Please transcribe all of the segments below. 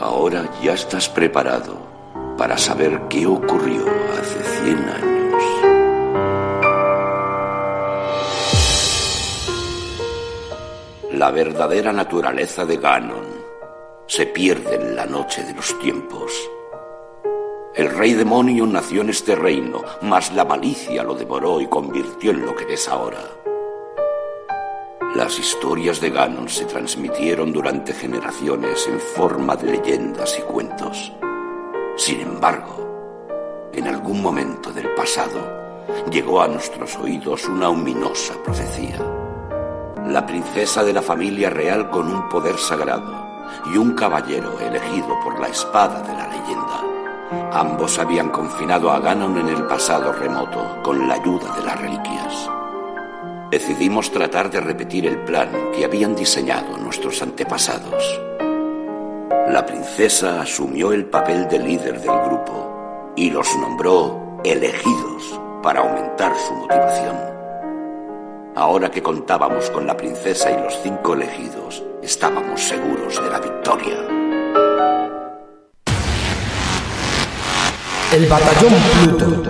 Ahora ya estás preparado para saber qué ocurrió hace 100 años. La verdadera naturaleza de Ganon se pierde en la noche de los tiempos. El rey demonio nació en este reino, mas la malicia lo devoró y convirtió en lo que ves ahora. Las historias de Ganon se transmitieron durante generaciones en forma de leyendas y cuentos. Sin embargo, en algún momento del pasado llegó a nuestros oídos una ominosa profecía. La princesa de la familia real con un poder sagrado y un caballero elegido por la espada de la leyenda. Ambos habían confinado a Ganon en el pasado remoto con la ayuda de las reliquias. Decidimos tratar de repetir el plan que habían diseñado nuestros antepasados. La princesa asumió el papel de líder del grupo y los nombró elegidos para aumentar su motivación. Ahora que contábamos con la princesa y los cinco elegidos, estábamos seguros de la victoria. El batallón Pluto.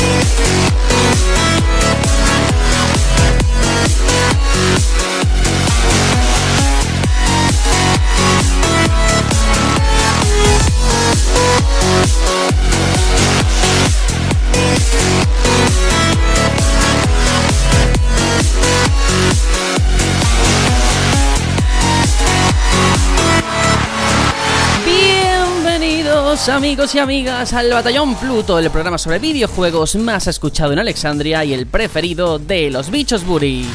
Música Amigos y amigas al Batallón Pluto, el programa sobre videojuegos más escuchado en Alexandria y el preferido de los bichos Buri.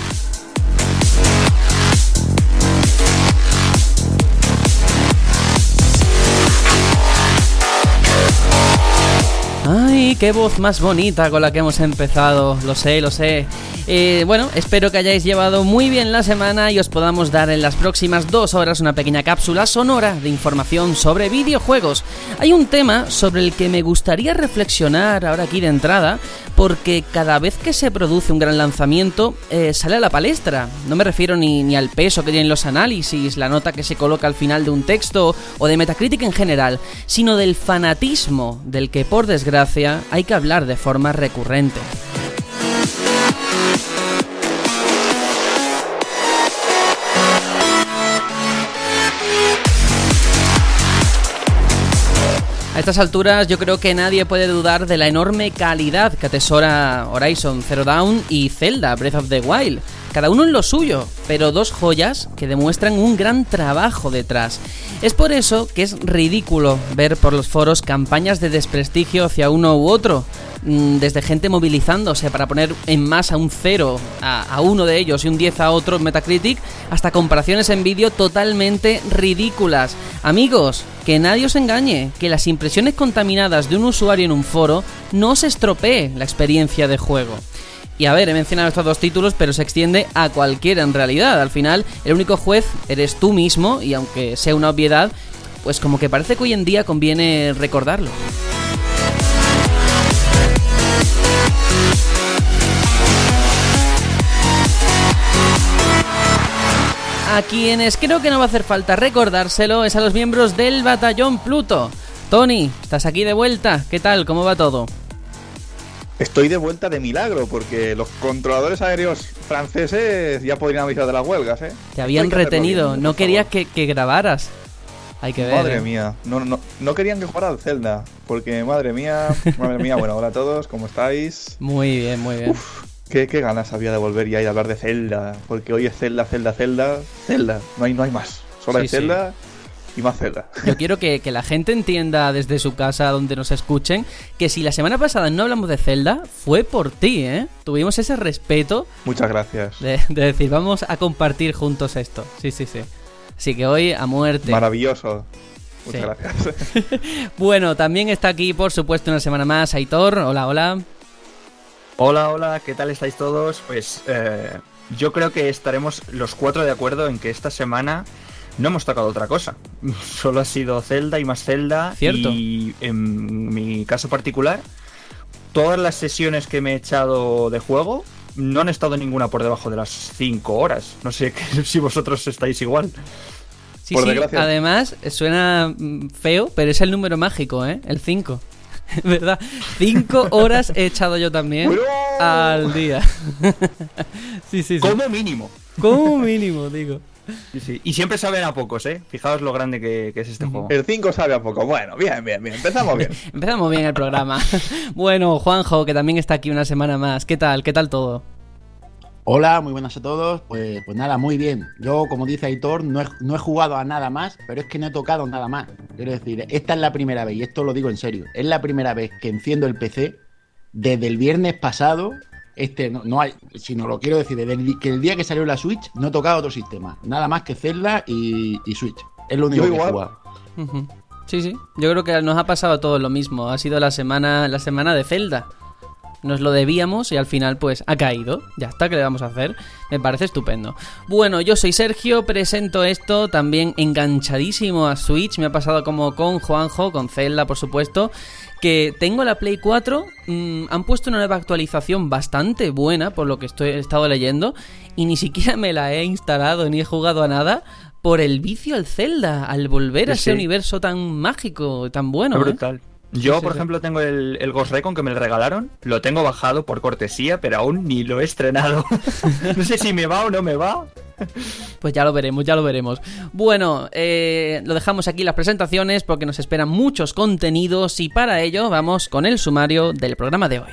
Qué voz más bonita con la que hemos empezado, lo sé, lo sé. Eh, bueno, espero que hayáis llevado muy bien la semana y os podamos dar en las próximas dos horas una pequeña cápsula sonora de información sobre videojuegos. Hay un tema sobre el que me gustaría reflexionar ahora aquí de entrada, porque cada vez que se produce un gran lanzamiento eh, sale a la palestra. No me refiero ni, ni al peso que tienen los análisis, la nota que se coloca al final de un texto o de Metacritic en general, sino del fanatismo del que por desgracia hay que hablar de forma recurrente. A estas alturas yo creo que nadie puede dudar de la enorme calidad que atesora Horizon Zero Dawn y Zelda Breath of the Wild. Cada uno en lo suyo, pero dos joyas que demuestran un gran trabajo detrás. Es por eso que es ridículo ver por los foros campañas de desprestigio hacia uno u otro, desde gente movilizándose para poner en masa un 0 a, uno de ellos y un 10 a otro Metacritic, hasta comparaciones en vídeo totalmente ridículas. Amigos, que nadie os engañe, que las impresiones contaminadas de un usuario en un foro no os estropee la experiencia de juego. Y a ver, he mencionado estos dos títulos, pero se extiende a cualquiera en realidad. Al final, el único juez eres tú mismo, y aunque sea una obviedad, pues como que parece que hoy en día conviene recordarlo. A quienes creo que no va a hacer falta recordárselo es a los miembros del Batallón Pluto. Tony, estás aquí de vuelta. ¿Qué tal? ¿Cómo va todo? Estoy de vuelta de milagro, porque los controladores aéreos franceses ya podrían avisar de las huelgas, ¿eh? Te habían retenido, bien, no querías que, que, grabaras. Hay que ver. Madre ¿eh? mía, no, no, no querían que jugara al Zelda, porque madre mía, madre mía, bueno, hola a todos, ¿cómo estáis? Muy bien, muy bien. Uf, qué, qué, ganas había de volver ya y hablar de Zelda, porque hoy es Zelda, Zelda, Zelda, Zelda, no hay, no hay más, solo hay sí. Zelda y más Zelda. Yo quiero que, que la gente entienda desde su casa donde nos escuchen que si la semana pasada no hablamos de Zelda, fue por ti, ¿eh? Tuvimos ese respeto Muchas gracias. de, de decir, vamos a compartir juntos esto. Sí, sí, sí. Así que hoy a muerte. Maravilloso. Muchas Sí. gracias. Bueno, también está aquí, por supuesto, una semana más, Aitor. Hola, hola. Hola, hola, ¿qué tal estáis todos? Pues eh, yo creo que estaremos los cuatro de acuerdo en que esta semana no hemos tocado otra cosa. Solo ha sido Zelda y más Zelda. Cierto. Y en mi caso particular, todas las sesiones que me he echado de juego no han estado ninguna por debajo de las 5 horas. No sé si vosotros estáis igual. Sí, Por sí, desgracia. además suena mm, feo, pero es el número mágico, ¿eh? El 5. ¿Verdad? 5 horas he echado yo también Bueno. al día. sí, sí, sí. Como mínimo. Como mínimo, digo. Sí, sí. Y siempre saben a pocos, ¿eh? Fijaos lo grande que, que es este juego. El 5 sabe a poco. Bueno, bien, bien, bien. Empezamos bien. Empezamos bien el programa. Bueno, Juanjo, que también está aquí una semana más. ¿Qué tal? ¿Qué tal todo? Hola, muy buenas a todos. Pues, pues nada, muy bien. Yo, como dice Aitor, no he, no he jugado a nada más, pero es que no he tocado nada más. Quiero decir, esta es la primera vez, y esto lo digo en serio, es la primera vez que enciendo el PC desde el viernes pasado. Este no, no hay, si no lo quiero decir, desde el, que el día que salió la Switch no he tocado otro sistema. Nada más que Zelda y, y Switch. Es lo único Yo que he jugado. Ujú. Sí, sí. Yo creo que nos ha pasado a todos lo mismo. Ha sido la semana, la semana de Zelda. Nos lo debíamos y al final pues ha caído. Ya está, ¿qué le vamos a hacer? Me parece estupendo. Bueno, yo soy Sergio, presento esto también enganchadísimo a Switch. Me ha pasado como con Juanjo, con Zelda por supuesto. Que tengo la Play 4, mm, han puesto una nueva actualización bastante buena por lo que estoy, he estado leyendo y ni siquiera me la he instalado ni he jugado a nada por el vicio al Zelda, al volver a ese sí. universo tan mágico, tan bueno. Es ¿eh? Yo, Sí, por sí. ejemplo, tengo el, el Ghost Recon que me regalaron. Lo tengo bajado por cortesía, pero aún ni lo he estrenado. no sé si me va o no me va. Pues ya lo veremos, ya lo veremos. Bueno, eh, lo dejamos aquí las presentaciones porque nos esperan muchos contenidos y para ello vamos con el sumario del programa de hoy.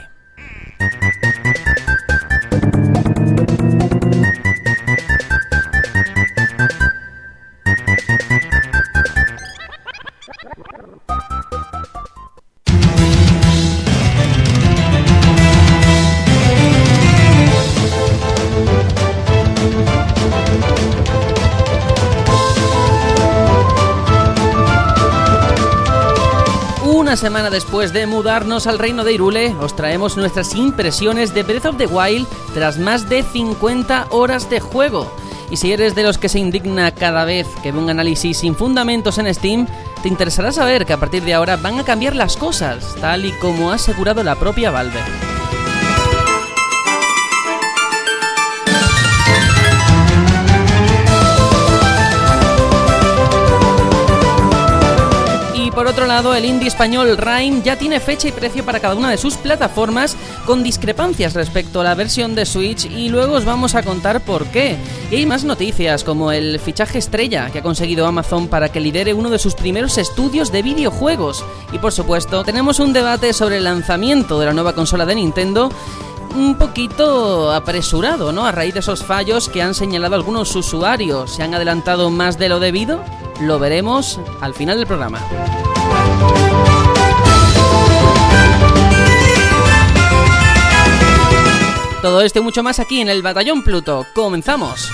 Semana después de mudarnos al reino de Irule, os traemos nuestras impresiones de Breath of the Wild tras más de 50 horas de juego. Y si eres de los que se indigna cada vez que ve un análisis sin fundamentos en Steam, te interesará saber que a partir de ahora van a cambiar las cosas, tal y como ha asegurado la propia Valve. Por otro lado, el indie español Rime ya tiene fecha y precio para cada una de sus plataformas, con discrepancias respecto a la versión de Switch, y luego os vamos a contar por qué. Y hay más noticias, como el fichaje estrella que ha conseguido Amazon para que lidere uno de sus primeros estudios de videojuegos. Y por supuesto, tenemos un debate sobre el lanzamiento de la nueva consola de Nintendo un poquito apresurado, ¿no? A raíz de esos fallos que han señalado algunos usuarios. ¿Se han adelantado más de lo debido? Lo veremos al final del programa. Todo esto y mucho más aquí en el Batallón Pluto. ¡Comenzamos!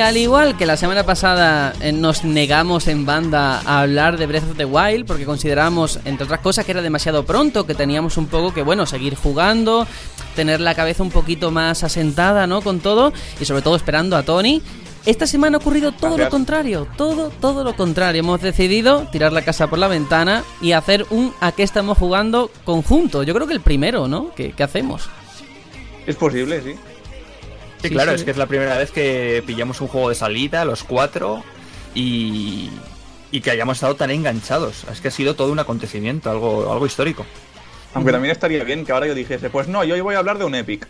Y al igual que la semana pasada eh, nos negamos en banda a hablar de Breath of the Wild porque consideramos, entre otras cosas, que era demasiado pronto, que teníamos un poco que, bueno, seguir jugando, tener la cabeza un poquito más asentada, ¿no? Con todo y sobre todo esperando a Tony. Esta semana ha ocurrido todo lo contrario, todo, todo lo contrario. Hemos decidido tirar la casa por la ventana y hacer un a qué estamos jugando conjunto. Yo creo que el primero, ¿no? ¿Qué, qué hacemos? Es posible, sí. Sí, Sí, claro, sí. es que es la primera vez que pillamos un juego de salida, los cuatro, y, y que hayamos estado tan enganchados. Es que ha sido todo un acontecimiento, algo, algo histórico. Aunque también estaría bien que ahora yo dijese, pues no, yo hoy voy a hablar de un Epic.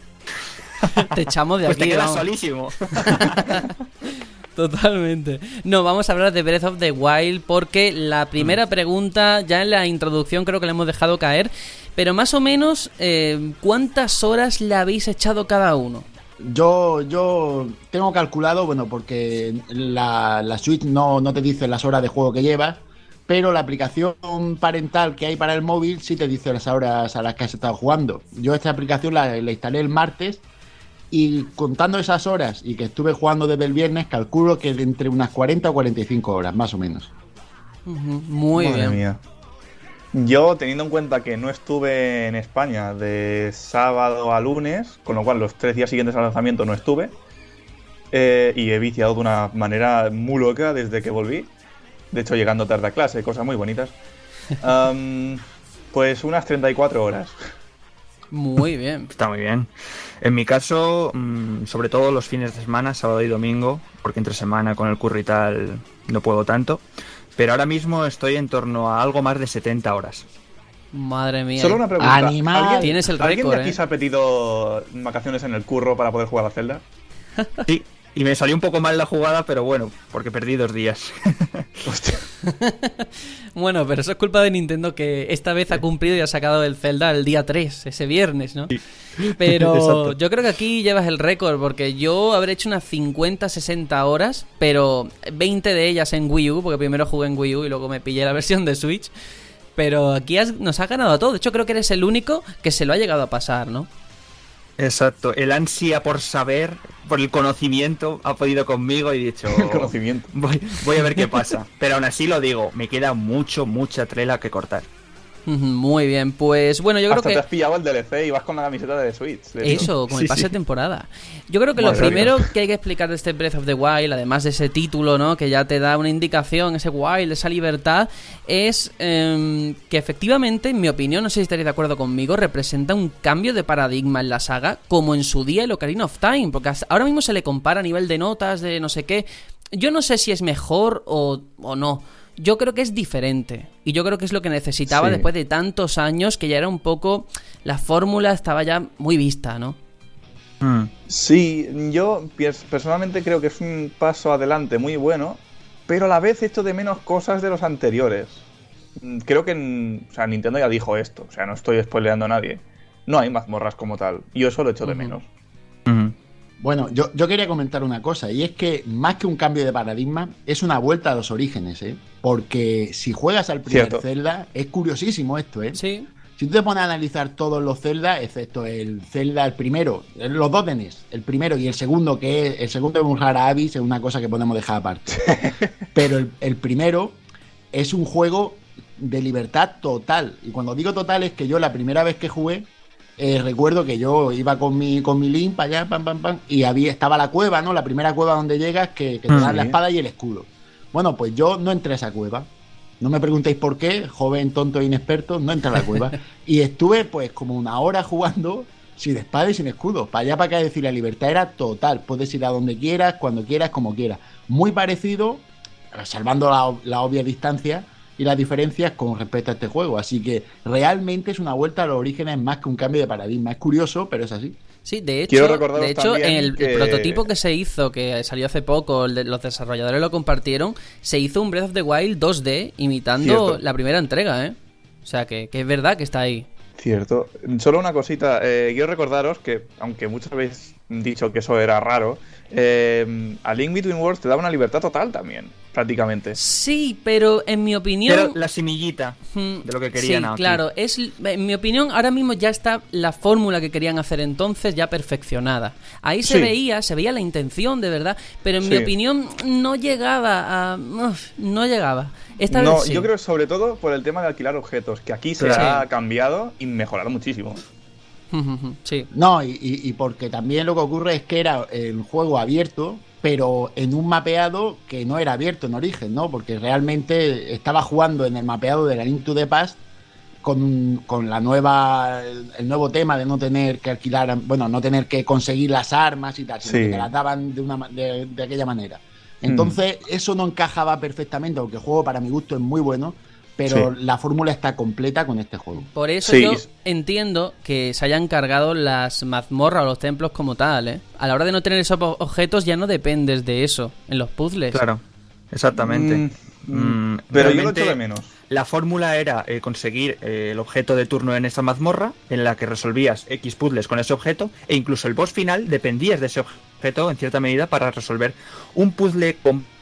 Te echamos de Pues te aquí. quedas vamos. solísimo. Totalmente. No, vamos a hablar de Breath of the Wild porque la primera pregunta, ya en la introducción creo que la hemos dejado caer, pero más o menos, eh, ¿cuántas horas le habéis echado cada uno? Yo, yo tengo calculado, bueno, porque la, la Switch no, no te dice las horas de juego que llevas, pero la aplicación parental que hay para el móvil sí te dice las horas a las que has estado jugando. Yo esta aplicación la, la instalé el martes Y contando esas horas y que estuve jugando desde el viernes, calculo que de entre unas 40 o 45 horas, más o menos. Muy Madre bien. mía. Yo, teniendo en cuenta que no estuve en España de sábado a lunes, con lo cual los tres días siguientes al lanzamiento no estuve, eh, y he viciado de una manera muy loca desde que volví, de hecho llegando tarde a clase, cosas muy bonitas, pues unas 34 horas. Muy bien. Está muy bien. En mi caso, mm, sobre todo los fines de semana, sábado y domingo, porque entre semana con el curry y tal no puedo tanto. Pero ahora mismo estoy en torno a algo más de 70 horas. Madre mía. Solo una pregunta. Animal. ¿Alguien- Tienes el ¿Alguien récord, de aquí eh? se ha pedido vacaciones en el curro para poder jugar a Zelda? Sí, y me salió un poco mal la jugada, pero bueno, porque perdí dos días. Hostia. Bueno, pero eso es culpa de Nintendo que esta vez ha cumplido y ha sacado el Zelda el día 3, ese viernes, ¿no? Pero Exacto. yo creo que aquí llevas el récord, porque yo habré hecho unas 50, 60 horas, pero 20 de ellas en Wii U, porque primero jugué en Wii U y luego me pillé la versión de Switch. Pero aquí has- nos ha ganado a todos. De hecho, creo que eres el único que se lo ha llegado a pasar, ¿no? Exacto, el ansia por saber, por el conocimiento, ha podido conmigo y he dicho... El conocimiento. Voy, voy a ver qué pasa. Pero aún así lo digo, me queda mucho, mucha trela que cortar. Muy bien, pues bueno, yo creo que... te has pillado el DLC y vas con la camiseta de Switch. Eso, con el Sí, pase sí. de temporada. Yo creo que lo mía. primero que hay que explicar de este Breath of the Wild, además de ese título, ¿no? Que ya te da una indicación, ese wild, esa libertad, es em, que efectivamente, en mi opinión, no sé si estaréis de acuerdo conmigo, representa un cambio de paradigma en la saga, como en su día el Ocarina of Time, porque hasta ahora mismo se le compara a nivel de notas, de no sé qué. Yo no sé si es mejor o, o no. Yo creo que es diferente. Y yo creo que es lo que necesitaba Sí. después de tantos años que ya era un poco. La fórmula estaba ya muy vista, ¿no? Mm. Sí, yo personalmente creo que es un paso adelante muy bueno, pero a la vez echo de menos cosas de los anteriores. Mm, Creo que en- o sea, Nintendo ya dijo esto, o sea, no estoy spoileando a nadie. No hay mazmorras como tal, yo eso lo echo de menos. Bueno, yo, yo quería comentar una cosa, y es que más que un cambio de paradigma, es una vuelta a los orígenes, ¿eh? Porque si juegas al primer Cierto. Zelda, es curiosísimo esto, ¿eh? Sí. Si tú te pones a analizar todos los Zelda, excepto el Zelda, el primero, los dos de NES, el primero y el segundo, que es el segundo de Murhara Abyss, es una cosa que podemos dejar aparte. Pero el, el primero es un juego de libertad total. Y cuando digo total es que yo la primera vez que jugué, eh, recuerdo que yo iba con mi, con mi Link para allá, pam, pam, pam, y había, estaba la cueva, ¿no? La primera cueva donde llegas, que, que te Mm, dan la espada y el escudo. Bueno, pues yo no entré a esa cueva. No me preguntéis por qué, joven, tonto e inexperto, no entré a la cueva. y estuve pues como una hora jugando sin espada y sin escudo. Para allá, para acá, es decir, la libertad era total. Puedes ir a donde quieras, cuando quieras, como quieras. Muy parecido, salvando la, la obvia distancia y las diferencias con respecto a este juego. Así que realmente es una vuelta a los orígenes más que un cambio de paradigma. Es curioso, pero es así. Sí, de Quiero hecho, de hecho en el, prototipo que se hizo, que salió hace poco, de- los desarrolladores lo compartieron, se hizo un Breath of the Wild 2D imitando Cierto. la primera entrega, ¿eh? O sea, que, que es verdad que está ahí. Cierto. Solo una cosita, eh, quiero recordaros que, aunque muchos habéis dicho que eso era raro, eh, a Link Between Worlds te da una libertad total también, prácticamente. Sí, pero en mi opinión... Pero la semillita de lo que querían Sí, aquí. claro. Es, en mi opinión, ahora mismo ya está la fórmula que querían hacer entonces ya perfeccionada. Ahí se Sí. veía, se veía la intención de verdad, pero en mi opinión no llegaba a... uf, no llegaba. Esta no, vez sí. yo creo sobre todo por el tema de alquilar objetos, que aquí se Claro. ha cambiado y mejorado muchísimo. sí. No, y, y- y porque también lo que ocurre es que era el juego abierto, pero en un mapeado que no era abierto en origen, ¿no? Porque realmente estaba jugando en el mapeado de la Link to the Past con, con la nueva el, nuevo tema de no tener que alquilar, bueno, no tener que conseguir las armas y tal, sino Sí. que te las daban de, una, de, de aquella manera. Entonces, eso no encajaba perfectamente, porque el juego para mi gusto es muy bueno, pero Sí. la fórmula está completa con este juego. Por eso Sí. yo entiendo que se hayan cargado las mazmorras o los templos como tal, ¿eh? A la hora de no tener esos ob- objetos ya no dependes de eso en los puzzles. Claro, exactamente. Mm, Mm, pero yo lo echo de menos. La fórmula era eh, conseguir eh, el objeto de turno en esta mazmorra, en la que resolvías X puzzles con ese objeto, e incluso el boss final dependías de ese objeto en cierta medida para resolver un puzzle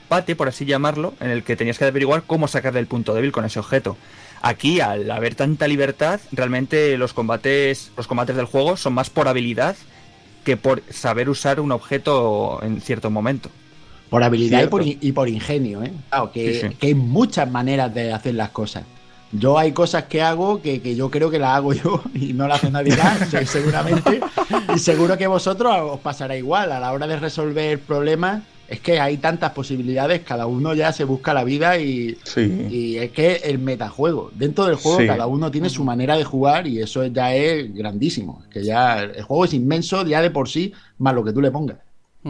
combate, por así llamarlo, en el que tenías que averiguar cómo sacarle el punto débil con ese objeto. Aquí, al haber tanta libertad, realmente los combates, los combates del juego son más por habilidad que por saber usar un objeto en cierto momento. Por habilidad y por, y por, ingenio, ¿eh? Claro, que, que hay muchas maneras de hacer las cosas. Yo hay cosas que hago que, que, yo creo que las hago yo y no las hace nadie más, seguramente. Y seguro que vosotros os pasará igual. A la hora de resolver problemas, es que hay tantas posibilidades, cada uno ya se busca la vida y, y es que el metajuego. Dentro del juego, cada uno tiene su manera de jugar y eso ya es grandísimo. que ya el juego es inmenso ya de por sí, más lo que tú le pongas.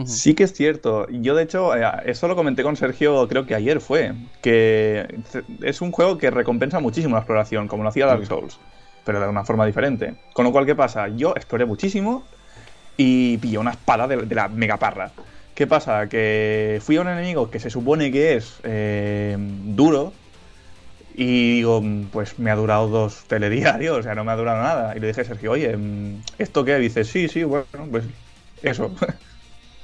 Sí que es cierto. Yo, de hecho, eh, eso lo comenté con Sergio, creo que ayer fue, que es un juego que recompensa muchísimo la exploración, como lo hacía Dark Souls, pero de una forma diferente. Con lo cual, ¿qué pasa? Yo exploré muchísimo y pillé una espada de, la megaparra. ¿Qué pasa? Que fui a un enemigo que se supone que es eh, duro, y digo, pues me ha durado dos telediarios, o sea, no me ha durado nada. Y le dije a Sergio, oye, ¿esto qué? Dice, sí, sí, bueno, pues eso.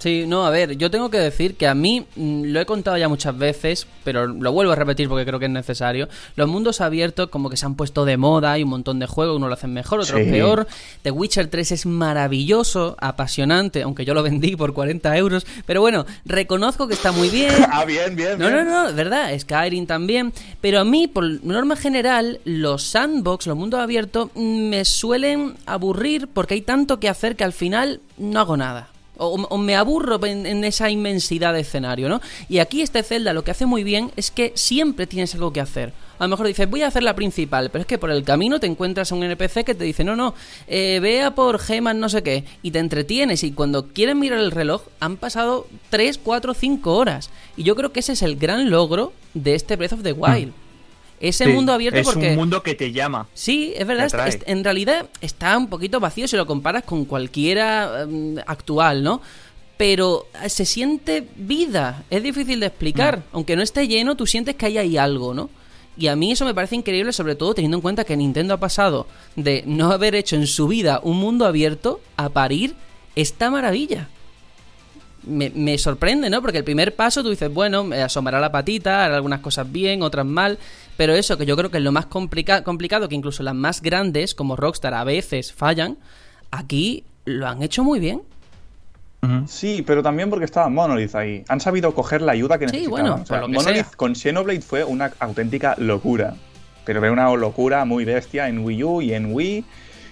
Sí, no, a ver, yo tengo que decir que a mí, mm, lo he contado ya muchas veces, pero lo vuelvo a repetir porque creo que es necesario, los mundos abiertos como que se han puesto de moda, hay un montón de juegos, uno lo hacen mejor, otro peor. The Witcher 3 es maravilloso, apasionante, aunque yo lo vendí por 40 euros, pero bueno, reconozco que está muy bien. ah, bien, bien. No, no, no, es verdad, Skyrim también, pero a mí, por norma general, los sandbox, los mundos abiertos, mm, me suelen aburrir porque hay tanto que hacer que al final no hago nada. O, me aburro en, esa inmensidad de escenario, ¿no? Y aquí este Zelda lo que hace muy bien es que siempre tienes algo que hacer. A lo mejor dices, voy a hacer la principal, pero es que por el camino te encuentras a un NPC que te dice, no, no, eh, vea por gemas no sé qué, y te entretienes, y cuando quieres mirar el reloj, han pasado 3, 4, 5 horas. Y yo creo que ese es el gran logro de este Breath of the Wild. Ese mundo abierto porque... Es un mundo que te llama. Sí, es verdad. en realidad está un poquito vacío si lo comparas con cualquiera em, actual, ¿no? Pero eh, se siente vida. Es difícil de explicar. Mm. Aunque no esté lleno, tú sientes que ahí hay algo, ¿no? Y a mí eso me parece increíble, sobre todo teniendo en cuenta que Nintendo ha pasado de no haber hecho en su vida un mundo abierto a parir esta maravilla. Me, me, sorprende, ¿no? Porque el primer paso tú dices, bueno, me asomará la patita, hará algunas cosas bien, otras mal, pero eso, que yo creo que es lo más complicado, que incluso las más grandes, como Rockstar, a veces fallan, aquí lo han hecho muy bien. Sí, pero también porque estaba Monolith ahí. Han sabido coger la ayuda que necesitaban. bueno, Monolith con Xenoblade fue una auténtica locura. Pero fue una locura muy bestia en Wii U y en Wii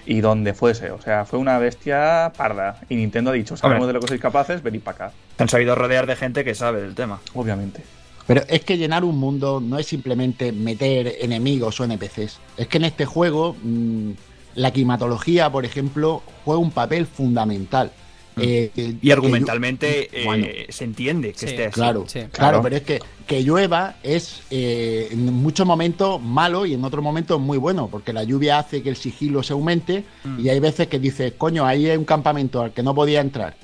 y donde fuese. O sea, fue una bestia parda. Y Nintendo ha dicho, sabemos de lo que sois capaces, venid para acá. Han sabido rodear de gente que sabe del tema. Obviamente. Pero es que llenar un mundo no es simplemente meter enemigos o NPCs. Es que en este juego mm, la climatología, por ejemplo, juega un papel fundamental. Mm. Eh, y argumentalmente eh, se entiende que esté así. Claro, claro, pero es que que llueva es eh, en muchos momentos malo y en otros momentos muy bueno, porque la lluvia hace que el sigilo se aumente mm. y hay veces que dices, coño, ahí hay un campamento al que no podía entrar.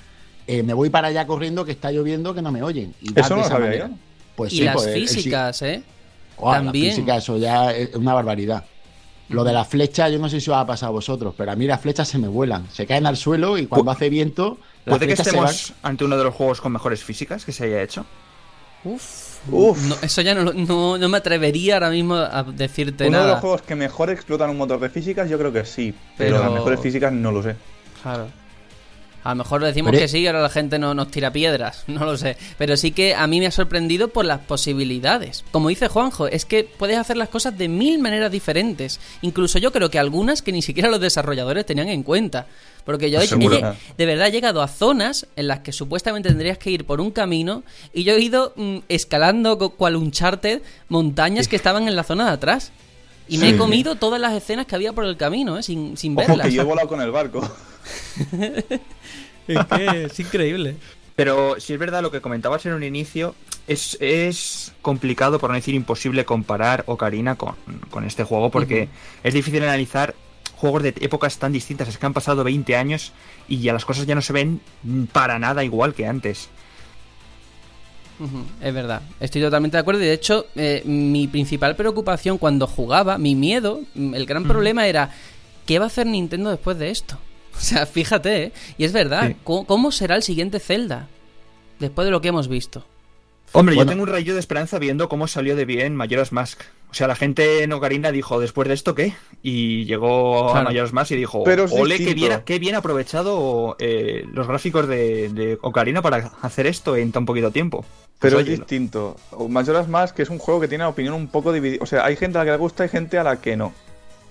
me voy para allá corriendo que está lloviendo que no me oyen. Y Eso no sabía pues y las pues, físicas, ¿eh? También. Las físicas, eso ya es una barbaridad. Lo de las flechas, yo no sé si os ha pasado a vosotros, pero a mí las flechas se me vuelan, se caen al suelo y cuando hace viento. ¿Puede que estemos ante uno de los juegos con mejores físicas que se haya hecho? Uf. Uf. eso ya no, no, me atrevería ahora mismo a decirte nada. Uno de los juegos que mejor explotan un motor de físicas, yo creo que sí, pero, pero las mejores físicas no lo sé. Claro. A lo mejor decimos que sí y ahora la gente no nos tira piedras, no lo sé. Pero sí que a mí me ha sorprendido por las posibilidades. Como dice Juanjo, es que puedes hacer las cosas de mil maneras diferentes. Incluso yo creo que algunas que ni siquiera los desarrolladores tenían en cuenta. Porque yo he, de verdad he llegado a zonas en las que supuestamente tendrías que ir por un camino y yo he ido mm, escalando cual un charter montañas que estaban en la zona de atrás. Y me he comido todas las escenas que había por el camino, ¿eh? sin, sin verlas. que yo he volado con el barco. es que es increíble. Pero si es verdad lo que comentabas en un inicio, es, es complicado, por no decir imposible, comparar Ocarina con, con este juego, porque es difícil analizar juegos de épocas tan distintas. Es que han pasado 20 años y ya las cosas ya no se ven para nada igual que antes. Es verdad, estoy totalmente de acuerdo. Y de hecho, eh, mi principal preocupación cuando jugaba, mi miedo, el gran problema era: ¿qué va a hacer Nintendo después de esto? O sea, fíjate, ¿eh? Y es verdad, ¿cómo, será el siguiente Zelda? Después de lo que hemos visto. Hombre, yo tengo un rayo de esperanza viendo cómo salió de bien Majora's Mask. O sea, la gente en Ocarina dijo, ¿después de esto qué? Y llegó a. Mayoras más y dijo, Pero ole, qué bien, qué bien aprovechado eh, los gráficos de, de Ocarina para hacer esto en tan poquito tiempo. Pues, Pero es oye, distinto. O Majora's Mask que es un juego que tiene una opinión un poco dividida. O sea, hay gente a la que le gusta y gente a la que no.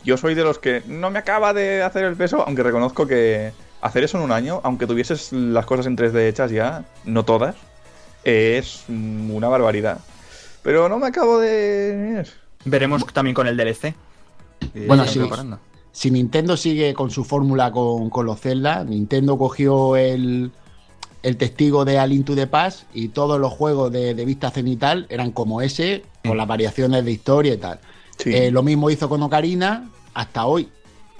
Yo soy de los que no me acaba de hacer el peso, aunque reconozco que hacer eso en un año, aunque tuvieses las cosas en 3D hechas ya, no todas, es una barbaridad. Pero no me acabo de... Veremos también con el DLC. que Bueno, sí. preparando. Si Nintendo sigue con su fórmula con, con los Zelda, Nintendo cogió el, el testigo de Al Into the Past y todos los juegos de, de vista cenital eran como ese, con las variaciones de historia y tal. Eh, lo mismo hizo con Ocarina hasta hoy.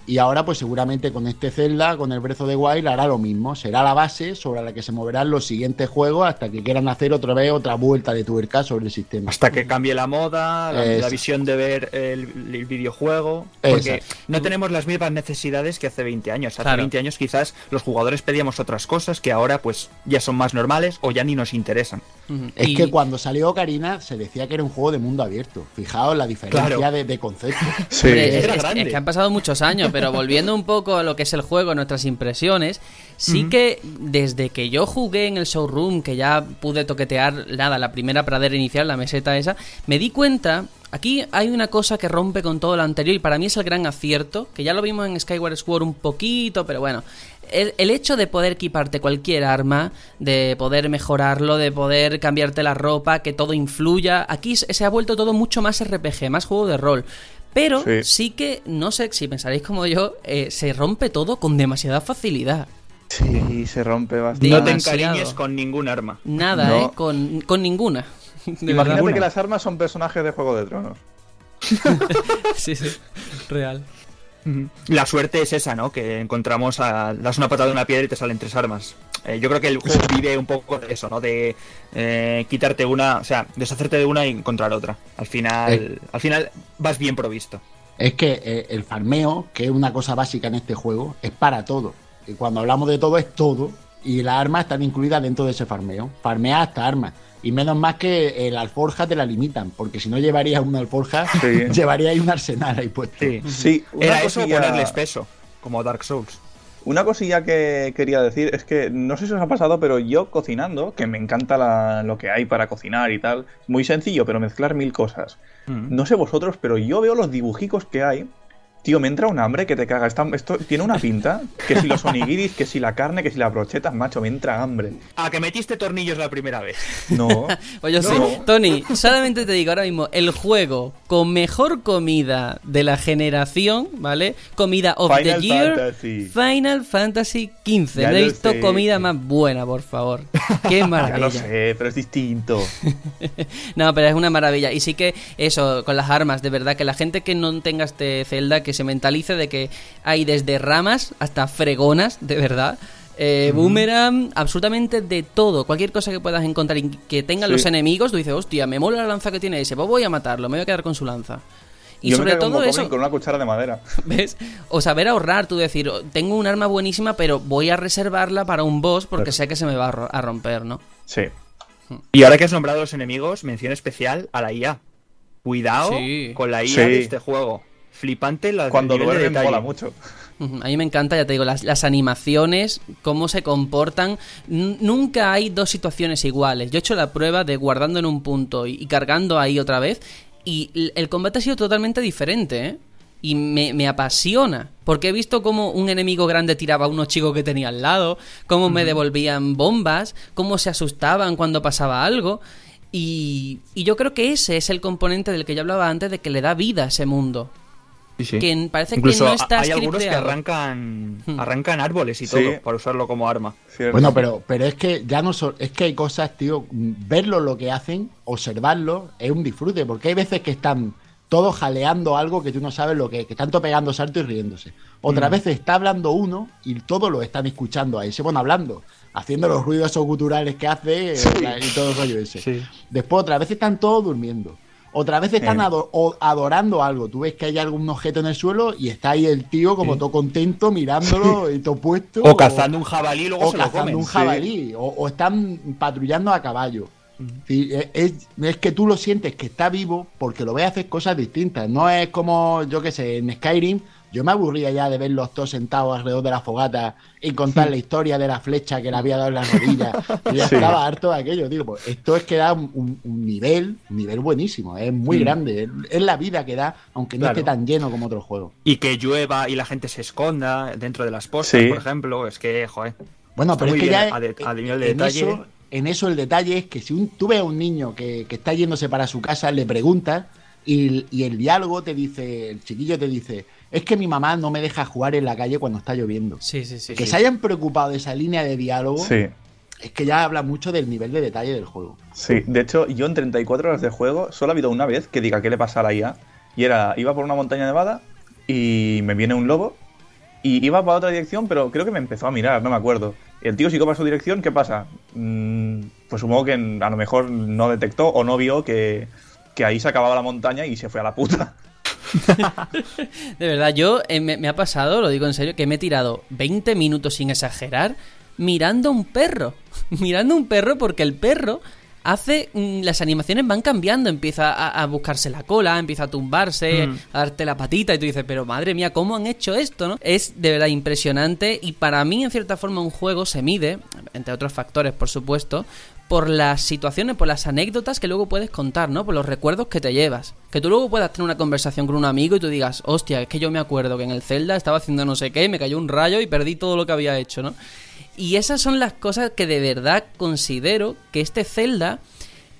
Y ahora, pues seguramente con este Zelda, con el of the Wild, hará lo mismo. Será la base sobre la que se moverán los siguientes juegos hasta que quieran hacer otra vez otra vuelta de tuerca sobre el sistema. Hasta que cambie la moda, la, visión de ver el, el videojuego. Porque Exacto. no tenemos las mismas necesidades que hace 20 años. Hace Claro. 20 años quizás los jugadores pedíamos otras cosas que ahora pues ya son más normales o ya ni nos interesan. Es Y- que cuando salió Ocarina se decía que era un juego de mundo abierto. Fijaos la diferencia Claro. de, de concepto. Sí. Hombre, es, es que han pasado muchos años, pero volviendo un poco a lo que es el juego, nuestras impresiones, sí que desde que yo jugué en el showroom, que ya pude toquetear nada, la primera pradera inicial, la meseta esa, me di cuenta, aquí hay una cosa que rompe con todo lo anterior y para mí es el gran acierto, que ya lo vimos en Skyward Sword un poquito, pero bueno. El, el hecho de poder equiparte cualquier arma, de poder mejorarlo, de poder cambiarte la ropa, que todo influya, aquí se se ha vuelto todo mucho más RPG, más juego de rol. Pero Sí. sí que, no sé si pensaréis como yo, eh, se rompe todo con demasiada facilidad. Sí, se rompe bastante. No te encariñes con ningún arma. Nada, No. ¿eh? Con, con ninguna. De Imagínate que las armas son personajes de Juego de Tronos. Sí, sí. Real. La suerte es esa, ¿no? Que encontramos a. das una patada de una piedra y te salen tres armas. Eh, yo creo que el juego vive un poco de eso, ¿no? De eh, quitarte una, o sea, deshacerte de una y encontrar otra. Al final, Eh. al final vas bien provisto. Es que eh, el farmeo, que es una cosa básica en este juego, es para todo. Y cuando hablamos de todo, es todo. Y las armas están incluidas dentro de ese farmeo. Farmea hasta armas. Y menos más que el alforja te la limitan, porque si no llevarías una alforja, Sí. llevarías un arsenal ahí puesto. Sí. Sí, una Era eso cosilla- ponerles peso, como Dark Souls. Una cosilla que quería decir es que no sé si os ha pasado, pero yo cocinando, que me encanta la- lo que hay para cocinar y tal, muy sencillo, pero mezclar mil cosas. Mm. No sé vosotros, pero yo veo los dibujicos que hay. Tío, me entra un hambre que te caga. Está- esto tiene una pinta. Que si los onigiris, que si la carne, que si las brochetas, macho, me entra hambre. Ah, que metiste tornillos la primera vez. No. Pues yo No. sí. Tony, solamente te digo ahora mismo, el juego con mejor comida de la generación, ¿vale? Comida of Final the Year. Fantasy. Final Fantasy XV. Ya no he visto sé. comida más buena, por favor. Qué Ya maravilla. lo sé, pero es distinto. No, pero es una maravilla. Y sí que eso, con las armas, de verdad, que la gente que no tenga este Zelda, que se mentalice de que hay desde ramas hasta fregonas, de verdad. Eh, Boomerang, absolutamente de todo. Cualquier cosa que puedas encontrar y que tengan Sí. los enemigos, tú dices, hostia, me mola la lanza que tiene ese, pues voy a matarlo, me voy a quedar con su lanza. Y yo sobre todo eso, con una cuchara de madera. ¿Ves? O saber ahorrar, tú decir, "Oh, tengo un arma buenísima, pero voy a reservarla para un boss porque sé que se me va a ro- a romper, ¿no? Sí. Y ahora que has nombrado a los enemigos, mención especial a la IA. Cuidado Sí. con la IA Sí. de este juego. Flipante la Cuando de duermen detalle. mola mucho. A mí me encanta, ya te digo, las, las animaciones, cómo se comportan. N- nunca hay dos situaciones iguales. Yo he hecho la prueba de guardando en un punto y, y cargando ahí otra vez. Y el combate ha sido totalmente diferente, ¿eh? Y me, me apasiona. Porque he visto cómo un enemigo grande tiraba a unos chicos que tenía al lado, cómo me devolvían bombas, cómo se asustaban cuando pasaba algo. Y, y yo creo que ese es el componente del que yo hablaba antes, de que le da vida a ese mundo. Sí, sí. Que parece Incluso que no está hay algunos que arrancan, Hmm. arrancan árboles y Sí. todo para usarlo como arma. Cierto. Bueno, pero, pero es que ya no so- es que hay cosas, tío, verlo lo que hacen, observarlo, es un disfrute, porque hay veces que están todos jaleando algo que tú no sabes lo que es, que están todos pegando saltos y riéndose. Otras veces está hablando uno y todos lo están escuchando ahí, se van hablando, haciendo los ruidos esos guturales que hace eh, y todo el rollo ese. Sí. Después otras veces están todos durmiendo. Otras veces están Eh. ado- o- adorando algo. Tú ves que hay algún objeto en el suelo y está ahí el tío como todo contento mirándolo y todo puesto. O cazando un jabalí y luego o se lo cazando comen. un jabalí, o, o están patrullando a caballo. Sí, Es, es- es que tú lo sientes que está vivo porque lo ves hacer cosas distintas. No es como, yo qué sé, en Skyrim. Yo me aburría ya de verlos todos sentados alrededor de la fogata y contar la historia de la flecha que le había dado en la rodilla. Yo ya Sí. estaba harto de aquello. Digo, pues esto es que da un, nivel, un nivel buenísimo. Es muy Mm. grande. Es, es la vida que da, aunque no Claro. esté tan lleno como otros juegos. Y que llueva y la gente se esconda dentro de las postas, Sí. por ejemplo. Es que, joder. Bueno, pero es muy que ya a de- a nivel de en, detalle. eso, en eso el detalle es que si un, tú ves a un niño que, que está yéndose para su casa, le preguntas y, y el diálogo te dice, el chiquillo te dice, es que mi mamá no me deja jugar en la calle cuando está lloviendo. Sí, sí, sí. que sí. se hayan preocupado de esa línea de diálogo Sí. es que ya habla mucho del nivel de detalle del juego. Sí, de hecho, yo en 34 horas de juego solo ha habido una vez que diga qué le pasa a la IA. Y era, iba por una montaña nevada y me viene un lobo y iba para otra dirección, pero creo que me empezó a mirar, no me acuerdo. El tío siguió para su dirección, ¿qué pasa? Mm, pues supongo que a lo mejor no detectó o no vio que, que ahí se acababa la montaña y se fue a la puta. De verdad, yo eh, me, me ha pasado, lo digo en serio, que me he tirado 20 minutos sin exagerar mirando a un perro. mirando a un perro porque el perro hace. mm, las animaciones van cambiando. Empieza a, a buscarse la cola, empieza a tumbarse, Mm. a darte la patita y tú dices, pero madre mía, ¿cómo han hecho esto, no? Es de verdad impresionante y para mí, en cierta forma, un juego se mide, entre otros factores, por supuesto. Por las situaciones, por las anécdotas que luego puedes contar, ¿no? Por los recuerdos que te llevas. Que tú luego puedas tener una conversación con un amigo y tú digas, hostia, es que yo me acuerdo que en el Zelda estaba haciendo no sé qué, me cayó un rayo y perdí todo lo que había hecho, ¿no? Y esas son las cosas que de verdad considero que este Zelda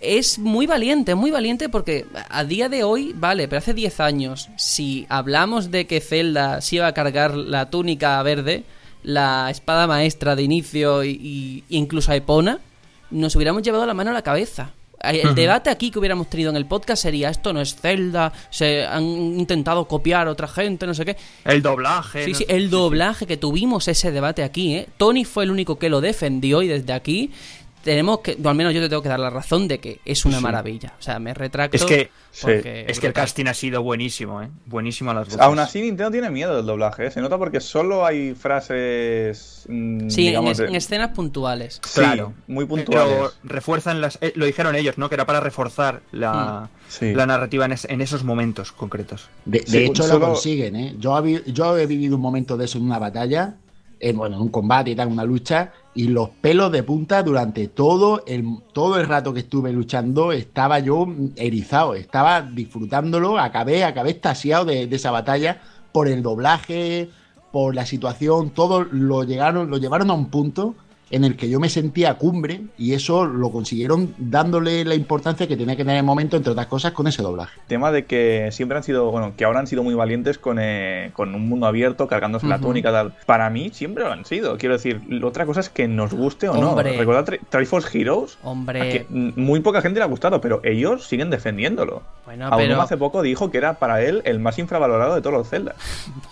es muy valiente, muy valiente porque a día de hoy, vale, pero hace 10 años, si hablamos de que Zelda se iba a cargar la túnica verde, la espada maestra de inicio y, y- incluso a Epona, nos hubiéramos llevado la mano a la cabeza. El debate aquí que hubiéramos tenido en el podcast sería esto no es Zelda, se han intentado copiar a otra gente, no sé qué. El doblaje. Sí, no sí, el doblaje que tuvimos ese debate aquí, ¿eh? Tony fue el único que lo defendió y desde aquí tenemos que, o al menos yo te tengo que dar la razón de que es una maravilla. O sea, me retracto. Es que- porque- Es que el casting ha sido buenísimo, ¿eh? Buenísimo a las voces. Aún así, Nintendo tiene miedo del doblaje, ¿eh? Se nota porque solo hay frases. mm, Sí, en, digamos, es- de- en escenas puntuales. Sí, Claro. muy puntuales. Pero refuerzan las. eh, lo dijeron ellos, ¿no? Que era para reforzar la, Sí. la narrativa en, es- en esos momentos concretos. De, de Sí, hecho, solo- lo consiguen, ¿eh? Yo, yo he vivido un momento de eso en una batalla, en, bueno, en un combate y tal, una lucha, y los pelos de punta durante todo el, todo el rato que estuve luchando estaba yo erizado, estaba disfrutándolo, acabé, acabé extasiado de, de esa batalla por el doblaje, por la situación, todo lo llegaron, lo llevaron a un punto en el que yo me sentía cumbre y eso lo consiguieron dándole la importancia que tenía que tener en el momento, entre otras cosas, con ese doblaje. tema de que siempre han sido, bueno, que ahora han sido muy valientes con, eh, con un mundo abierto, cargándose la túnica, tal. Para mí siempre lo han sido. Quiero decir, otra cosa es que nos guste o Hombre. no. Recuerda Tri- Triforce Heroes. Hombre. muy poca gente le ha gustado, pero ellos siguen defendiéndolo. Bueno, Aún pero. hace poco dijo que era para él el más infravalorado de todos los Zelda.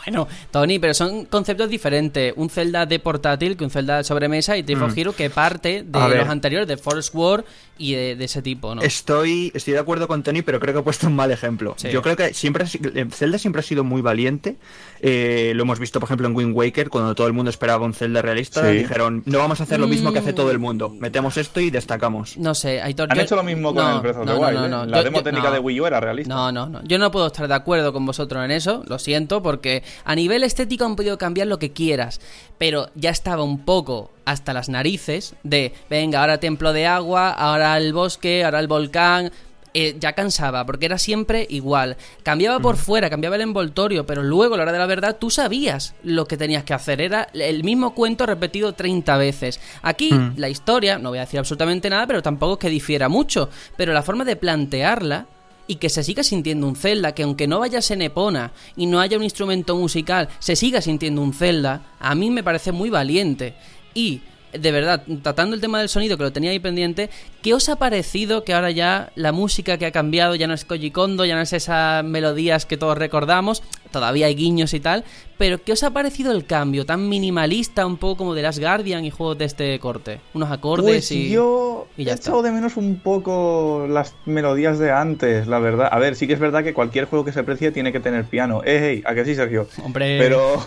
Bueno, Tony, pero son conceptos diferentes. Un Zelda de portátil que un Zelda de sobremesa y Triforce Mm. Hero que parte de los anteriores, de Force War y de, de ese tipo, ¿no? Estoy, estoy de acuerdo con Tony, pero creo que he puesto un mal ejemplo. Sí. Yo creo que siempre eh, Zelda siempre ha sido muy valiente. Eh, lo hemos visto, por ejemplo, en Wind Waker, cuando todo el mundo esperaba un Zelda realista. Sí. Dijeron, no vamos a hacer lo mismo que hace Mm. todo el mundo. Metemos esto y destacamos. No sé, Aitor. Han yo- hecho lo mismo con no, el Breath of the no, no, Wild. no, ¿eh? no. La Yo- demo yo- técnica no. de Wii U era realista. No, no, no. Yo no puedo estar de acuerdo con vosotros en eso, lo siento, porque a nivel estético han podido cambiar lo que quieras, pero ya estaba un poco hasta las narices de, venga, ahora templo de agua, ahora el bosque, ahora el volcán. eh, ya cansaba, porque era siempre igual. Cambiaba por fuera, cambiaba el envoltorio, pero luego, a la hora de la verdad, tú sabías lo que tenías que hacer. Era el mismo cuento repetido 30 veces. Aquí, Mm. la historia, no voy a decir absolutamente nada, pero tampoco es que difiera mucho. Pero la forma de plantearla y que se siga sintiendo un Zelda, que aunque no vayas en Epona y no haya un instrumento musical, se siga sintiendo un Zelda, a mí me parece muy valiente. Y, de verdad, tratando el tema del sonido, que lo tenía ahí pendiente, ¿qué os ha parecido que ahora ya la música que ha cambiado ya no es Koji Kondo, ya no es esas melodías que todos recordamos, todavía hay guiños y tal, pero ¿qué os ha parecido el cambio tan minimalista, un poco como de Last Guardian y juegos de este corte? Unos acordes Pues y... yo y he ya está. echado de menos un poco las melodías de antes, la verdad. A ver, sí que es verdad que cualquier juego que se precie tiene que tener piano. Eh, hey, ¿a que sí, Sergio? Hombre... Pero.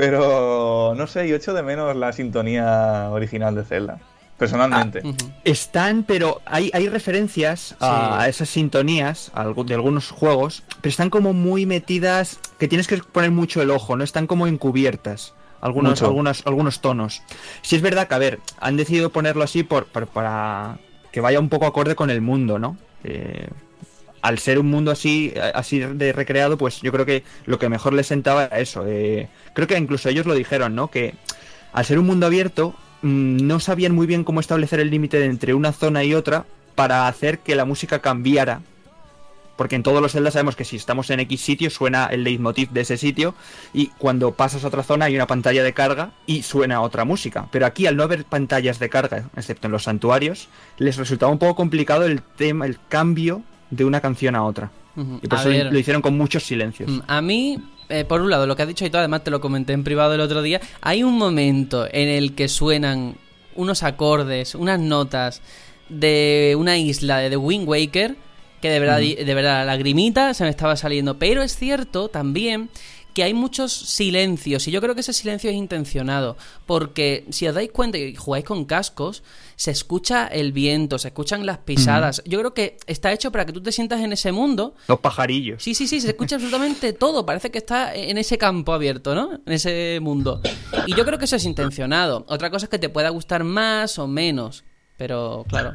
pero. No sé, yo echo de menos la sintonía original de Zelda. personalmente. Están, pero hay, hay referencias a, a esas sintonías a de algunos juegos, pero están como muy metidas, que tienes que poner mucho el ojo, ¿no? Están como encubiertas. Algunos, Mucho. algunos, algunos tonos. Si es verdad que, a ver, han decidido ponerlo así por, por- para que vaya un poco acorde con el mundo, ¿no? Eh, al ser un mundo así, así de recreado, pues yo creo que lo que mejor les sentaba era eso. eh, creo que incluso ellos lo dijeron, ¿no? Que al ser un mundo abierto, mm, no sabían muy bien cómo establecer el límite entre una zona y otra para hacer que la música cambiara. Porque en todos los Zelda sabemos que si estamos en X sitio suena el leitmotiv de ese sitio y cuando pasas a otra zona hay una pantalla de carga y suena otra música. Pero aquí al no haber pantallas de carga, excepto en los santuarios, les resultaba un poco complicado el tema, el cambio de una canción a otra. Y por A eso ver. lo hicieron con muchos silencios. Mm, A mí, eh, por un lado, lo que has dicho y todo, además te lo comenté en privado el otro día, hay un momento en el que suenan unos acordes, unas notas de una isla de The Wind Waker que de verdad, de verdad, la lagrimita se me estaba saliendo. Pero es cierto también que hay muchos silencios y yo creo que ese silencio es intencionado porque si os dais cuenta y jugáis con cascos se escucha el viento, se escuchan las pisadas. Yo creo que está hecho para que tú te sientas en ese mundo Los pajarillos. Sí, sí, sí, se escucha absolutamente todo. Parece que está en ese campo abierto, ¿no? En ese mundo. Y yo creo que eso es intencionado. Otra cosa es que te pueda gustar más o menos. Pero, claro.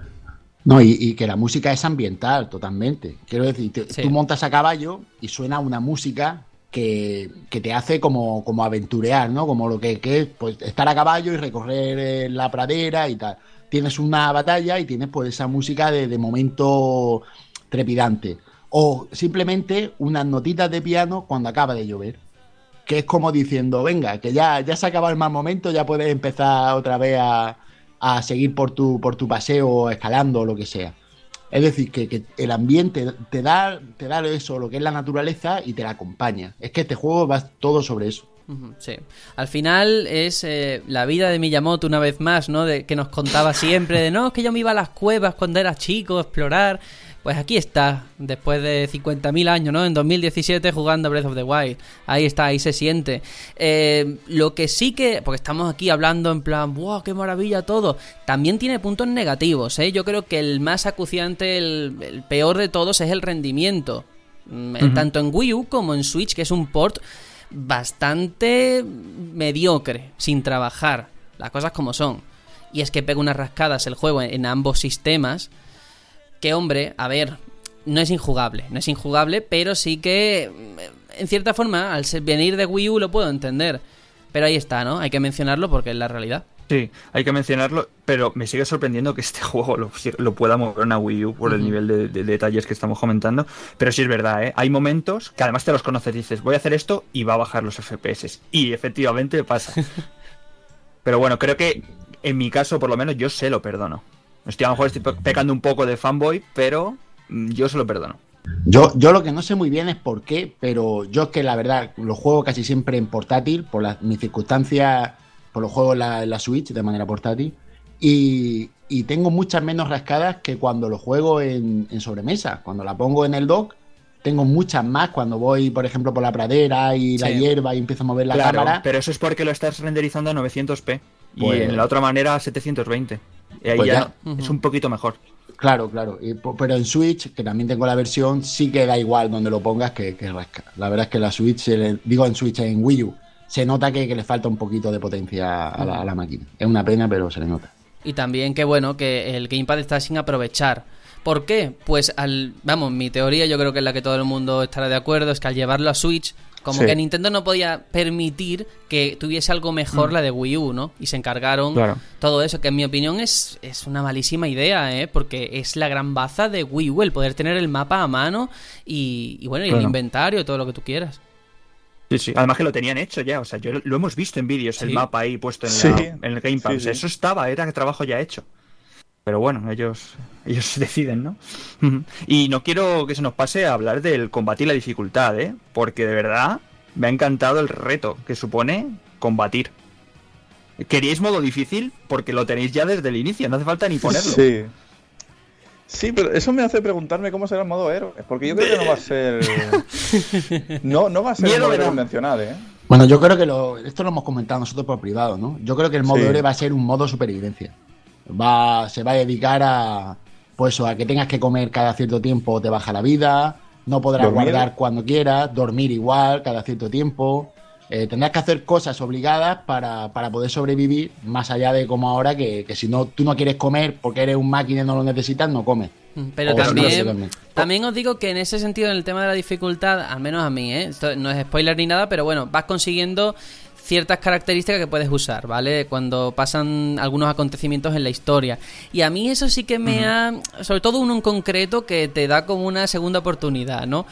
No, y, y que la música es ambiental totalmente. Quiero decir, te- Sí. tú montas a caballo y suena una música que, te hace como, como aventurear, ¿no? Como lo que, que es pues, estar a caballo y recorrer eh, la pradera y tal. Tienes una batalla y tienes pues esa música de, de momento trepidante. O simplemente unas notitas de piano cuando acaba de llover. Que es como diciendo, venga, que ya, ya se acaba el mal momento, ya puedes empezar otra vez a, a seguir por tu, por tu paseo, escalando o lo que sea. Es decir, que, el ambiente te da, te da eso, lo que es la naturaleza, y te la acompaña. Es que este juego va todo sobre eso. Sí. Al final es eh, la vida de Miyamoto una vez más, ¿no? De, que nos contaba siempre de, no, es que yo me iba a las cuevas cuando era chico a explorar. Pues aquí está, después de 50.000 años, ¿no? En 2017 jugando Breath of the Wild. Ahí está, ahí se siente. Eh, lo que sí que, porque estamos aquí hablando en plan, ¡wow, qué maravilla todo! También tiene puntos negativos, ¿eh? Yo creo que el más acuciante, el, el peor de todos es el rendimiento. Mm. Tanto en Wii U como en Switch, que es un port bastante mediocre, sin trabajar, las cosas como son. Y es que pega unas rascadas el juego en, en ambos sistemas, que hombre, a ver, no es injugable, no es injugable, pero sí que, mm, en cierta forma, al venir de Wii U lo puedo entender. Pero ahí está, ¿no? Hay que mencionarlo porque es la realidad. Sí, hay que mencionarlo, pero me sigue sorprendiendo que este juego lo, lo pueda mover una Wii U por el nivel de, de detalles que estamos comentando. Pero sí es verdad, ¿eh? hay momentos que además te los conoces, dices, voy a hacer esto y va a bajar los FPS. Y efectivamente pasa. pero bueno, creo que en mi caso, por lo menos, yo se lo perdono. Estoy a lo mejor estoy pe- pecando un poco de fanboy, pero mm, yo se lo perdono. Yo, yo lo que no sé muy bien es por qué, pero yo es que la verdad lo juego casi siempre en portátil, por las, mis circunstancias, por los juegos en la, la Switch de manera portátil, y, y tengo muchas menos rascadas que cuando lo juego en, en sobremesa. Cuando la pongo en el dock, tengo muchas más cuando voy, por ejemplo, por la pradera y la Sí. hierba y empiezo a mover la claro, cámara. pero eso es porque lo estás renderizando a 900p Pues- y en la otra manera a 720. Y ahí Pues ya, ya. no- es un poquito mejor. Claro, claro. Y pero en Switch, que también tengo la versión, sí que da igual donde lo pongas que, que rasca. La verdad es que la Switch, se le- digo en Switch, en Wii U, se nota que, que le falta un poquito de potencia a la, a la máquina. Es una pena, pero se le nota. Y también que bueno, que el Gamepad está sin aprovechar. ¿Por qué? Pues al. Vamos, mi teoría, yo creo que es la que todo el mundo estará de acuerdo, es que al llevarlo a Switch, como Sí. que Nintendo no podía permitir que tuviese algo mejor la de Wii U, ¿no? Y se encargaron Claro. todo eso, que en mi opinión es, es una malísima idea, ¿eh? Porque es la gran baza de Wii U, el poder tener el mapa a mano y, y bueno, y el inventario, todo lo que tú quieras. Sí, sí. Además que lo tenían hecho ya, o sea, yo lo hemos visto en vídeos, el mapa ahí puesto en, Sí. la- en el sea, sí. eso estaba, era trabajo ya hecho. Pero bueno, ellos, ellos deciden, ¿no? Y no quiero que se nos pase a hablar del combate y la dificultad, ¿eh? Porque de verdad me ha encantado el reto que supone combatir. ¿Queríais modo difícil? Porque lo tenéis ya desde el inicio, no hace falta ni ponerlo. Sí. Sí, pero eso me hace preguntarme cómo será el modo héroe. Porque yo creo que no va a ser. No, no va a ser Miedo el modo héroe convencional, ¿eh? Bueno, yo creo que lo, esto lo hemos comentado nosotros por privado, ¿no? Yo creo que el modo Sí. héroe va a ser un modo supervivencia. Va, se va a dedicar a, pues, a que tengas que comer cada cierto tiempo, te baja la vida, no podrás ¿Dormir? guardar cuando quieras, dormir igual cada cierto tiempo. Eh, tendrás que hacer cosas obligadas para, para poder sobrevivir, más allá de como ahora, que, que si no tú no quieres comer porque eres un máquina y no lo necesitas, no comes. Mm, Pero O si no, también, también os digo que en ese sentido, en el tema de la dificultad, al menos a mí, ¿eh? Esto no es spoiler ni nada, pero bueno, vas consiguiendo ciertas características que puedes usar, ¿vale? Cuando pasan algunos acontecimientos en la historia. Y a mí eso sí que me ha... Sobre todo uno en concreto que te da como una segunda oportunidad, ¿no?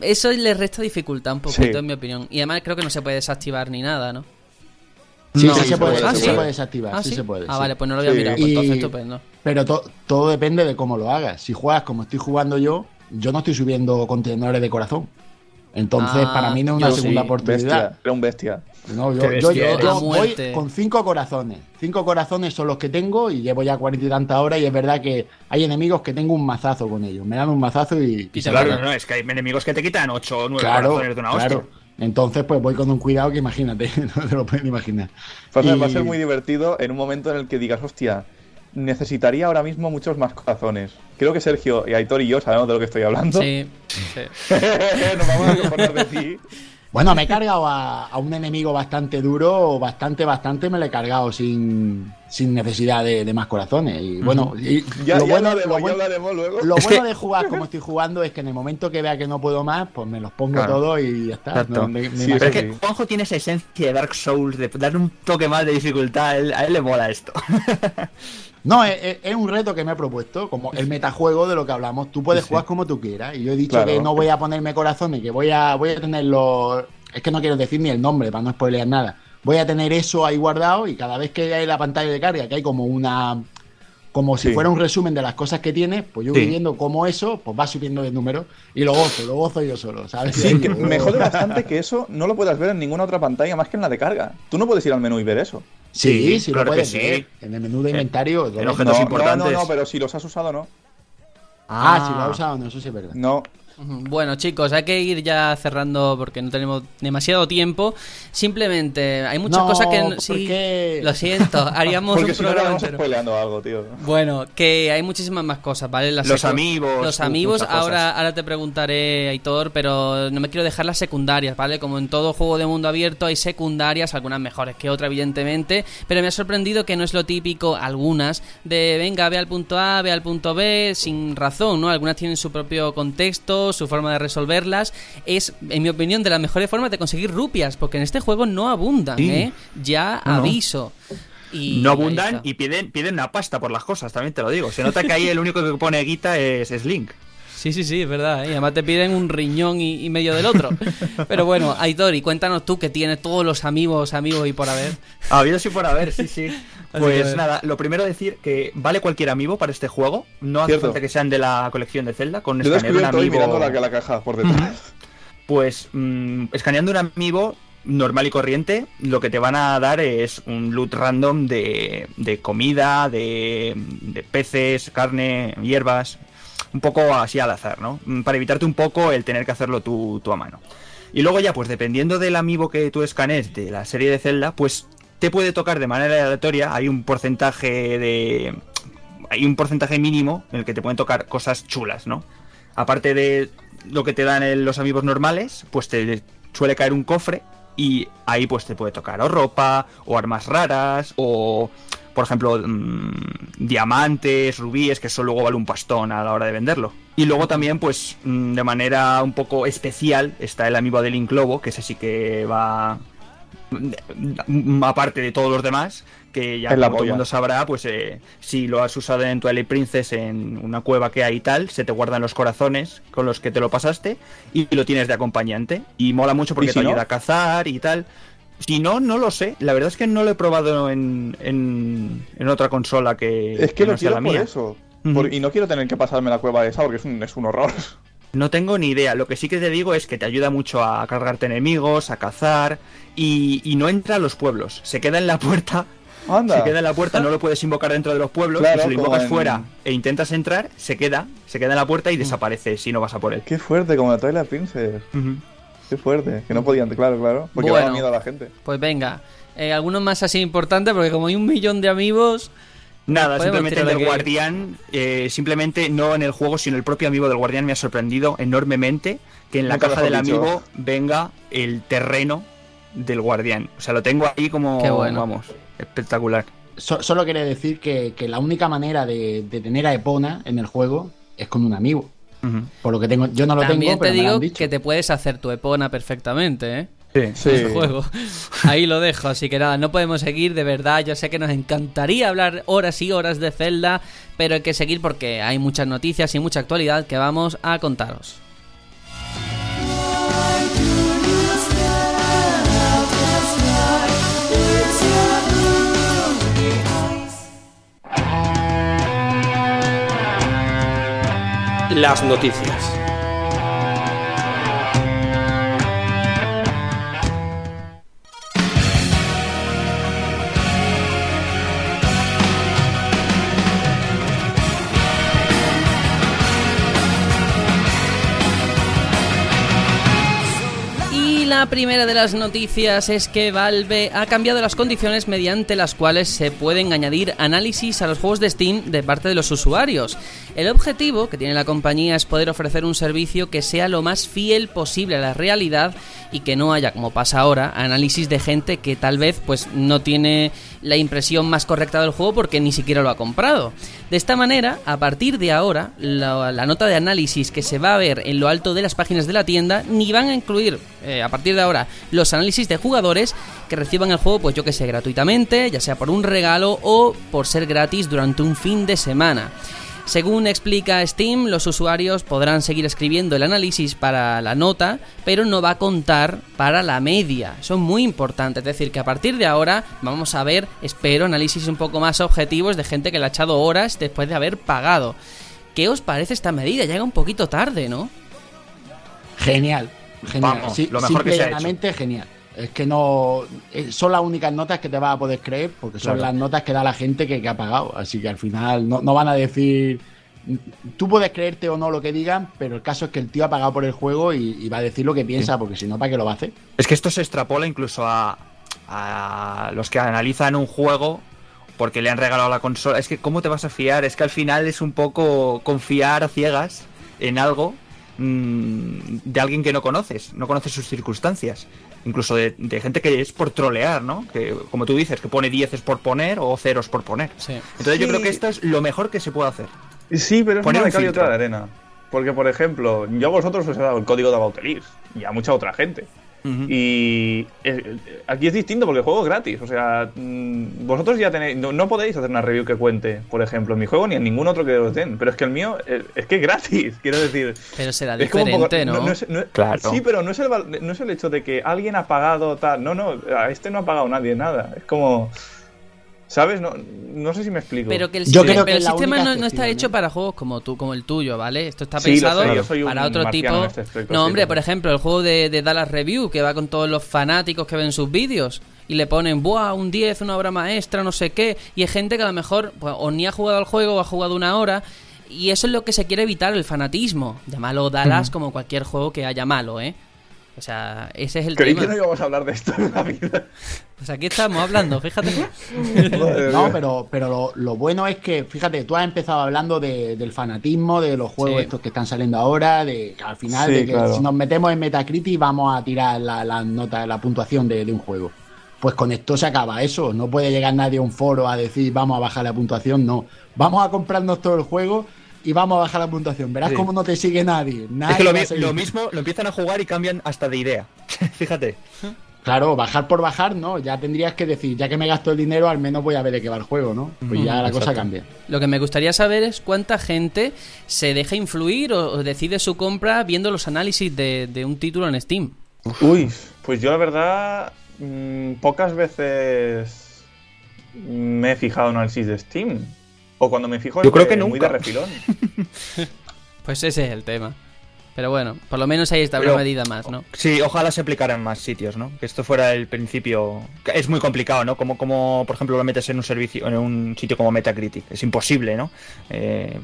Eso le resta dificultad un poquito, Sí. en mi opinión. Y además creo que no se puede desactivar ni nada, ¿no? Sí, No, sí, se puede, puede, sí se se puede. puede desactivar, Ah, sí, se puede. Ah, sí. vale, pues no lo había Sí. mirado, pues Y- entonces estupendo. Pero to- todo depende de cómo lo hagas. Si juegas como estoy jugando yo, yo no estoy subiendo contenedores de corazón. Entonces, Ah, para mí no es una Yo segunda sí, oportunidad. Bestia, era un bestia. No, yo, yo- yo- voy con cinco corazones. Cinco corazones son los que tengo y llevo ya cuarenta y tantas horas y es verdad que hay enemigos que tengo un mazazo con ellos. Me dan un mazazo y, Y Claro, no, no, es que hay enemigos que te quitan 8 o 9 claro, corazones de una hostia. claro. Entonces, pues voy con un cuidado que imagínate, no te lo pueden imaginar. Va a ser- va a ser muy divertido en un momento en el que digas, hostia, necesitaría ahora mismo muchos más corazones. Creo que Sergio y Aitor y yo sabemos de lo que estoy hablando. Sí, sí. Nos vamos a acompañar de ti. Bueno, me he cargado a, a un enemigo bastante duro, bastante, bastante me lo he cargado sin, sin necesidad de, de más corazones. Y bueno, y Ya, lo ya bueno, hablaremos, lo ya bueno- hablaremos luego. lo bueno de jugar como estoy jugando es que en el momento que vea que no puedo más, pues me los pongo Claro. todos y ya está. Exacto. No, me- me Sí, imagino- Pero es que Juanjo tiene esa esencia de Dark Souls, de darle un toque más de dificultad. A él, a él le mola esto. No, es, es- es un reto que me he propuesto, como el metajuego de lo que hablamos. Tú puedes Sí. jugar como tú quieras. Y yo he dicho Claro. que no voy a ponerme corazones, que voy a, voy a tener los. Es que no quiero decir ni el nombre para no spoilear nada. Voy a tener eso ahí guardado y cada vez que hay la pantalla de carga, que hay como una. Como si Sí. fuera un resumen de las cosas que tienes, pues yo Sí. voy viendo cómo eso, pues va subiendo de número y lo gozo, lo gozo yo solo, ¿sabes? Sí, que me jode bastante que eso no lo puedas ver en ninguna otra pantalla más que en la de carga. Tú no puedes ir al menú y ver eso. Sí, Sí, sí, claro lo que puedes sí. ver. En el menú de inventario. en objetos no, importantes. No, no, no, pero si los has usado, no. Ah, si lo has usado, no, eso sí es verdad. No. Bueno, chicos, hay que ir ya cerrando porque no tenemos demasiado tiempo. Simplemente, hay muchas No, cosas que. ¿por Sí, qué? lo siento, haríamos Porque un si no programa estamos entero. spoileando algo, tío. Bueno, que hay muchísimas más cosas, ¿vale? Las Los amigos, Los uf, amigos, cosas. ahora, ahora te preguntaré, Aitor, pero no me quiero dejar las secundarias, ¿vale? Como en todo juego de mundo abierto hay secundarias, algunas mejores que otras, evidentemente, pero me ha sorprendido que no es lo típico, algunas, de venga, ve al punto A, ve al punto B, sin razón, ¿no? Algunas tienen su propio contexto, su forma de resolverlas. Es, en mi opinión, de las mejores formas de conseguir rupias, porque en este juego no abundan, Sí. ¿eh? Ya No, aviso. Y no abundan y piden, piden una pasta por las cosas, también te lo digo. Se nota que ahí el único que pone guita es, es Link. Sí, sí, sí, es verdad. ¿eh? Y además te piden un riñón y, y medio del otro. Pero bueno, Aitor, y cuéntanos tú que tienes todos los amigos, amigos y por haber. Ha habido sí por haber, sí, sí. Pues nada, lo primero decir que vale cualquier amigo para este juego. No hace Cierto. falta que sean de la colección de Zelda. Con Yo escanear un amigo. mirando la, la caja por detrás. Pues mm, escaneando un amiibo normal y corriente, lo que te van a dar es un loot random de, de comida, de, de peces, carne, hierbas, un poco así al azar, ¿no? Mm, Para evitarte un poco el tener que hacerlo tú, tú a mano. Y luego ya, pues dependiendo del amiibo que tú escanees de la serie de Zelda, pues te puede tocar de manera aleatoria, hay un porcentaje de... Hay un porcentaje mínimo en el que te pueden tocar cosas chulas, ¿no? Aparte de lo que te dan los amigos normales, pues te suele caer un cofre y ahí pues te puede tocar o ropa, o armas raras, o por ejemplo mm, diamantes, rubíes, que eso luego vale un pastón a la hora de venderlo. Y luego también pues mm, de manera un poco especial está el amigo de Link Lobo, que ese sí que va aparte de todos los demás, que ya como todo el mundo sabrá, pues eh, si lo has usado en Twilight Princess en una cueva que hay y tal, se te guardan los corazones con los que te lo pasaste y lo tienes de acompañante. Y mola mucho porque ¿Y si te no? ayuda a cazar y tal. Si no, no lo sé. La verdad es que no lo he probado en, en, en otra consola que, Es que no lo sea quiero la por mía. eso. Por- y no quiero tener que pasarme la cueva esa porque es un, es un horror. No tengo ni idea. Lo que sí que te digo es que te ayuda mucho a cargarte enemigos, a cazar y, y no entra a los pueblos. Se queda en la puerta. Anda. Se queda en la puerta, no lo puedes invocar dentro de los pueblos. Claro, y si lo invocas en- fuera e intentas entrar, se queda, se queda en la puerta y desaparece si no vas a por él. Qué fuerte, como la Twilight Princess. Qué fuerte. Que no podían, claro, claro. Porque Bueno. daba miedo a la gente. Pues venga, eh, algunos más así importantes, porque como hay un millón de amigos, Nada, simplemente el del aquí. guardián, eh, simplemente no en el juego, sino el propio amigo del guardián me ha sorprendido enormemente que en la Nunca caja del dicho. amigo venga el terreno del guardián. O sea, lo tengo ahí como, bueno. vamos, espectacular. So- solo quería decir que, que la única manera de, de tener a Epona en el juego es con un amigo. Por lo que tengo, yo no lo También tengo, pero te me lo digo han dicho. que te puedes hacer tu Epona perfectamente, ¿eh? Sí. El juego. Ahí lo dejo, así que nada, no podemos seguir, de verdad. Yo sé que nos encantaría hablar horas y horas de Zelda, pero hay que seguir porque hay muchas noticias y mucha actualidad que vamos a contaros. Las noticias. La primera de las noticias es que Valve ha cambiado las condiciones mediante las cuales se pueden añadir análisis a los juegos de Steam de parte de los usuarios. El objetivo que tiene la compañía es poder ofrecer un servicio que sea lo más fiel posible a la realidad y que no haya, como pasa ahora, análisis de gente que tal vez pues no tiene la impresión más correcta del juego porque ni siquiera lo ha comprado. De esta manera, a partir de ahora, la, nota de análisis que se va a ver en lo alto de las páginas de la tienda ni van a incluir eh, a partir de ahora los análisis de jugadores que reciban el juego, pues yo que sé, gratuitamente, ya sea por un regalo o por ser gratis durante un fin de semana. Según explica Steam, los usuarios podrán seguir escribiendo el análisis para la nota, pero no va a contar para la media. Eso es muy importante, es decir, que a partir de ahora vamos a ver, espero, análisis un poco más objetivos de gente que le ha echado horas después de haber pagado. ¿Qué os parece esta medida? Llega un poquito tarde, ¿no? Genial, genial. Vamos, Sí, lo mejor que se ha llanamente genial. Es que no. eh, Son las únicas notas que te vas a poder creer, porque son Claro. las notas que da la gente que, que ha pagado. Así que al final no, no van a decir. Tú puedes creerte o no lo que digan, pero el caso es que el tío ha pagado por el juego y, y va a decir lo que piensa, porque si no, ¿para qué lo va a hacer? Es que esto se extrapola incluso a, a los que analizan un juego porque le han regalado la consola. Es que, ¿cómo te vas a fiar? Es que al final es un poco confiar a ciegas en algo mm, de alguien que no conoces, no conoces sus circunstancias. Incluso de, de gente que es por trolear, ¿no? Que, como tú dices, que pone 10 por poner o ceros por poner. Sí. Entonces yo creo que esto es lo mejor que se puede hacer. Sí, pero es Poner una un de otra de arena. Porque, por ejemplo, yo a vosotros os he dado el código de Abautelis y a mucha otra gente. Y eh, aquí es distinto porque el juego es gratis. O sea, mm, vosotros ya tenéis. No, no podéis hacer una review que cuente, por ejemplo, en mi juego ni en ningún otro que os den. Pero es que el mío eh, es que es gratis, quiero decir. Pero será Es como un poco- diferente, ¿no? es- Claro. Sí, pero no es, el, no es el hecho de que alguien ha pagado tal. No, no, a este no ha pagado nadie nada. Es como. ¿Sabes? No, no sé si me explico. Pero que el Yo sistema, creo que pero el sistema no, no está hecho para juegos como tú, como el tuyo, ¿vale? Esto está Sí, pensado sé, para otro tipo. este aspecto, no, hombre, por ejemplo, el juego de, de Dallas Review que va con todos los fanáticos que ven sus vídeos y le ponen, ¡buah! Un 10, una obra maestra, no sé qué. Y hay gente que a lo mejor pues, o ni ha jugado al juego o ha jugado una hora. Y eso es lo que se quiere evitar, el fanatismo. Llámalo Dallas como cualquier juego que haya malo, ¿eh? O sea, ese es el Creí tema. que no íbamos a hablar de esto en la vida. Pues aquí estamos hablando, fíjate. No, pero, pero lo, lo bueno es que, fíjate, tú has empezado hablando de- del fanatismo, de los juegos Sí. estos que están saliendo ahora, de que al final, Sí, de que claro. si nos metemos en Metacritic vamos a tirar la, la nota, la puntuación de, de un juego. Pues con esto se acaba eso. No puede llegar nadie a un foro a decir vamos a bajar la puntuación. No. Vamos a comprarnos todo el juego y vamos a bajar la puntuación. Verás Sí. cómo no te sigue nadie. Nadie es que lo, mi- mismo lo empiezan a jugar y cambian hasta de idea. Fíjate. Claro, bajar por bajar, no. Ya tendrías que decir, ya que me gasto el dinero, al menos voy a ver de qué va el juego, ¿no? Pues ya la cosa cambia. Lo que me gustaría saber es cuánta gente se deja influir o, o decide su compra viendo los análisis de, de un título en Steam. Uy, pues yo la verdad, mm, pocas veces me he fijado en análisis de Steam. O cuando me fijo Yo creo que muy nunca. de refilón. Pues ese es el tema. Pero bueno, por lo menos ahí está Pero- una medida más, ¿no? Sí, ojalá se aplicara en más sitios, ¿no? Que esto fuera el principio. que Es muy complicado, ¿no? Como, como por ejemplo, lo metes en un servicio, en un sitio como Metacritic. Es imposible, ¿no? Eh,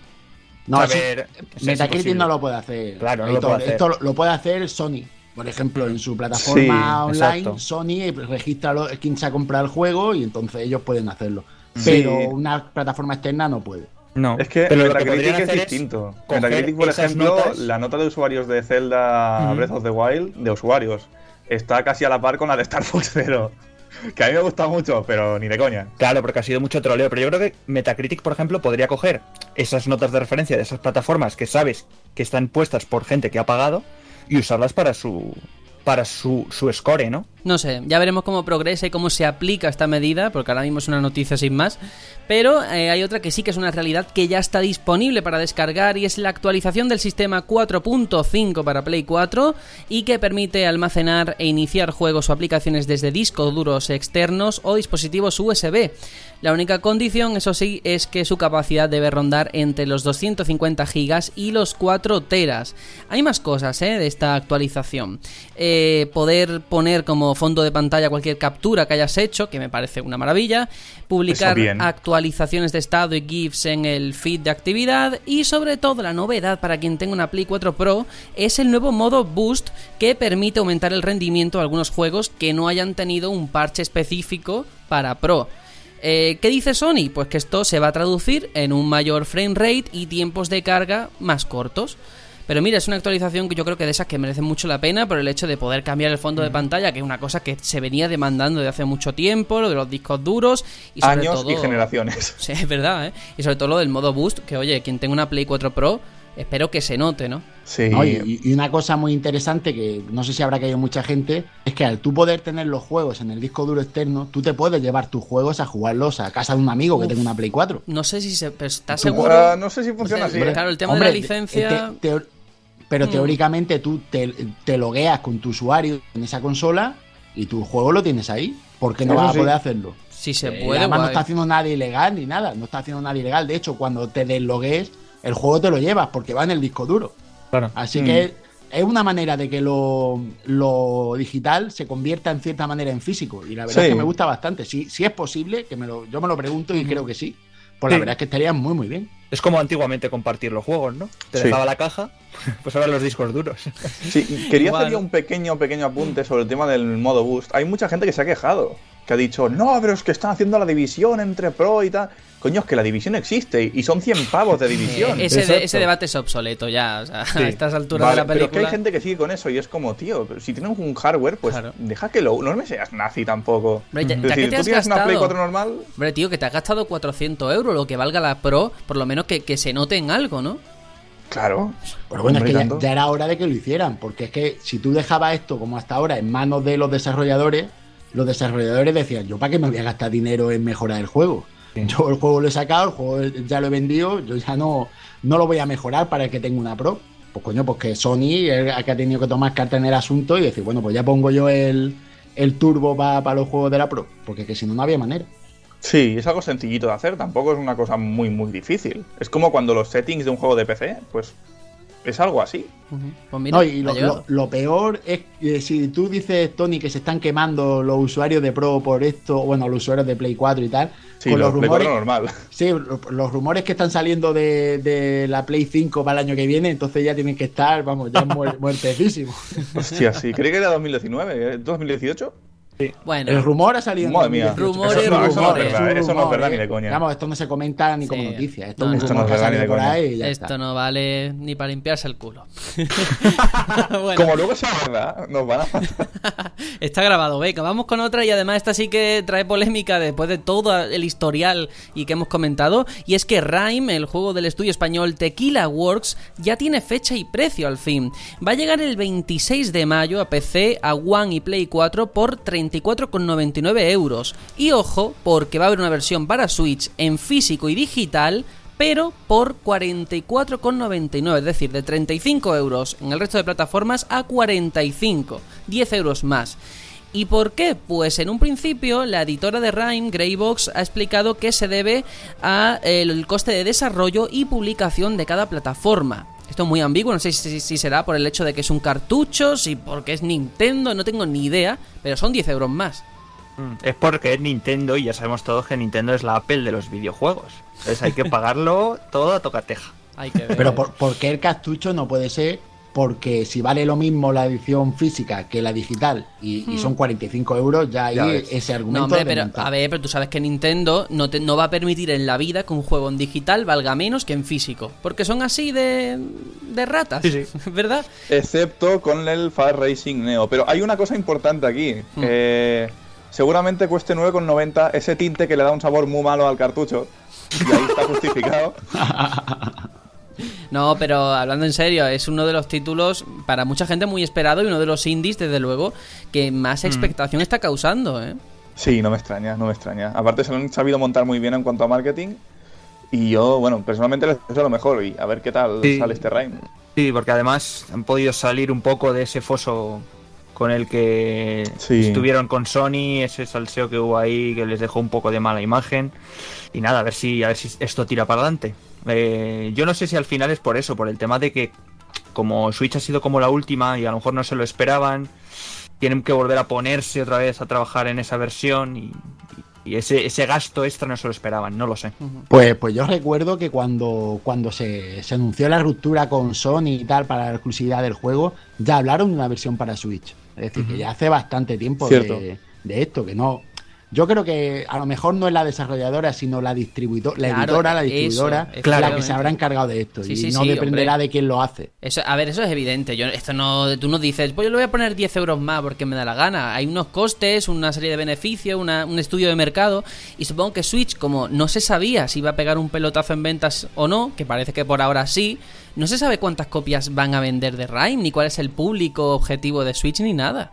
No, saber- sí, es Metacritic no lo puede hacer. Claro, no lo Editor. puede hacer. Esto lo- lo puede hacer Sony. Por ejemplo, en su plataforma Sí, online, exacto. Sony registra lo- quién se ha comprado el juego y entonces ellos pueden hacerlo. Pero Sí. una plataforma externa no puede. No, Es que pero lo que Metacritic es distinto. Metacritic, por ejemplo, notas- la nota de usuarios de Zelda. Breath of the Wild, de usuarios, está casi a la par con la de Star Fox Zero. Que a mí me gusta mucho, pero ni de coña. Claro, porque ha sido mucho troleo. Pero yo creo que Metacritic, por ejemplo, podría coger esas notas de referencia de esas plataformas que sabes que están puestas por gente que ha pagado y usarlas para su para su, su score, ¿no? No sé, ya veremos cómo progresa y cómo se aplica esta medida, porque ahora mismo es una noticia sin más. Pero eh, hay otra que sí que es una realidad que ya está disponible para descargar y es la actualización del sistema 4.5 para Play 4 y que permite almacenar e iniciar juegos o aplicaciones desde discos duros externos o dispositivos USB. La única condición, eso sí, es que su capacidad debe rondar entre los 250 gigas y los 4 teras. Hay más cosas ¿eh? de esta actualización. Eh, poder poner como fondo de pantalla cualquier captura que hayas hecho, que me parece una maravilla. Publicar bien. Actualizaciones de estado y GIFs en el feed de actividad. Y sobre todo la novedad para quien tenga una Play 4 Pro es el nuevo modo Boost que permite aumentar el rendimiento de algunos juegos que no hayan tenido un parche específico para Pro. Eh, ¿Qué dice Sony? Pues que esto se va a traducir en un mayor frame rate y tiempos de carga más cortos. Pero mira, es una actualización que yo creo que de esas que merecen mucho la pena por el hecho de poder cambiar el fondo de pantalla, que es una cosa que se venía demandando desde hace mucho tiempo, lo de los discos duros y sobre Años todo... y generaciones. Sí, es verdad, ¿eh? Y sobre todo lo del modo boost, que oye, quien tenga una Play 4 Pro, espero que se note, ¿no? Sí. ¿no? Y, y una cosa muy interesante que no sé si habrá caído mucha gente es que al tú poder tener los juegos en el disco duro externo, tú te puedes llevar tus juegos a jugarlos a casa de un amigo que tenga una Play 4. No sé si se... Pero ¿estás Tú- seguro? No sé si funciona Hombre, así. ¿eh? Claro, el tema Hombre, de la licencia... te- pero Mm. teóricamente tú te, te logueas con tu usuario en esa consola y tu juego lo tienes ahí. ¿Por qué no Eso vas sí. a poder hacerlo? Si se Eh, puede, además no está haciendo nada ilegal ni nada, no está haciendo nada ilegal. De hecho, cuando te deslogues, el juego te lo llevas porque va en el disco duro. Claro. Así Mm. que es una manera de que lo, lo digital se convierta en cierta manera en físico. Y la verdad Sí. es que me gusta bastante. Si, si es posible, que me lo, yo me lo pregunto y creo que sí. Pues la verdad es que estaría muy, muy bien. Es como antiguamente compartir los juegos, ¿no? Te Sí. dejaba la caja, pues ahora los discos duros. Sí, quería hacer ya un pequeño, pequeño apunte sobre el tema del modo boost. Hay mucha gente que se ha quejado, que ha dicho, no, pero es que están haciendo la división entre pro y tal. Coño, es que la división existe y son 100 pavos de división. Eh, ese, de- Exacto. ese debate es obsoleto ya, o sea, Sí. a estas alturas Vale, de la pero es que película. hay gente que sigue con eso y es como, tío, pero si tienes un hardware, pues Claro. deja que lo. No me seas nazi tampoco. Hombre, ya- que tú tienes una Play gastado- 4 normal, Hombre, tío, que te has gastado 400 euros, lo que valga la Pro, por lo menos que, que se note en algo, ¿no? claro. Pero bueno, es que ya, ya era hora de que lo hicieran, porque es que si tú dejabas esto como hasta ahora en manos de los desarrolladores, los desarrolladores decían, yo para qué me voy a gastar dinero en mejorar el juego. Yo el juego lo he sacado, el juego ya lo he vendido, yo ya no, no lo voy a mejorar para el que tenga una Pro. Pues coño, pues que Sony es el que ha tenido que tomar carta en el asunto y decir, bueno, pues ya pongo yo el, el turbo para los juegos de la Pro, porque que si no, no había manera. Sí, es algo sencillito de hacer, tampoco es una cosa muy, muy difícil. Es como cuando los settings de un juego de PC, pues es algo así. Pues mira, no, y lo, peor es que si tú dices, Tony, que se están quemando los usuarios de Pro por esto, bueno, los usuarios de Play 4 y tal. Sí, los, rumores. Sí, los rumores que están saliendo de, de, la Play 5 para el año que viene, entonces ya tienen que estar, vamos, ya muertecísimos. Hostia, sí, creí que era 2019, ¿2018? Sí. Bueno. El rumor ha salido. Madre mía. Rumores, eso, no, rumores. Eso no es verdad, eso no es verdad ni de ¿eh? coña. Vamos, esto no se comenta ni sí. como noticia. Esto, no, es esto no es verdad ni de coña. Esto está. no vale ni para limpiarse el culo. bueno. Como luego sea verdad, nos van a matar. Está grabado, Beca. Vamos con otra y además esta sí que trae polémica después de todo el historial y que hemos comentado. Y es que Rime, el juego del estudio español Tequila Works, ya tiene fecha y precio al fin. Va a llegar el 26 de mayo a PC, a One y Play 4 por 30 34,99 euros. Y ojo, porque va a haber una versión para Switch en físico y digital pero por 44,99, es decir, de 35 euros en el resto de plataformas a 45, 10 euros más. ¿Y por qué? Pues en un principio la editora de Rhyme, Greybox, ha explicado que se debe a el, el coste de desarrollo y publicación de cada plataforma. Esto es muy ambiguo, no sé si, si será por el hecho de que es un cartucho, si porque es Nintendo, no tengo ni idea, pero son 10 euros más. Es porque es Nintendo y ya sabemos todos que Nintendo es la Apple de los videojuegos. Entonces hay que pagarlo todo a tocateja. Hay que ver. Pero por, ¿por qué el cartucho no puede ser porque si vale lo mismo la edición física que la digital y, y son 45 euros, ya ahí Ya ese No, argumento hombre, es pero, a ver, pero tú sabes que Nintendo no, te- no va a permitir en la vida que un juego en digital valga menos que en físico. Porque son así de, de ratas, Sí, sí. ¿verdad? Excepto con el Far Racing Neo. Pero hay una cosa importante aquí. Hmm. que seguramente cueste 9,90 ese tinte que le da un sabor muy malo al cartucho. Y ahí está justificado. No, pero hablando en serio, es uno de los títulos para mucha gente muy esperado y uno de los indies, desde luego, que más expectación está causando, ¿eh? Sí, no me extraña, no me extraña. Aparte se lo han sabido montar muy bien en cuanto a marketing. Y yo, bueno, personalmente les deseo lo mejor. Y a ver qué tal Sí. sale este Rhyme. Sí, porque además han podido salir un poco de ese foso con el que Sí. estuvieron con Sony, ese salseo que hubo ahí que les dejó un poco de mala imagen. Y nada, a ver si, a ver si esto tira para adelante. Eh, yo no sé si al final es por eso, por el tema de que como Switch ha sido como la última y a lo mejor no se lo esperaban, tienen que volver a ponerse otra vez a trabajar en esa versión y, y ese, ese gasto extra no se lo esperaban, no lo sé. Pues, pues yo recuerdo que cuando, cuando se, se anunció la ruptura con Sony y tal para la exclusividad del juego, ya hablaron de una versión para Switch. Es decir, que ya hace bastante tiempo de, de esto, que no. Yo creo que a lo mejor no es la desarrolladora, sino la distribuidora, la Claro, editora, la eso, distribuidora, la que se habrá encargado de esto. Sí, y sí, no sí, dependerá hombre. de quién lo hace. Eso, a ver, eso es evidente. Yo, esto no, tú no dices, pues yo le voy a poner 10 euros más porque me da la gana. Hay unos costes, una serie de beneficios, una- un estudio de mercado. Y supongo que Switch, como no se sabía si iba a pegar un pelotazo en ventas o no, que parece que por ahora sí, no se sabe cuántas copias van a vender de Rime, ni cuál es el público objetivo de Switch, ni nada.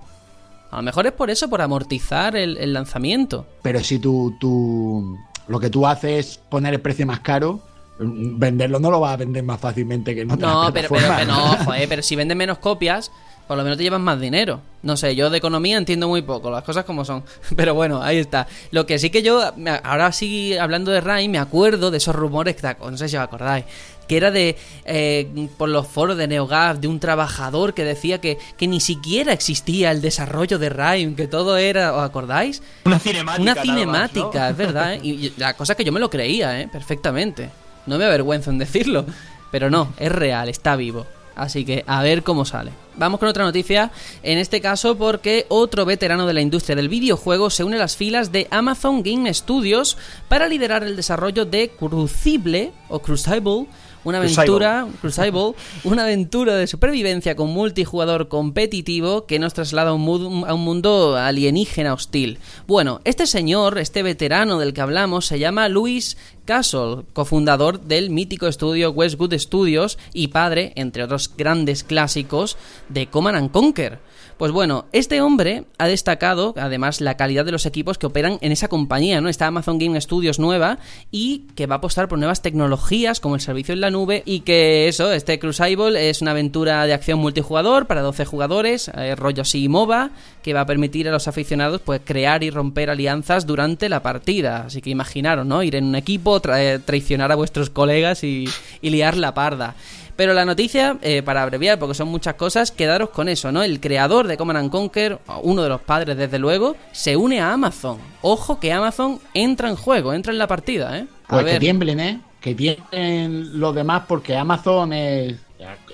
A lo mejor es por eso, por amortizar el, el lanzamiento. Pero si tú, tú lo que tú haces es poner el precio más caro, venderlo no lo vas a vender más fácilmente que en otras No, pero, pero, pero no, joder, pero si venden menos copias, por lo menos te llevas más dinero. No sé, yo de economía entiendo muy poco, las cosas como son. Pero bueno, ahí está. Lo que sí que yo, ahora sí, hablando de Rai, me acuerdo de esos rumores, que no sé si os acordáis, que era de, eh, por los foros de NeoGAF, de un trabajador que decía que, que ni siquiera existía el desarrollo de Rai, que todo era, ¿os acordáis? Una cinemática. Una nada más, ¿no? cinemática, es verdad. ¿eh? Y, y la cosa es que yo me lo creía, ¿eh? Perfectamente. No me avergüenzo en decirlo. Pero no, es real, está vivo. Así que a ver cómo sale. Vamos con otra noticia, en este caso porque otro veterano de la industria del videojuego se une a las filas de Amazon Game Studios para liderar el desarrollo de Crucible o Crucible, una aventura, Crucible, una aventura de supervivencia con multijugador competitivo que nos traslada a un, mu- a un mundo alienígena hostil. Bueno, este señor, este veterano del que hablamos, se llama Luis Castle, cofundador del mítico estudio Westwood Studios y padre, entre otros grandes clásicos, de Command and Conquer. Pues bueno, este hombre ha destacado además la calidad de los equipos que operan en esa compañía, ¿no? Esta Amazon Game Studios nueva y que va a apostar por nuevas tecnologías como el servicio en la nube y que eso, este Crucible es una aventura de acción multijugador para 12 jugadores, eh, rollo así MOBA, que va a permitir a los aficionados pues crear y romper alianzas durante la partida. Así que imaginaros, ¿no? Ir en un equipo, tra- traicionar a vuestros colegas y, y liar la parda. Pero la noticia, eh, para abreviar, porque son muchas cosas, quedaros con eso, ¿no? El creador de Command and Conquer, uno de los padres desde luego, se une a Amazon. Ojo que Amazon entra en juego, entra en la partida, ¿eh? A Pues que ver, tiemblen, ¿eh? Que tiemblen los demás porque Amazon es...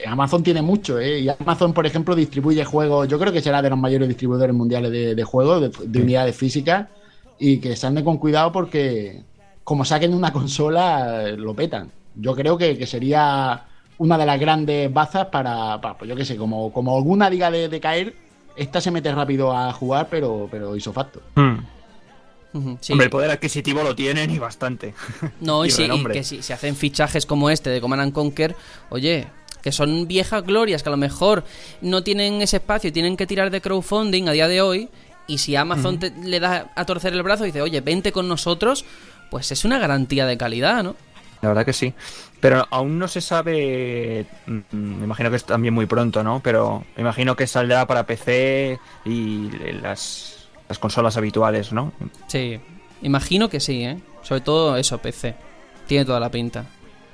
Amazon tiene mucho, ¿eh? Y Amazon, por ejemplo, distribuye juegos, yo creo que será de los mayores distribuidores mundiales de, de juegos, de, de unidades físicas, y que se anden con cuidado porque como saquen una consola, lo petan. Yo creo que, que sería una de las grandes bazas para, para, pues yo qué sé, como, como alguna diga de, de caer, esta se mete rápido a jugar, pero, pero hizo facto. Hmm. sí. Hombre, el poder adquisitivo lo tienen y bastante. No, y, Y sí, y que si se hacen fichajes como este de Command and Conquer, oye, que son viejas glorias que a lo mejor no tienen ese espacio y tienen que tirar de crowdfunding a día de hoy. Y si Amazon te- le da a torcer el brazo y dice, oye, vente con nosotros, pues es una garantía de calidad, ¿no? La verdad que sí. Pero aún no se sabe. mm, Me imagino que es también muy pronto, ¿no? Pero me imagino que saldrá para PC y las, las consolas habituales, ¿no? Sí, imagino que sí, ¿eh? Sobre todo eso, PC. Tiene toda la pinta.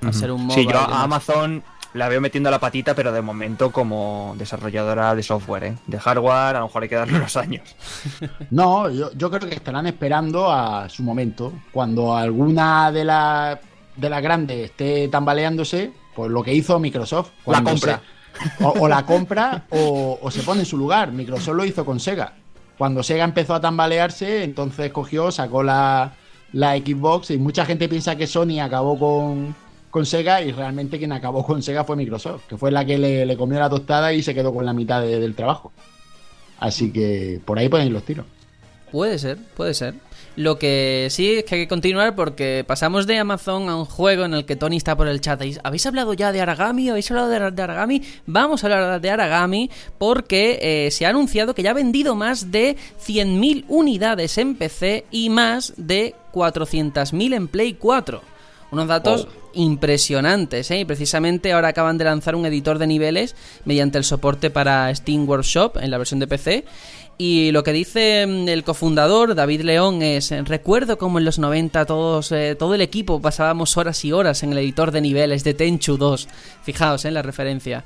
Al ser un Sí, mobile yo a. Amazon la veo metiendo la patita, pero de momento como desarrolladora de software, ¿eh? De hardware, a lo mejor hay que darle unos años. No, yo, yo creo que estarán esperando a su momento. Cuando alguna de las de las grandes esté tambaleándose, pues lo que hizo Microsoft. Cuando compra. se- O, o la compra o, o se pone en su lugar. Microsoft lo hizo con Sega. Cuando Sega empezó a tambalearse, entonces cogió, sacó la, la Xbox y mucha gente piensa que Sony acabó con, con Sega y realmente quien acabó con Sega fue Microsoft, que fue la que le, comió la tostada y se quedó con la mitad de- del trabajo. Así que por ahí pueden ir los tiros. Puede ser, puede ser. Lo que sí es que hay que continuar porque pasamos de Amazon a un juego en el que Tony está por el chat. ¿Habéis hablado ya de Aragami? ¿Habéis hablado de, de Aragami? Vamos a hablar de Aragami porque eh, se ha anunciado que ya ha vendido más de 100.000 unidades en PC y más de 400.000 en Play 4. Unos datos impresionantes, ¿eh? Y precisamente ahora acaban de lanzar un editor de niveles mediante el soporte para Steam Workshop en la versión de PC. Y lo que dice mm, el cofundador, David León, es, eh, recuerdo como en los 90 todos, eh, todo el equipo pasábamos horas y horas en el editor de niveles de Tenchu 2. Fijaos en la referencia.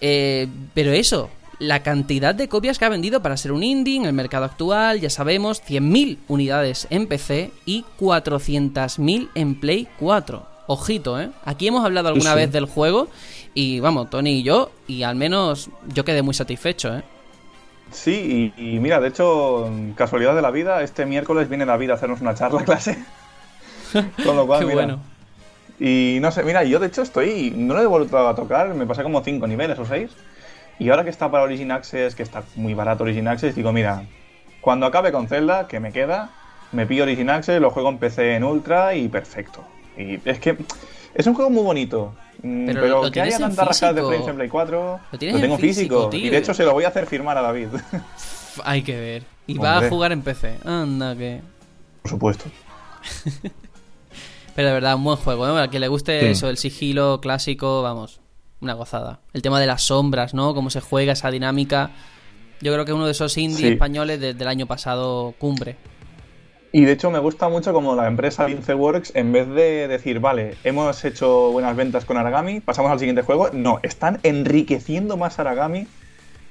Eh, pero eso, la cantidad de copias que ha vendido para ser un indie en el mercado actual, ya sabemos, 100.000 unidades en PC y 400.000 en Play 4. Ojito, ¿eh? Aquí hemos hablado alguna sí. vez del juego y vamos, Tony y yo, y al menos yo quedé muy satisfecho, ¿eh? Sí, y, y mira, de hecho, casualidad de la vida, este miércoles viene David a hacernos una charla clase. Con lo cual, Qué mira. bueno. Y no sé, mira, yo de hecho estoy. No lo he vuelto a tocar, me pasé como 5 niveles o 6. Y ahora que está para Origin Access, que está muy barato Origin Access, digo, mira, cuando acabe con Zelda, que me queda, me pillo Origin Access, lo juego en PC en Ultra y perfecto. Y es que es un juego muy bonito. mm, Pero Pero, lo que haya tantas rajadas de frames en Play 4, Lo tengo físico. Y de hecho se lo voy a hacer firmar a David. Hay que ver. Y va a jugar en PC. Anda que... Por supuesto. Pero de verdad, un buen juego, ¿eh? A quien le guste Sí. eso, el sigilo clásico, vamos, una gozada. El tema de las sombras, ¿no? Cómo se juega esa dinámica. Yo creo que es uno de esos indies Sí. españoles de- del año pasado, cumbre. Y de hecho me gusta mucho como la empresa Linceworks, en vez de decir, vale, hemos hecho buenas ventas con Aragami, pasamos al siguiente juego, no, están enriqueciendo más Aragami.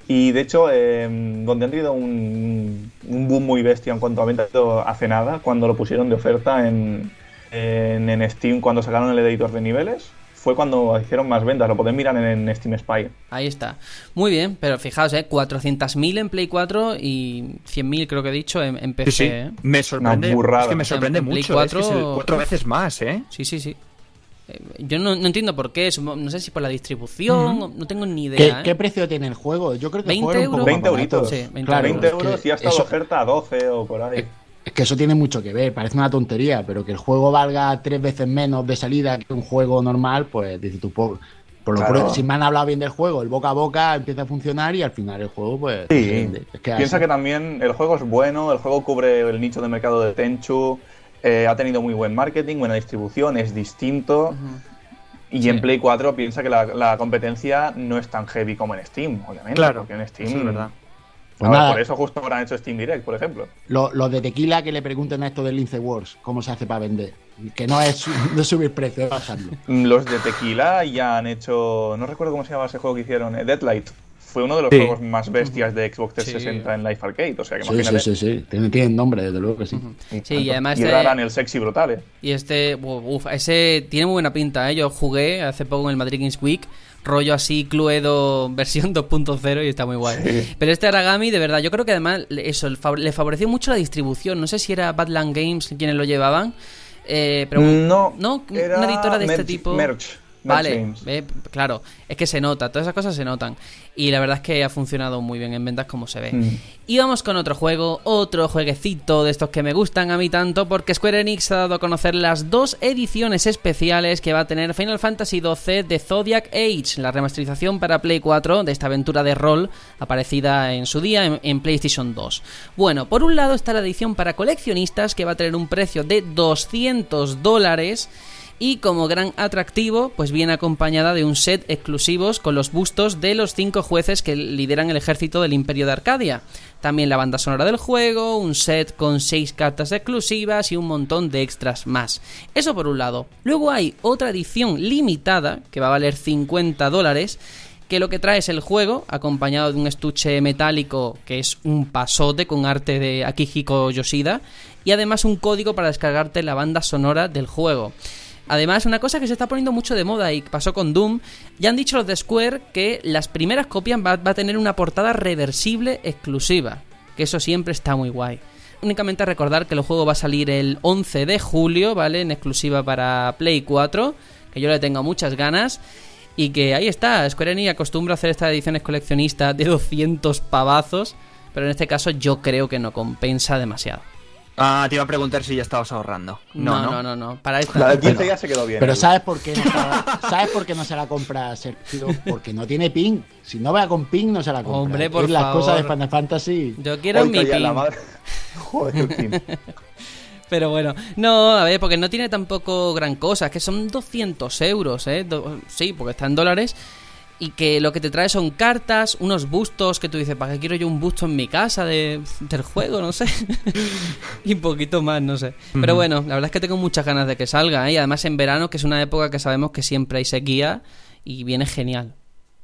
Y de hecho, eh, donde han tenido un, un boom muy bestia en cuanto a ventas hace nada, cuando lo pusieron de oferta en, en, en Steam, cuando sacaron el editor de niveles, fue cuando hicieron más ventas. Lo podéis mirar en, en Steam Spy. Ahí está. Muy bien, pero fijaos, ¿eh? 400.000 en Play 4 y 100.000 creo que he dicho en, en PC, Sí, sí. ¿eh? Me sorprende. Es que me sorprende En Play mucho. Es que es el 4 cuatro veces más, ¿eh? Sí, sí, sí. Eh, Yo no, no entiendo por qué, no sé si por la distribución, no tengo ni ¿Qué, idea. ¿eh? qué precio tiene el juego? Yo creo que el 20 juego era un poco euros. más 20 barato. euritos. Sí, 20 Claro, 20 es que euros y ha estado eso- oferta a 12 o por ahí. Es que eso tiene mucho que ver, parece una tontería, pero que el juego valga tres veces menos de salida que un juego normal, pues dices tú, por, por lo Claro. si me han hablado bien del juego, el boca a boca empieza a funcionar y al final el juego, pues. Sí. Es que Piensa así. que también el juego es bueno, el juego cubre el nicho de mercado de Tenchu, eh, ha tenido muy buen marketing, buena distribución, es distinto. Y Sí. en Play 4 piensa que la, la competencia no es tan heavy como en Steam, obviamente. Claro, porque en Steam. es verdad. Pues A ver, nada. por eso justo ahora han hecho Steam Direct, por ejemplo. Lo- Los de tequila que le pregunten a esto del Lince Wars, cómo se hace para vender. Que no es, subir precio, es bajarlo. Mm, Los de Tequila ya han hecho. No recuerdo cómo se llama ese juego que hicieron, eh, Deadlight. Fue uno de los Sí. juegos más bestias de Xbox Sí. 360 en Life Arcade. O sea que Sí, imagínate. sí, sí, sí. Tienen, tienen nombre, desde luego que sí. Sí, y además Y el sexy brutal, eh. Y este, uf, ese tiene muy buena pinta, ¿eh? Yo jugué hace poco en el Madrid Games Week, rollo así Cluedo versión 2.0 y está muy guay. Sí. Pero este Aragami, de verdad, yo creo que además eso le fav- le favoreció mucho la distribución. No sé si era Badland Games quienes lo llevaban, eh, pero No, no, era una editora de este tipo. Merch, Vale, claro, es que se nota, todas esas cosas se notan. Y la verdad es que ha funcionado muy bien en ventas como se ve. Mm. Y vamos con otro juego, otro jueguecito de estos que me gustan a mí tanto, porque Square Enix ha dado a conocer las dos ediciones especiales que va a tener Final Fantasy XII de Zodiac Age, la remasterización para Play 4 de esta aventura de rol aparecida en su día en, en PlayStation 2. Bueno, por un lado está la edición para coleccionistas que va a tener un precio de 200 dólares. Y como gran atractivo, pues viene acompañada de un set exclusivos con los bustos de los cinco jueces que lideran el ejército del Imperio de Arcadia. También la banda sonora del juego, un set con seis cartas exclusivas y un montón de extras más. Eso por un lado. Luego hay otra edición limitada que va a valer 50 dólares que lo que trae es el juego, acompañado de un estuche metálico que es un pasote con arte de Akihiko Yoshida, y además un código para descargarte la banda sonora del juego. Además, una cosa que se está poniendo mucho de moda y pasó con Doom, ya han dicho los de Square que las primeras copias va, a tener una portada reversible exclusiva, que eso siempre está muy guay. Únicamente recordar que el juego va a salir el 11 de julio, ¿vale? En exclusiva para Play 4, que yo le tengo muchas ganas. Y que ahí está, Square Enix acostumbra a hacer estas ediciones coleccionistas de 200 pavazos, pero en este caso yo creo que no compensa demasiado. Ah, te iba a preguntar si ya estabas ahorrando. No, no, no, no, Para esta La del no. 15 ya se quedó bien. Pero. ¿sabes por qué no se la, ¿sabes por qué no se la compra Sergio? Porque no tiene ping. Si no va con ping, no se la compra. Hombre, por es las favor. cosas de Final Fantasy. Yo quiero Hoy mi calla la pin. madre. Joder. Pero bueno, no, a ver, porque no tiene tampoco gran cosa, es que son 200 euros, ¿eh? Do- sí, porque está en dólares. Y que lo que te trae son cartas, unos bustos que tú dices, ¿para qué quiero yo un busto en mi casa de, del juego? No sé. y un poquito más, no sé. Pero bueno, la verdad es que tengo muchas ganas de que salga, ¿eh? Y además en verano, que es una época que sabemos que siempre hay sequía y viene genial.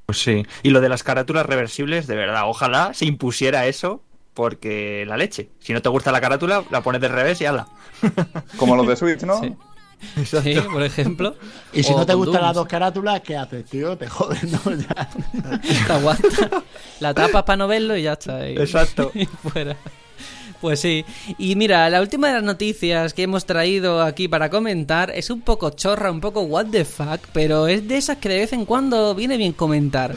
Pues sí. Y lo de las carátulas reversibles, de verdad, ojalá se impusiera eso, porque la leche. Si no te gusta la carátula, la pones de revés y ala. Como los de Switch, ¿no? Sí. Sí, por ejemplo. Y si no te gustan las dos carátulas, ¿qué haces, tío? Te jodes, ¿no? Ya. Te aguanta. La tapas para no verlo y ya está. y- Exacto. y fuera. Pues sí. Y mira, la última de las noticias que hemos traído aquí para comentar es un poco chorra, un poco what the fuck, pero es de esas que de vez en cuando viene bien comentar.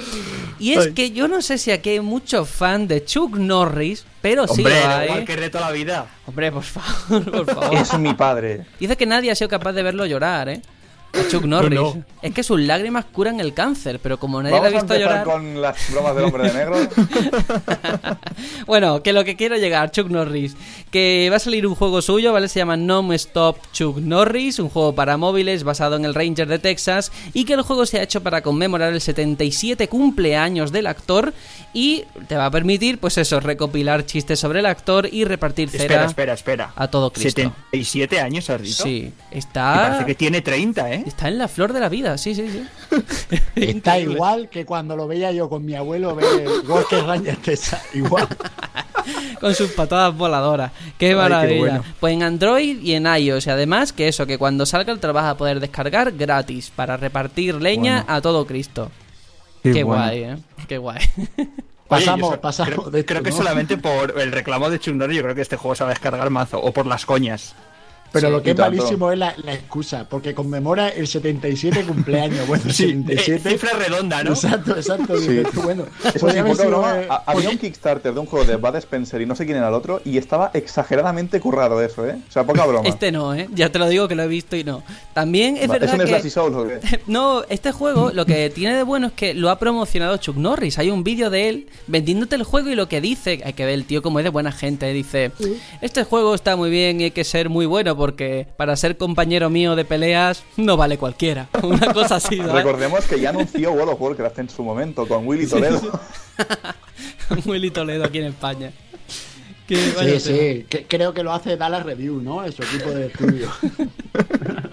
Y es Ay. que yo no sé si aquí hay muchos fans de Chuck Norris, pero sí Hombre, lo hay. igual que reto la vida. Hombre, por favor, por favor. Es mi padre. Dice que nadie ha sido capaz de verlo llorar, ¿eh? A Chuck Norris. no. Es que sus lágrimas curan el cáncer, pero como nadie ha a visto empezar llorar. con las bromas del hombre de negro. Bueno, que lo que quiero llegar, Chuck Norris, que va a salir un juego suyo, ¿vale? Se llama No Stop Chuck Norris, un juego para móviles basado en el Ranger de Texas y que el juego se ha hecho para conmemorar el 77 cumpleaños del actor y te va a permitir, pues eso, recopilar chistes sobre el actor y repartir cera Espera, espera, espera. a todo Cristo. 77 años has dicho. Sí, Y está parece que tiene 30, ¿eh? está en la flor de la vida, sí, sí, sí. Está igual que cuando lo veía yo con mi abuelo ver Walker Ranger Texas. Igual. con sus patadas voladoras. Qué qué maravilla. bueno. Pues en Android y en iOS. Y además que eso, que cuando salga te lo vas a poder descargar gratis para repartir leña a todo Cristo. Qué, bueno. guay, eh. Qué guay. Oye, Pasamos, pasamos Creo, de esto, creo que ¿no? solamente por el reclamo de Chuck Norris, yo creo que este juego se va a descargar mazo. O por las coñas. Pero Sí, lo que es tanto. malísimo es la, la excusa, porque conmemora el 77 cumpleaños. Bueno, Sí, 77. eh, cifra redonda, ¿no? Exacto, exacto. Sí. bueno, Eso sí, poca broma. eh, ha- Había un Kickstarter de un juego de Bud Spencer y no sé quién era el otro, y estaba exageradamente currado eso, ¿eh? O sea, poca broma. Este no, eh. Ya te lo digo que lo he visto y no. También es Va, verdad un que. O qué? No, este juego lo que tiene de bueno es que lo ha promocionado Chuck Norris. Hay un vídeo de él vendiéndote el juego y lo que dice, hay que ver el tío como es de buena gente, eh, dice, este juego está muy bien y hay que ser muy bueno porque para ser compañero mío de peleas no vale cualquiera. Una cosa así, ¿sabes? Recordemos que ya anunció World of Warcraft en su momento con Willy Toledo. Willy Toledo aquí en España. Que Sí, sí. que- creo que lo hace Dallas Review, ¿no? En su equipo de estudio.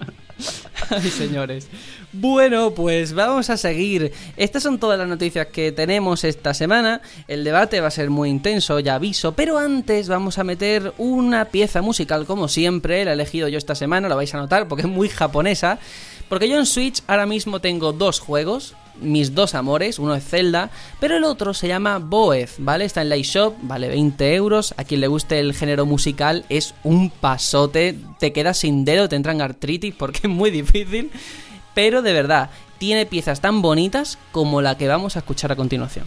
Ay, señores. Bueno, pues vamos a seguir. Estas son todas las noticias que tenemos esta semana. El debate va a ser muy intenso, ya aviso. Pero antes vamos a meter una pieza musical, como siempre. La he elegido yo esta semana, la vais a notar porque es muy japonesa. Porque yo en Switch ahora mismo tengo dos juegos, mis dos amores, uno es Zelda, pero el otro se llama Boez, ¿vale? Está en la eShop, vale 20 euros. A quien le guste el género musical es un pasote, te quedas sin dedo, te entran artritis porque es muy difícil. Pero de verdad, tiene piezas tan bonitas como la que vamos a escuchar a continuación.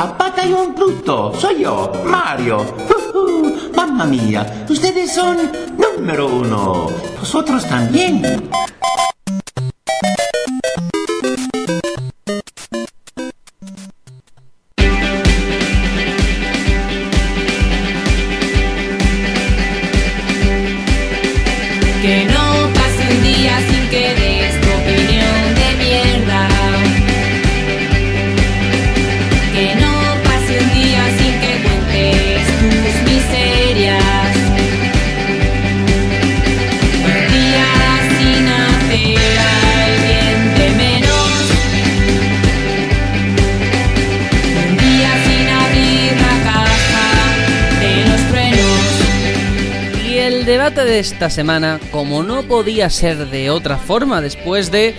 a Batallón Pluto, soy yo, Mario. Ujú, Mamma mía, ustedes son número uno. Vosotros también. Esta semana, como no podía ser de otra forma después de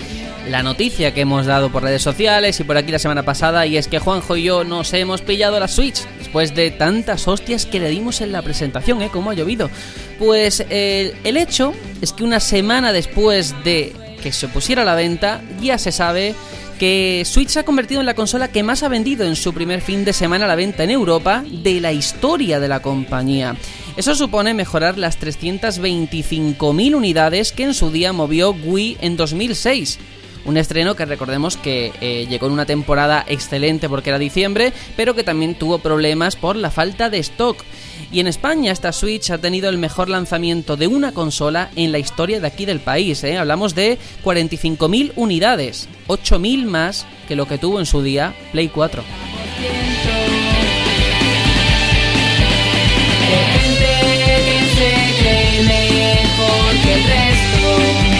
la noticia que hemos dado por redes sociales y por aquí la semana pasada, y es que Juanjo y yo nos hemos pillado la Switch después de tantas hostias que le dimos en la presentación, ¿eh? Como ha llovido. Pues el hecho es que una semana después de que se pusiera a la venta, ya se sabe que Switch se ha convertido en la consola que más ha vendido en su primer fin de semana a la venta en Europa de la historia de la compañía. Eso supone mejorar las 325.000 unidades que en su día movió Wii en 2006. Un estreno que recordemos que eh, llegó en una temporada excelente porque era diciembre, pero que también tuvo problemas por la falta de stock. Y en España esta Switch ha tenido el mejor lanzamiento de una consola en la historia de aquí del país. ¿eh? Hablamos de 45.000 unidades, 8.000 más que lo que tuvo en su día Play 4. De gente que se cree mejor que el resto.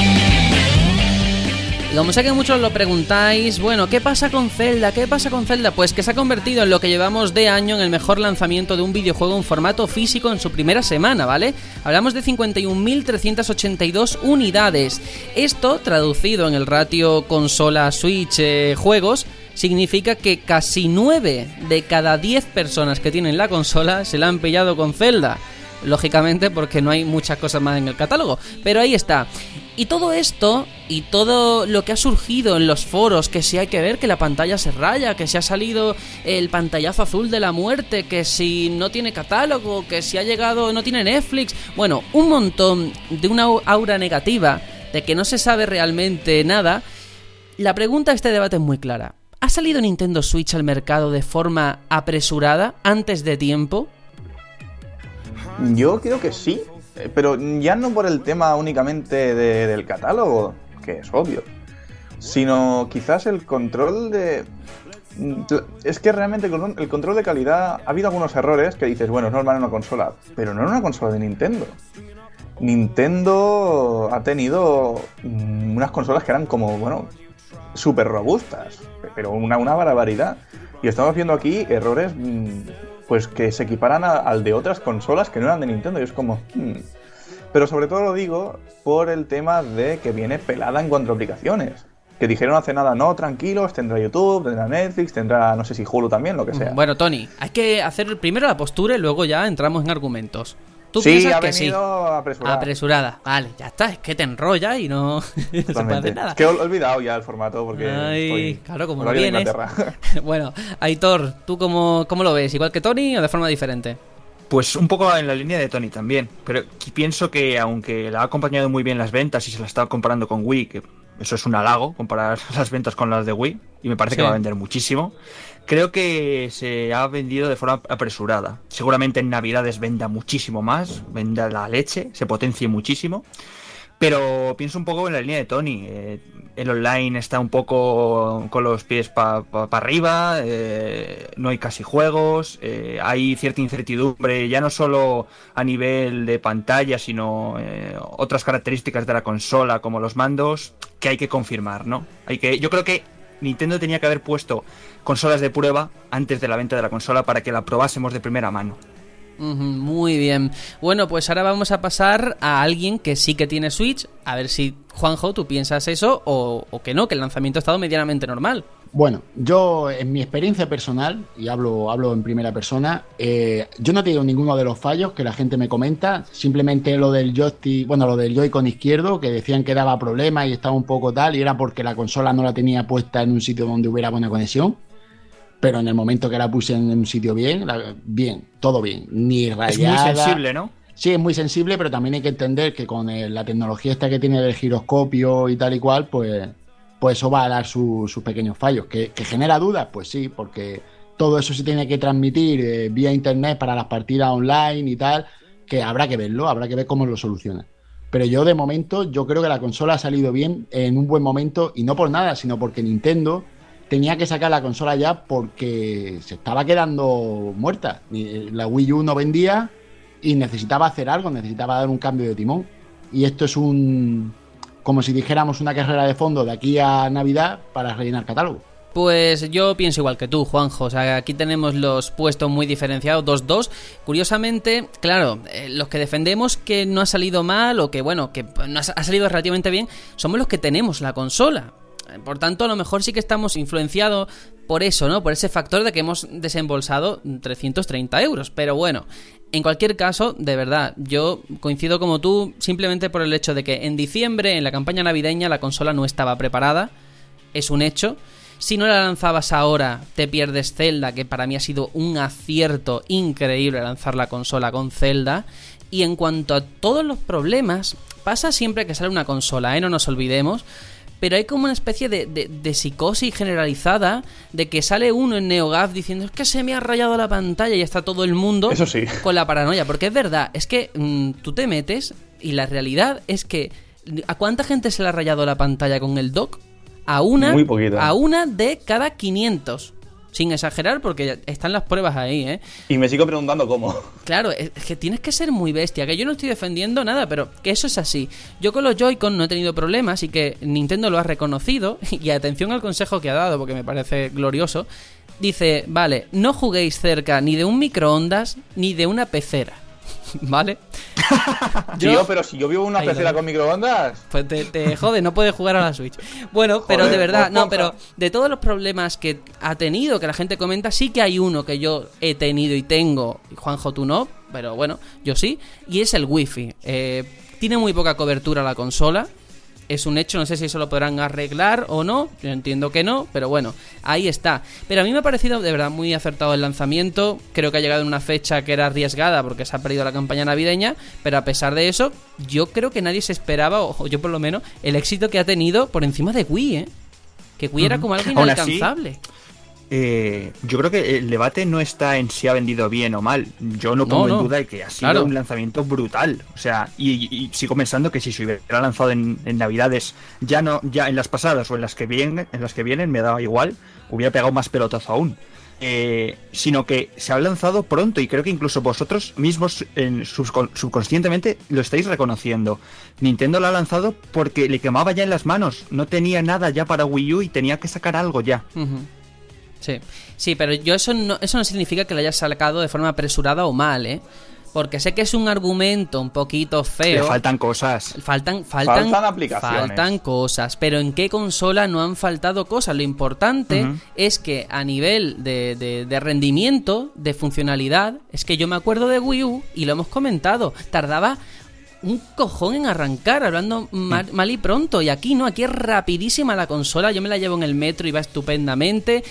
Y como sé que muchos lo preguntáis, bueno, ¿qué pasa con Zelda? ¿Qué pasa con Zelda? Pues que se ha convertido en lo que llevamos de año en el mejor lanzamiento de un videojuego en formato físico en su primera semana, ¿vale? Hablamos de 51.382 unidades. Esto, traducido en el ratio consola Switch eh, juegos, significa que casi 9 de cada 10 personas que tienen la consola se la han pillado con Zelda. Lógicamente porque no hay muchas cosas más en el catálogo. Pero ahí está. Y todo esto y todo lo que ha surgido en los foros, que si hay que ver que la pantalla se raya, que si ha salido el pantallazo azul de la muerte, que si no tiene catálogo, que si ha llegado, no tiene Netflix, bueno, un montón de una aura negativa, de que no se sabe realmente nada, la pregunta de este debate es muy clara. ¿Ha salido Nintendo Switch al mercado de forma apresurada, antes de tiempo? Yo creo que sí, eh, pero ya no por el tema únicamente de- del catálogo, que es obvio, sino quizás el control de... Es que realmente el control de calidad ha habido algunos errores que dices, bueno, es normal en una consola, pero no en una consola de Nintendo. Nintendo ha tenido mm, unas consolas que eran como, bueno, súper robustas, pero una, una barbaridad. Y estamos viendo aquí errores mm, pues que se equiparan a- al de otras consolas que no eran de Nintendo. Y es como... hmm. Pero sobre todo lo digo por el tema de que viene pelada en cuanto a aplicaciones. Que dijeron hace nada, no, tranquilos, tendrá YouTube, tendrá Netflix, tendrá no sé si Hulu también, lo que sea. Bueno, Tony, hay que hacer primero la postura y luego ya entramos en argumentos. ¿Tú sí, piensas ha que sí? apresurada. Apresurada. Vale, ya está. Es que te enrolla y no, no se puede hacer nada. Es que he olvidado ya el formato porque. Ay, estoy claro, como vienes. Inglaterra. bueno, Aitor, ¿tú cómo, cómo lo ves? ¿Igual que Tony o de forma diferente? Pues un poco en la línea de Tony también. Pero pienso que aunque la ha acompañado muy bien las ventas y se la está comparando con Wii, que eso es un halago comparar las ventas con las de Wii y me parece Sí. que va a vender muchísimo. Creo que se ha vendido de forma apresurada. Seguramente en Navidades venda muchísimo más, venda la leche, se potencie muchísimo. Pero pienso un poco en la línea de Tony. eh, el online está un poco con los pies para arriba, eh, no hay casi juegos, eh, hay cierta incertidumbre, ya no solo a nivel de pantalla, sino otras características de la consola, como los mandos, que hay que confirmar, ¿no? Hay que, yo creo que Nintendo tenía que haber puesto consolas de prueba antes de la venta de la consola para que la probásemos de primera mano. Muy bien. Bueno, pues ahora vamos a pasar a alguien que sí que tiene Switch. A ver si, Juanjo, tú piensas eso o, o que no, que el lanzamiento ha estado medianamente normal. Bueno, yo en mi experiencia personal, y hablo, hablo en primera persona, eh, yo no he tenido ninguno de los fallos que la gente me comenta, simplemente lo del joystick, bueno, lo del Joy-Con izquierdo, que decían que daba problemas y estaba un poco tal, y era porque la consola no la tenía puesta en un sitio donde hubiera buena conexión. Pero en el momento que la puse en un sitio bien, la- bien, todo bien, ni Es rayada. muy sensible, ¿no? Sí, es muy sensible, pero también hay que entender que con el- la tecnología esta que tiene del giroscopio y tal y cual, pues, pues eso va a dar su- sus pequeños fallos. ¿Que, que genera dudas? Pues sí, porque todo eso se tiene que transmitir eh, vía internet para las partidas online y tal, que habrá que verlo, habrá que ver cómo lo soluciona. Pero yo de momento, yo creo que la consola ha salido bien en un buen momento y no por nada, sino porque Nintendo tenía que sacar la consola ya porque se estaba quedando muerta. Ni- La Wii U no vendía y necesitaba hacer algo, necesitaba dar un cambio de timón. Y esto es un, como si dijéramos una carrera de fondo de aquí a Navidad para rellenar catálogo. Pues yo pienso igual que tú, Juanjo. O sea, aquí tenemos los puestos muy diferenciados, 2-2. Curiosamente, claro, eh, los que defendemos que no ha salido mal o que, bueno, que no ha salido relativamente bien, somos los que tenemos la consola. Por tanto, a lo mejor sí que estamos influenciados por eso, ¿no? Por ese factor de que hemos desembolsado 330 euros. Pero bueno, en cualquier caso, de verdad, yo coincido como tú simplemente por el hecho de que en diciembre, en la campaña navideña, la consola no estaba preparada. Es un hecho. Si no la lanzabas ahora, te pierdes Zelda, que para mí ha sido un acierto increíble lanzar la consola con Zelda. Y en cuanto a todos los problemas, pasa siempre que sale una consola, ¿eh? No nos olvidemos. Pero hay como una especie de, de- de psicosis generalizada de que sale uno en NeoGAF diciendo es que se me ha rayado la pantalla y está todo el mundo Eso sí. con la paranoia. Porque es verdad, es que mm, tú te metes y la realidad es que ¿a cuánta gente se le ha rayado la pantalla con el dock? A una, Muy a una de cada 500. Sin exagerar, porque ya están las pruebas ahí, ¿eh? Y me sigo preguntando cómo. Claro, es que tienes que ser muy bestia, que yo no estoy defendiendo nada, pero que eso es así. Yo con los Joy-Con no he tenido problemas y que Nintendo lo ha reconocido, y atención al consejo que ha dado, porque me parece glorioso. Dice, vale, no juguéis cerca ni de un microondas ni de una pecera, ¿vale? Tío, pero si yo vivo una pecera con microondas. Pues te, te jode, no puedes jugar a la Switch. Bueno, pero de verdad, pues no, pero de todos los problemas que ha tenido, que la gente comenta, sí que hay uno que yo he tenido y tengo, y Juanjo tú no, pero bueno, yo sí, y es el wifi. Eh, tiene muy poca cobertura la consola. Es un hecho, no sé si eso lo podrán arreglar o no. Yo entiendo que no, pero bueno, ahí está. Pero a mí me ha parecido de verdad muy acertado el lanzamiento. Creo que ha llegado en una fecha que era arriesgada porque se ha perdido la campaña navideña. Pero a pesar de eso, yo creo que nadie se esperaba, o yo por lo menos, el éxito que ha tenido por encima de Wii, ¿eh? Que Wii era como algo Aún así, inalcanzable. Eh, yo creo que el debate no está en si ha vendido bien o mal. Yo no pongo No, no. en duda de que ha sido Claro. un lanzamiento brutal. O sea, y, y sigo pensando que si se hubiera lanzado en, en Navidades, ya no, ya en las pasadas o en las que vienen, en las que vienen, me daba igual, hubiera pegado más pelotazo aún. Eh, sino que se ha lanzado pronto y creo que incluso vosotros mismos en subcon- subconscientemente lo estáis reconociendo. Nintendo lo ha lanzado porque le quemaba ya en las manos, no tenía nada ya para Wii U y tenía que sacar algo ya. Ujú. Sí, sí, pero yo eso no, eso no significa que lo hayas sacado de forma apresurada o mal, ¿eh? Porque sé que es un argumento un poquito Le feo. faltan cosas. Faltan, faltan, Faltan aplicaciones. faltan cosas, pero ¿en qué consola no han faltado cosas? Lo importante es que a nivel de, de- de rendimiento, de funcionalidad, es que yo me acuerdo de Wii U y lo hemos comentado, tardaba un cojón en arrancar, hablando mal, mal y pronto, y aquí no, aquí es rapidísima la consola, yo me la llevo en el metro y va estupendamente.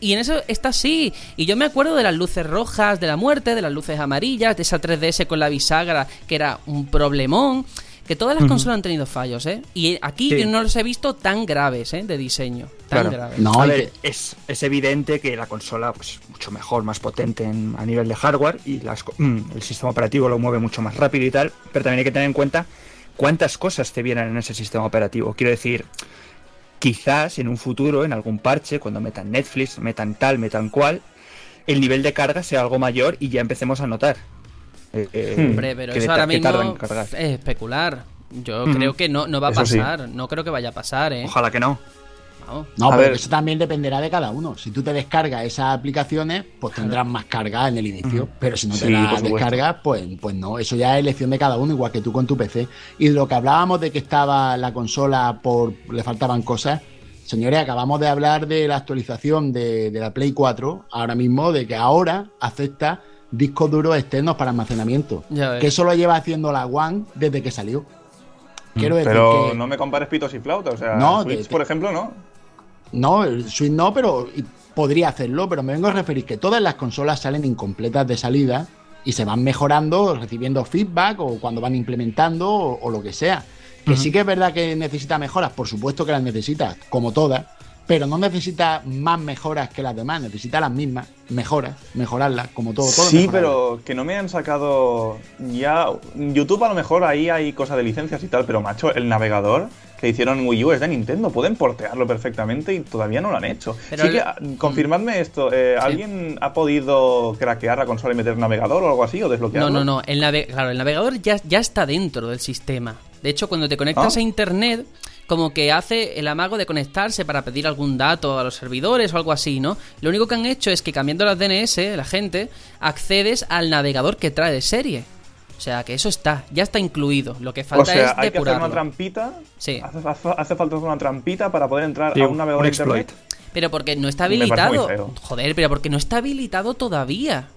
Y en eso está así. Y yo me acuerdo de las luces rojas de la muerte, de las luces amarillas, de esa 3DS con la bisagra que era un problemón. Que todas las consolas han tenido fallos, ¿eh? Y aquí Sí. yo no los he visto tan graves, ¿eh? De diseño. Tan Claro. graves. No, a ver, que- es, es evidente que la consola pues mucho mejor, más potente en- a nivel de hardware y las, co- mm, el sistema operativo lo mueve mucho más rápido y tal, pero también hay que tener en cuenta cuántas cosas te vienen en ese sistema operativo. Quiero decir, quizás en un futuro, en algún parche, cuando metan Netflix, metan tal, metan cual, el nivel de carga sea algo mayor y ya empecemos a notar. eh, eh, Hombre, pero que eso ahora que tarda en mismo cargar. es especular. Yo Ujú. creo que no, no va a Eso sí. pasar. No creo que vaya a pasar, ¿eh? Ojalá que no. No, A pero ver. eso también dependerá de cada uno. Si tú te descargas esas aplicaciones, pues tendrás más carga en el inicio. Pero si no te Sí, las descargas, pues, pues no. Eso ya es elección de cada uno, igual que tú con tu PC. Y de lo que hablábamos de que estaba la consola por le faltaban cosas. Señores, acabamos de hablar de la actualización de, de la Play 4, ahora mismo, de que ahora acepta discos duros externos para almacenamiento. Que eso lo lleva haciendo la One desde que salió. Quiero decir Pero que... no me compares pitos y flautas. O sea, No, Switch, te- por ejemplo, no. No, el Switch no, pero podría hacerlo, pero me vengo a referir que todas las consolas salen incompletas de salida y se van mejorando, recibiendo feedback o cuando van implementando o, o lo que sea. Que sí que es verdad que necesita mejoras, por supuesto que las necesita, como todas, pero no necesita más mejoras que las demás, necesita las mismas mejoras, mejorarlas, como todo. todo sí, pero que no me han sacado ya. YouTube a lo mejor ahí hay cosas de licencias y tal, pero macho, el navegador que hicieron Wii U es de Nintendo, pueden portearlo perfectamente y todavía no lo han hecho. Pero sí el- que, ah, confirmadme esto, eh, ¿alguien ha podido craquear la consola y meter navegador o algo así o No, desbloquearlo? no, no. El nave- claro, el navegador ya, ya está dentro del sistema. De hecho, cuando te conectas Ah. a internet, como que hace el amago de conectarse para pedir algún dato a los servidores o algo así, ¿no? Lo único que han hecho es que cambiando las DNS, la gente, accedes al navegador que trae de serie. O sea, que eso está, ya está incluido. Lo que O falta sea, es hay que hacer una trampita. Sí. Hace, hace- hace falta hacer una trampita para poder entrar Sí, a un navegador un de internet. exploit. Pero porque no está habilitado. Joder, pero porque no está habilitado todavía.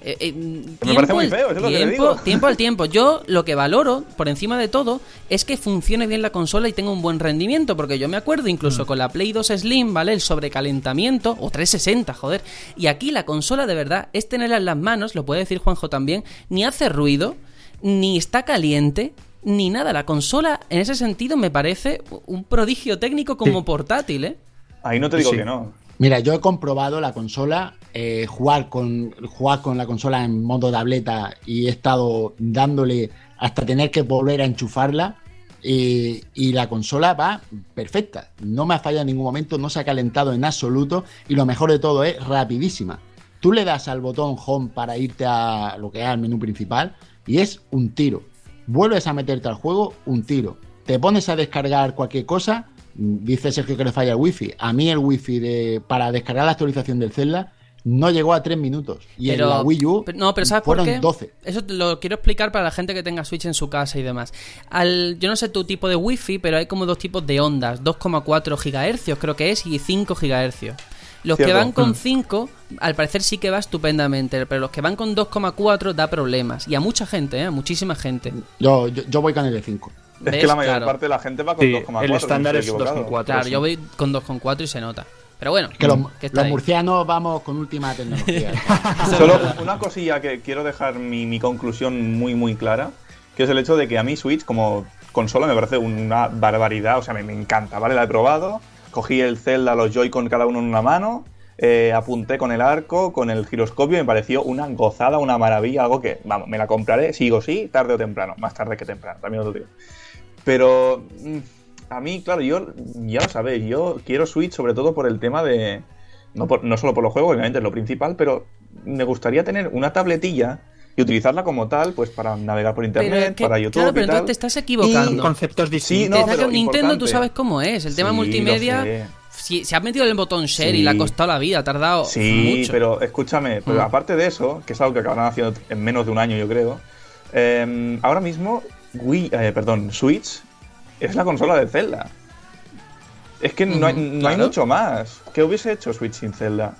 Eh, eh, Me parece muy al- feo, eso es lo que te tiempo, digo. tiempo al tiempo. Yo lo que valoro, por encima de todo, es que funcione bien la consola y tenga un buen rendimiento. Porque yo me acuerdo Mm. incluso con la Play 2 Slim, ¿vale? El sobrecalentamiento, o 360, joder. Y aquí la consola de verdad es tenerla en las manos, lo puede decir Juanjo también, ni hace ruido, ni está caliente. Ni nada, la consola en ese sentido me parece un prodigio técnico como Sí. portátil, ¿eh? Ahí no te digo Sí. que no. Mira, yo he comprobado la consola, eh, jugar, con, jugar con la consola en modo tableta y he estado dándole hasta tener que volver a enchufarla. y la consola va perfecta, no me ha fallado en ningún momento, no se ha calentado en absoluto y lo mejor de todo es rapidísima. Tú le das al botón home para irte a lo que es al menú principal y es un tiro. Vuelves a meterte al juego, un tiro. Te pones a descargar cualquier cosa, dice Sergio que le falla el wifi. A mí el wifi de, para descargar la actualización del Zelda no llegó a 3 minutos. Y en la Wii U pero- no, pero ¿sabes por fueron qué? 12. Eso te lo quiero explicar para la gente que tenga Switch en su casa y demás. Al, yo no sé tu tipo de wifi, pero hay como dos tipos de ondas, 2,4 GHz creo que es y 5 GHz. Los que van con 5, al parecer sí que va estupendamente, pero los que van con 2,4 da problemas. Y a mucha gente, ¿eh? a muchísima gente. Yo, yo, yo voy con el de 5. Es ¿Ves? que la mayor Claro. parte de la gente va con Sí, 2,4. el estándar no es estoy equivocado. 2,4. Claro, sí. yo voy con 2,4 y se nota. Pero bueno, Que los, que está los ahí. murcianos vamos con última tecnología. Solo una cosilla que quiero dejar mi, mi conclusión muy, muy clara, que es el hecho de que a mí Switch como consola me parece una barbaridad, o sea, me, me encanta, ¿vale? La he probado, cogí el Zelda, los Joy-Con cada uno en una mano, eh, apunté con el arco, con el giroscopio, y me pareció una gozada, una maravilla, algo que, vamos, me la compraré, sigo sí, tarde o temprano, más tarde que temprano, también os lo digo. Pero mm, a mí, claro, yo, ya lo sabéis, yo quiero Switch sobre todo por el tema de... No, por- no solo por los juegos, obviamente es lo principal, pero me gustaría tener una tabletilla y utilizarla como tal, pues para navegar por internet, que- para YouTube claro, pero y tal. entonces te estás equivocando. Conceptos Sí, distintos. no, pero un Nintendo, tú sabes cómo es. El tema Sí, multimedia. Si se ha metido el botón share y Sí. le ha costado la vida, ha tardado Sí, mucho. pero escúchame, pero Mm. aparte de eso, que es algo que acabarán haciendo en menos de un año, yo creo, eh, ahora mismo Wii, eh, perdón, Switch es la consola de Zelda. Es que no, hay, no hay mucho más. ¿Qué hubiese hecho Switch sin Zelda?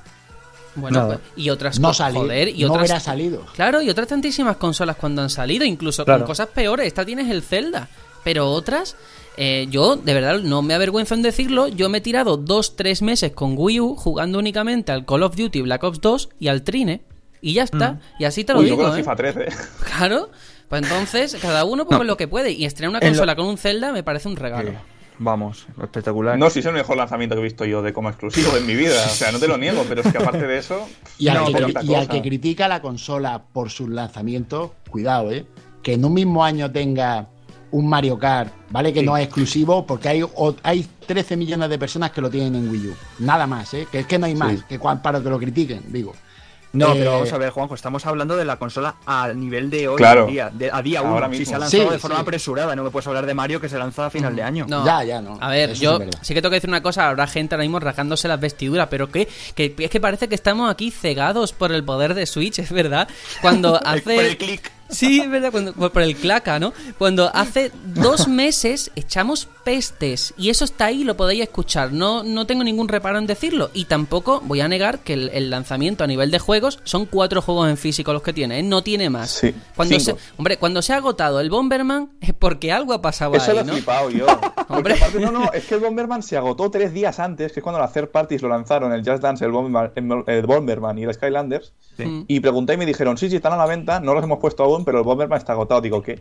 Bueno, Nada. pues, y otras No cosas, salió, joder, y no otras hubiera salido. Claro, y otras tantísimas consolas cuando han salido, incluso Claro. con cosas peores. Esta tienes el Zelda, pero otras, eh, yo de verdad no me avergüenzo en decirlo, yo me he tirado dos, tres meses con Wii U jugando únicamente al Call of Duty Black Ops 2 y al Trine, y ya está, y así te lo Uy, yo digo, con el ¿eh? FIFA 13. Claro, Pues entonces, cada uno pues, No. lo que puede. Y estrenar una lo- consola con un Zelda me parece un regalo. Sí. Vamos, espectacular. No, si es el mejor lanzamiento que he visto yo de como exclusivo en mi vida. O sea, no te lo niego, pero es que aparte de eso. Y al, no, que, y al que critica la consola por sus lanzamientos, cuidado, ¿eh? Que en un mismo año tenga un Mario Kart, ¿vale? Que Sí. no es exclusivo, porque hay, o- hay 13 millones de personas que lo tienen en Wii U. Nada más, ¿eh? Que es que no hay más, que cua- para que lo critiquen, digo. No, Eh, pero vamos a ver, Juanjo, estamos hablando de la consola a nivel de hoy Claro. día, de- a día Ahora 1. Si mismo. se ha lanzado Sí, de forma sí. apresurada, no me puedes hablar de Mario que se lanza a final de año. No. Ya, ya, no. A ver, Eso yo sí que tengo que decir una cosa, habrá gente ahora mismo rasgándose las vestiduras, pero que, que es que parece que estamos aquí cegados por el poder de Switch, es verdad. Cuando hace... Por el click. Sí, es verdad, cuando, por el claca, ¿no? Cuando hace dos meses echamos pestes y eso está ahí, lo podéis escuchar. No, no tengo ningún reparo en decirlo. Y tampoco voy a negar que el, el lanzamiento a nivel de juegos son cuatro juegos en físico los que tiene, ¿eh? no tiene más. Sí, Cuando se, hombre, cuando se ha agotado el Bomberman es porque algo ha pasado Eso lo ahí, he ¿no? flipado yo. Hombre. Aparte, no, no, es que el Bomberman se agotó tres días antes, que es cuando las third parties lo lanzaron, el Just Dance, el Bomberman, el Bomberman y el Skylanders. Y pregunté y me dijeron, sí, sí, están a la venta, no los hemos puesto aún, pero el Bomberman está agotado. Digo, ¿qué?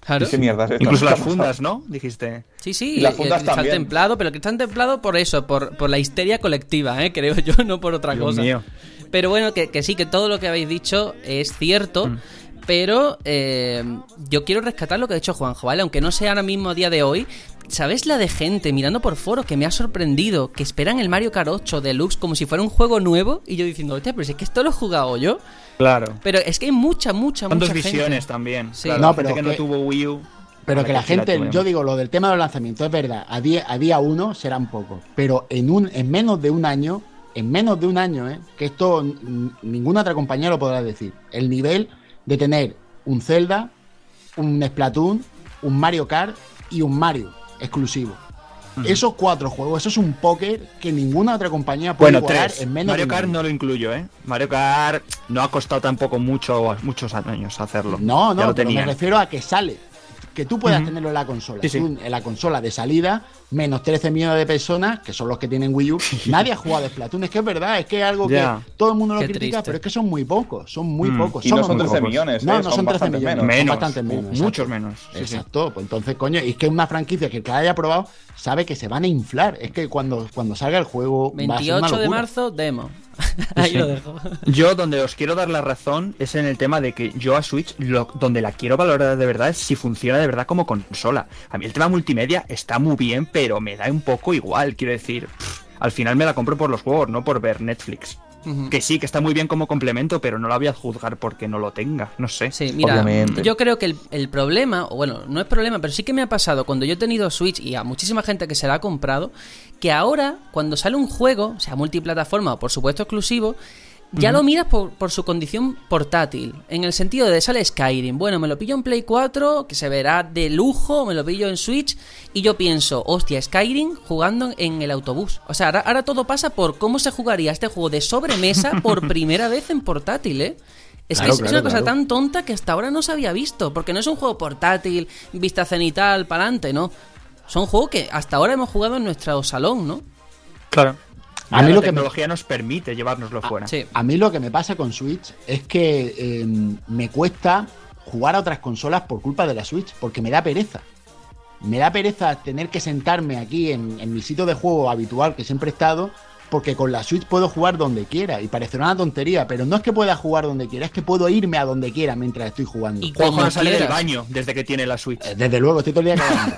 Claro. ¿Qué mierda es esto? Incluso ¿Qué las fundas, ¿no? Dijiste. Sí, sí, Y las el- fundas el cristal también. templado, pero el cristal templado por eso, por, por la histeria colectiva, ¿eh? creo yo, no por otra Dios cosa. mío. Pero bueno, que, que sí, que todo lo que habéis dicho es cierto, Mm. pero eh, yo quiero rescatar lo que ha dicho Juanjo, ¿vale? Aunque no sea ahora mismo a día de hoy, ¿sabes la de gente mirando por foros que me ha sorprendido, que esperan el Mario Kart 8 Deluxe como si fuera un juego nuevo? Y yo diciendo, hostia, pero si es que esto lo he jugado yo. Claro. Pero es que hay mucha, mucha, Son mucha dos gente. visiones también. Sí. Claro, No, gente pero que no tuvo Wii U. Pero que la gente, yo digo, lo del tema de los lanzamientos es verdad, a día, a día uno serán pocos, pero en, un, en menos de un año, en menos de un año, ¿eh? que esto ninguna otra compañía lo podrá decir, el nivel de tener un Zelda, un Splatoon, un Mario Kart y un Mario exclusivo. Esos cuatro juegos, eso es un póker que ninguna otra compañía puede Bueno, tres. en menos Mario Kart no lo incluyo, ¿eh? Mario Kart no ha costado tampoco mucho, muchos años hacerlo. No, no, pero me refiero a que sale. Que tú puedas tenerlo en la consola. Sí, sí. Tú, en la consola de salida, menos 13 millones de personas, que son los que tienen Wii U. Nadie ha jugado Splatoon. Es que es verdad, es que es algo que todo el mundo lo Qué critica, triste. pero es que son muy pocos. Son muy Mm. pocos. Y no somos son muy 13 pocos. millones, No, ¿eh? no son son 13 bastantes millones. menos. Son Menos, bastante menos. exacto. muchos menos, sí, sí. exacto. Pues entonces, coño, y es que una franquicia que el que la haya probado sabe que se van a inflar. Es que cuando, cuando salga el juego. va a ser una 28 de marzo, demo. Ahí lo dejo. Yo donde os quiero dar la razón es en el tema de que yo a Switch lo- donde la quiero valorar de verdad es si funciona de verdad como consola. A mí el tema multimedia está muy bien, pero me da un poco igual. Quiero decir, pff, al final me la compro por los juegos, no por ver Netflix. Que sí, que está muy bien como complemento, pero no la voy a juzgar porque no lo tenga. No sé. Sí, mira, Obviamente. yo creo que el, el problema, o bueno, no es problema, pero sí que me ha pasado cuando yo he tenido Switch y a muchísima gente que se la ha comprado, que ahora, cuando sale un juego, sea multiplataforma o por supuesto exclusivo, ya lo miras por, por su condición portátil. En el sentido de sale Skyrim. Bueno, me lo pillo en Play 4, que se verá de lujo, me lo pillo en Switch. Y yo pienso, hostia, Skyrim jugando en el autobús. O sea, ahora, ahora todo pasa por cómo se jugaría este juego de sobremesa por primera vez en portátil, ¿eh? Es Claro, que es, una cosa claro. tan tonta que hasta ahora no se había visto. Porque no es un juego portátil, vista cenital, para adelante, ¿no? Son juegos que hasta ahora hemos jugado en nuestro salón, ¿no? Claro. A mí la lo que me- tecnología nos permite llevárnoslo fuera. Sí. A mí lo que me pasa con Switch es que eh, me cuesta jugar a otras consolas por culpa de la Switch, porque me da pereza. Me da pereza tener que sentarme aquí en, en mi sitio de juego habitual que siempre he estado, porque con la Switch puedo jugar donde quiera. Y parecerá una tontería, pero no es que pueda jugar donde quiera, es que puedo irme a donde quiera mientras estoy jugando. Y como no sale del baño desde que tiene la Switch. Eh, Desde luego, estoy todo el día cagando.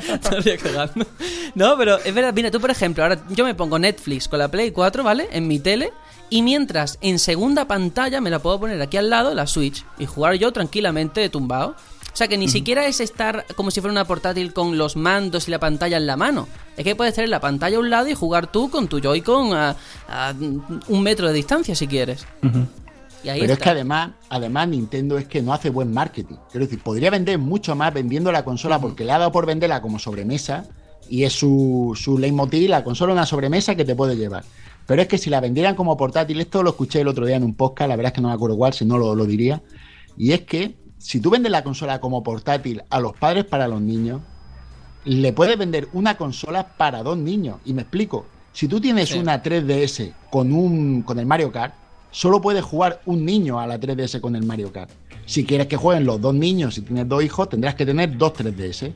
Estaría cagando. No, pero es verdad, mira, tú por ejemplo, ahora yo me pongo Netflix con la Play 4, ¿vale? En mi tele. Y mientras en segunda pantalla me la puedo poner aquí al lado, la Switch, y jugar yo tranquilamente tumbado. O sea que ni siquiera es estar como si fuera una portátil con los mandos y la pantalla en la mano. Es que puedes tener la pantalla a un lado y jugar tú con tu Joy-Con a, a un metro de distancia si quieres. Y ahí Pero es que además, además Nintendo es que no hace buen marketing. Quiero decir, podría vender mucho más vendiendo la consola porque le ha dado por venderla como sobremesa y es su, su leitmotiv, la consola es una sobremesa que te puede llevar. Pero es que si la vendieran como portátil, esto lo escuché el otro día en un podcast, la verdad es que no me acuerdo cuál, si no lo, lo diría. Y es que si tú vendes la consola como portátil a los padres para los niños, le puedes vender una consola para dos niños. Y me explico. Si tú tienes Sí. una 3DS con un con el Mario Kart, solo puede jugar un niño a la 3DS con el Mario Kart. Si quieres que jueguen los dos niños, si tienes dos hijos, tendrás que tener dos 3DS.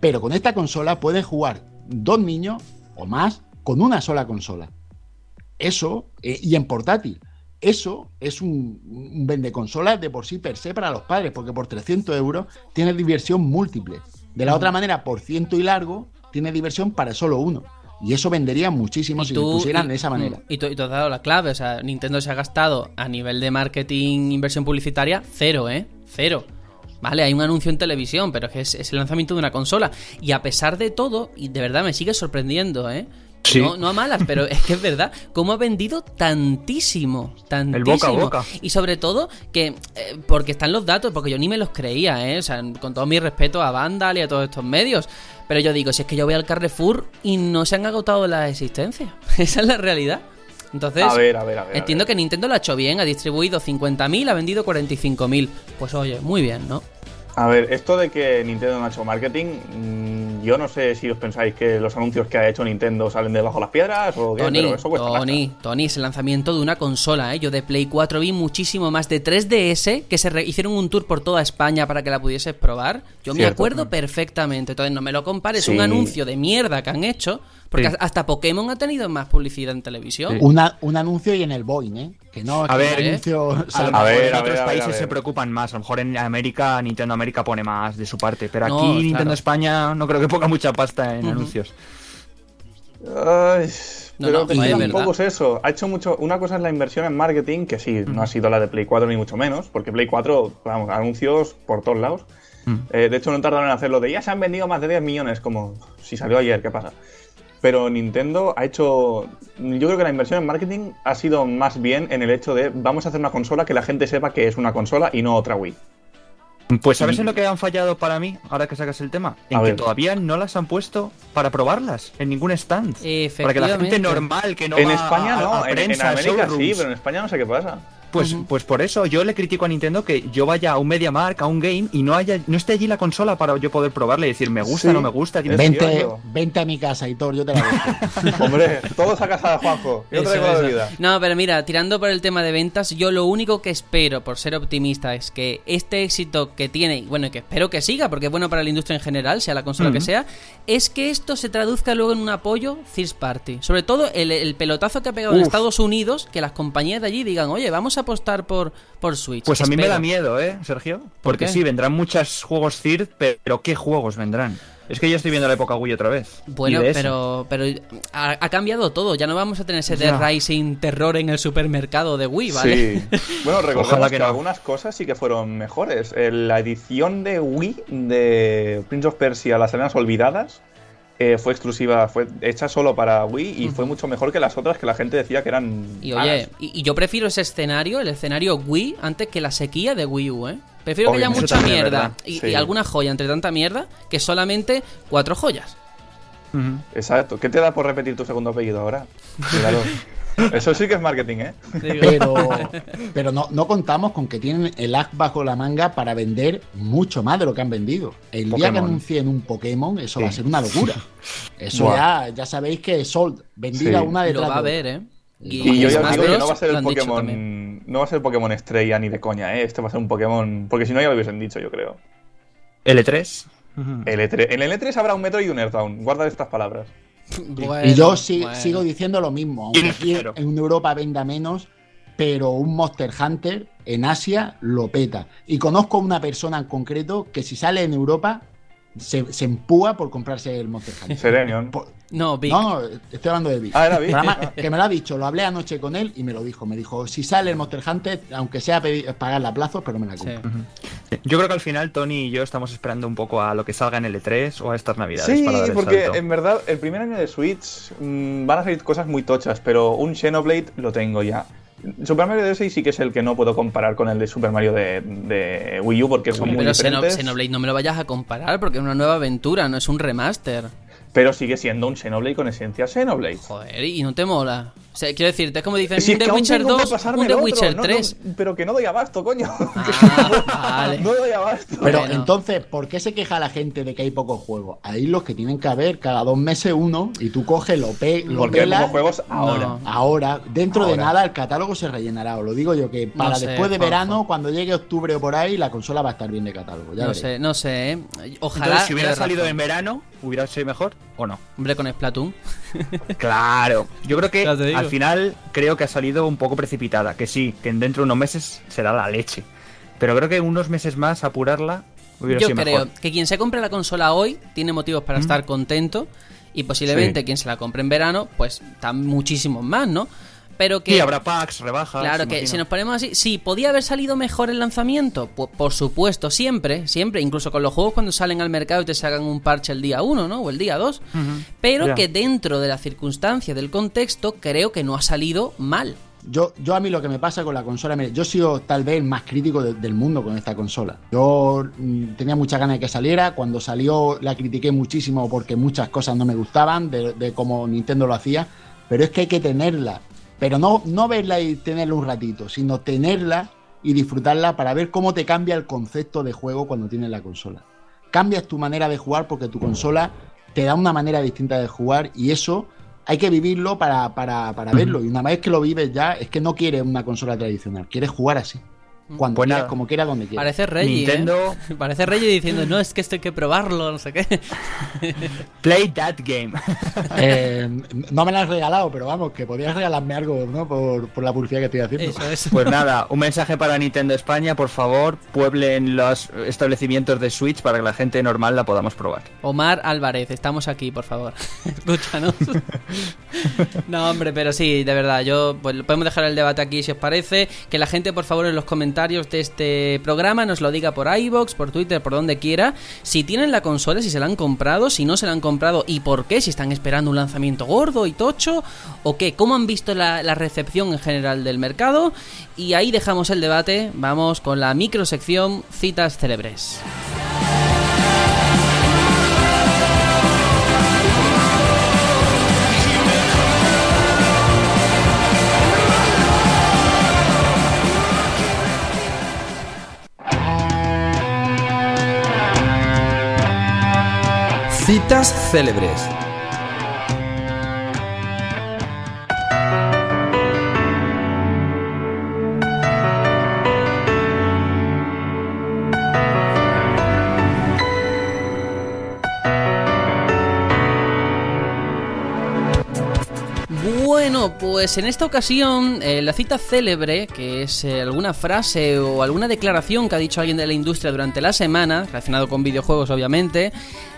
Pero con esta consola pueden jugar dos niños o más con una sola consola. Eso, eh, y en portátil. Eso es un, un vende consolas de por sí per se para los padres, porque por 300 euros tienes diversión múltiple. De la otra manera, por ciento y largo, tienes diversión para solo uno. Y eso vendería muchísimo si lo pusieran y- de esa manera. Y tú, y tú has dado la clave, o sea, Nintendo se ha gastado a nivel de marketing, inversión publicitaria, cero, ¿eh? Cero. Vale, hay un anuncio en televisión, pero es que es, es el lanzamiento de una consola. Y a pesar de todo, y de verdad me sigue sorprendiendo, ¿eh? Sí. No, no a malas, pero es que es verdad, cómo ha vendido tantísimo, tantísimo. El boca a boca. Y sobre todo que, eh, porque están los datos, porque yo ni me los creía, ¿eh? O sea, con todo mi respeto a Vandal y a todos estos medios. Pero yo digo, si es que yo voy al Carrefour y no se han agotado las existencias. Esa es la realidad. Entonces, A ver, a ver, a ver. a entiendo que Nintendo lo ha hecho bien, ha distribuido 50.000, ha vendido 45.000. Pues oye, muy bien, ¿no? A ver, esto de que Nintendo no ha hecho marketing, mm, yo no sé si os pensáis que los anuncios que ha hecho Nintendo salen debajo de las piedras o qué, Tony, pero eso cuesta Tony, Tony, es el lanzamiento de una consola, ¿eh? Yo de Play 4 vi muchísimo más de 3DS que se re- hicieron un tour por toda España para que la pudieses probar. Yo me acuerdo perfectamente. Entonces no me lo compares, Sí. un anuncio de mierda que han hecho, porque Sí. hasta Pokémon ha tenido más publicidad en televisión. Una- un anuncio y en el Boeing, ¿eh? Que no A que ver, el ¿eh? anuncio A ver, en a otros ver, a ver, países a ver. se preocupan más. A lo mejor en América, Nintendo América pone más de su parte. Pero No, aquí claro. Nintendo España no creo que ponga mucha pasta en Ujú. anuncios. Ay, No, pero no, tampoco es eso. Ha hecho mucho. Una cosa es la inversión en marketing, que sí, no ha sido la de Play 4 ni mucho menos, porque Play 4, vamos, anuncios por todos lados. Mm. Eh, de hecho, no tardaron en hacerlo de ya se han vendido más de 10 millones, como si salió ayer, ¿qué pasa? Pero Nintendo ha hecho. Yo creo que la inversión en marketing ha sido más bien en el hecho de vamos a hacer una consola que la gente sepa que es una consola y no otra Wii. Pues ¿sabes en lo que han fallado para mí, ahora que sacas el tema? En A que ver. todavía no las han puesto para probarlas en ningún stand. Para que la gente normal que no en va España a- no, a en, América sí, pero en España no sé qué pasa. Pues, pues por eso yo le critico a Nintendo que yo vaya a un MediaMark, a un game y no haya no esté allí la consola para yo poder probarla y decir me gusta, Sí. no me gusta. Vente, vente a mi casa, Hitor, yo te la dejo. Hombre, todos a casa de Juanjo. Yo Eso, traigo la. No, pero mira, tirando por el tema de ventas, yo lo único que espero, por ser optimista, es que este éxito que tiene, y bueno, y que espero que siga, porque es bueno para la industria en general, sea la consola que sea, es que esto se traduzca luego en un apoyo Third Party. Sobre todo el, el pelotazo que ha pegado en. Estados Unidos, que las compañías de allí digan, oye, vamos a apostar por, por Switch. Pues a mí me da miedo, ¿eh, Sergio? ¿Por Porque sí, vendrán muchos juegos Third, pero ¿qué juegos vendrán? Es que yo estoy viendo la época Wii otra vez. Bueno, de pero, pero ha, ha cambiado todo. Ya no vamos a tener ese. Dead Rising terror en el supermercado de Wii, ¿vale? Sí. Bueno, recordemos Ojalá que, que no. algunas cosas sí que fueron mejores. Eh, La edición de Wii de Prince of Persia, Las Arenas Olvidadas, eh, fue exclusiva, fue hecha solo para Wii y fue mucho mejor que las otras que la gente decía que eran. Y oye, y, y yo prefiero ese escenario, el escenario Wii, antes que la sequía de Wii U, ¿eh? Prefiero que haya mucha también mierda y, Sí. y alguna joya entre tanta mierda que solamente cuatro joyas. Exacto. ¿Qué te da por repetir tu segundo apellido ahora? Eso sí que es marketing, ¿eh? Pero, pero no, no contamos con que tienen el as bajo la manga para vender mucho más de lo que han vendido. El día que anuncien un Pokémon, eso Sí. va a ser una locura. Eso ya, ya sabéis que es sold, vendida Sí. una Lo detrás va a de ver. ¿eh? Y yo ya os digo que no va a ser lo el. Pokémon. No va a ser el Pokémon estrella ni de coña, ¿eh? Este va a ser un Pokémon. Porque si no ya lo hubiesen dicho, yo creo. L3. L3. En el L3 habrá un Metro y un Earthbound. Guarda estas palabras. Bueno, y yo bueno. sigo diciendo lo mismo, aunque aquí en Europa venda menos, pero un Monster Hunter en Asia lo peta. Y conozco una persona en concreto que si sale en Europa se, se empúa por comprarse el Monster Hunter. Serenion. Por- No, Vic. no, estoy hablando de Vic. Ah, era Vic. Además, que me lo ha dicho, lo hablé anoche con él y me lo dijo. Me dijo, si sale el Monster Hunter, aunque sea pedir, pagarla a plazos, pero me la Sí. compro. Yo creo que al final Tony y yo estamos esperando un poco a lo que salga en L3 o a estas navidades Sí, para dar el porque salto. en verdad el primer año de Switch mm, van a salir cosas muy tochas, pero un Xenoblade lo tengo ya. Super Mario Odyssey sí que es el que no puedo comparar con el de Super Mario de, de Wii U porque son muy Pero diferentes. Xenoblade no me lo vayas a comparar porque es una nueva aventura, no es un remaster. Pero sigue siendo un Xenoblade con esencia Xenoblade. Joder, y no te mola. O sea, quiero decirte, es como dicen, Si un The Witcher tengo que 2, pasarme un The otro, Witcher no, no, 3. pero que no doy abasto, coño. Ah, vale. no doy abasto. Pero Bueno. entonces, ¿por qué se queja la gente de que hay pocos juegos? Hay los que tienen que haber cada dos meses uno y tú coges, lo, pe lo Porque hay pelas. pocos juegos ahora. No. Ahora, dentro de nada, el catálogo se rellenará. Os lo digo yo que para sé, después de Juanjo. verano, cuando llegue octubre o por ahí, la consola va a estar bien de catálogo. Ya No sé, no sé, ¿eh? Ojalá. Entonces, si hubiera salido razón. en verano, ¿hubiera sido mejor o no? Hombre, con Splatoon. Claro, yo creo que Ya te digo. Al final creo que ha salido un poco precipitada, que sí, que dentro de unos meses será la leche. Pero creo que unos meses más apurarla hubiera Yo sido creo mejor. que quien se compre la consola hoy tiene motivos para estar contento. Y posiblemente Sí. quien se la compre en verano, pues están muchísimos más, ¿no? Pero que. Sí, habrá packs, rebajas. Claro que imagino. si nos ponemos así, sí, podía haber salido mejor el lanzamiento, Pu- por supuesto, siempre, siempre, incluso con los juegos cuando salen al mercado y te sacan un parche el día 1, ¿no? O el día 2. Pero Ya. que dentro de la circunstancia, del contexto, creo que no ha salido mal. Yo, yo a mí lo que me pasa con la consola, yo he sido tal vez el más crítico de- del mundo con esta consola. Yo mm, tenía muchas ganas de que saliera, cuando salió la critiqué muchísimo porque muchas cosas no me gustaban de, de cómo Nintendo lo hacía, pero es que hay que tenerla, pero no, no verla y tenerla un ratito, sino tenerla y disfrutarla para ver cómo te cambia el concepto de juego cuando tienes la consola. Cambias tu manera de jugar porque tu consola te da una manera distinta de jugar y eso hay que vivirlo para, para, para verlo. Y una vez que lo vives ya, es que no quieres una consola tradicional, quieres jugar así. Cuando Pues quieras, nada. como quieras, donde quieras. Parece Reggie. Nintendo- ¿eh? Parece Reggie diciendo, no, es que esto hay que probarlo, no sé qué. Play that game. Eh, no me la has regalado, pero vamos, que podías regalarme algo, ¿no? Por, por la publicidad que estoy haciendo. Eso es. Pues nada, un mensaje para Nintendo España, por favor, pueblen los establecimientos de Switch para que la gente normal la podamos probar. Omar Álvarez, estamos aquí, por favor. Escúchanos. no, hombre, pero sí, de verdad, yo pues, podemos dejar el debate aquí si os parece. Que la gente, por favor, en los comentarios de este programa nos lo diga por iBox, por Twitter, por donde quiera. Si tienen la consola, si se la han comprado, si no se la han comprado y por qué, si están esperando un lanzamiento gordo y tocho, o qué, cómo han visto la, la recepción en general del mercado. Y ahí dejamos el debate. Vamos con la microsección Citas Célebres. Citas célebres. Bueno, pues en esta ocasión eh, la cita célebre, que es eh, alguna frase o alguna declaración que ha dicho alguien de la industria durante la semana, relacionado con videojuegos obviamente, en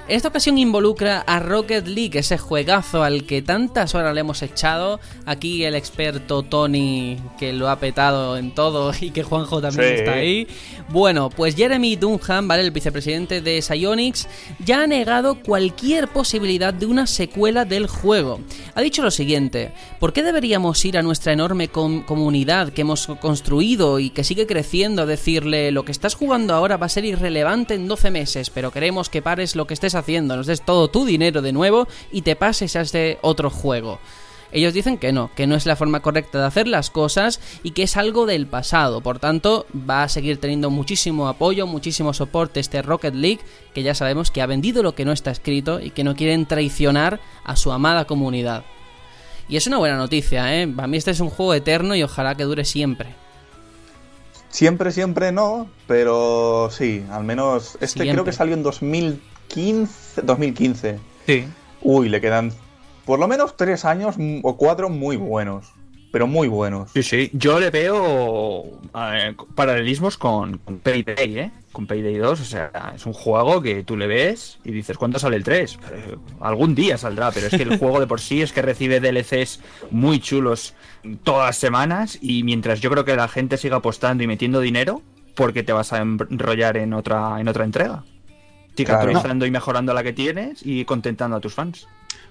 esta ocasión involucra a Rocket League, ese juegazo al que tantas horas le hemos echado. Aquí el experto Tony, que lo ha petado en todo y que Juanjo también Sí. está ahí. Bueno, pues Jeremy Dunham, ¿vale? El vicepresidente de Psyonix, ya ha negado cualquier posibilidad de una secuela del juego. Ha dicho lo siguiente, ¿por qué deberíamos ir a nuestra enorme com- comunidad que hemos construido y que sigue creciendo a decirle lo que estás jugando ahora va a ser irrelevante en 12 meses, pero queremos que pares lo que estés haciendo, nos des todo tu dinero de nuevo y te pases a este otro juego? Ellos dicen que no, que no es la forma correcta de hacer las cosas y que es algo del pasado. Por tanto, va a seguir teniendo muchísimo apoyo, muchísimo soporte este Rocket League, que ya sabemos que ha vendido lo que no está escrito y que no quieren traicionar a su amada comunidad. Y es una buena noticia, ¿eh? Para mí este es un juego eterno y ojalá que dure siempre. Siempre, siempre no, pero sí, al menos este Siempre. creo que salió en 2015. 2015. Sí. Uy, le quedan por lo menos tres años o cuatro muy buenos, pero muy buenos. Sí, sí. Yo le veo eh, paralelismos con, con Payday, ¿eh? Con Payday 2. O sea, es un juego que tú le ves y dices, ¿cuándo sale el 3? Eh, algún día saldrá, pero es que el juego de por sí es que recibe DLCs muy chulos todas las semanas y mientras yo creo que la gente siga apostando y metiendo dinero, porque te vas a enrollar en otra, en otra entrega. Claro. actualizando y mejorando la que tienes y contentando a tus fans.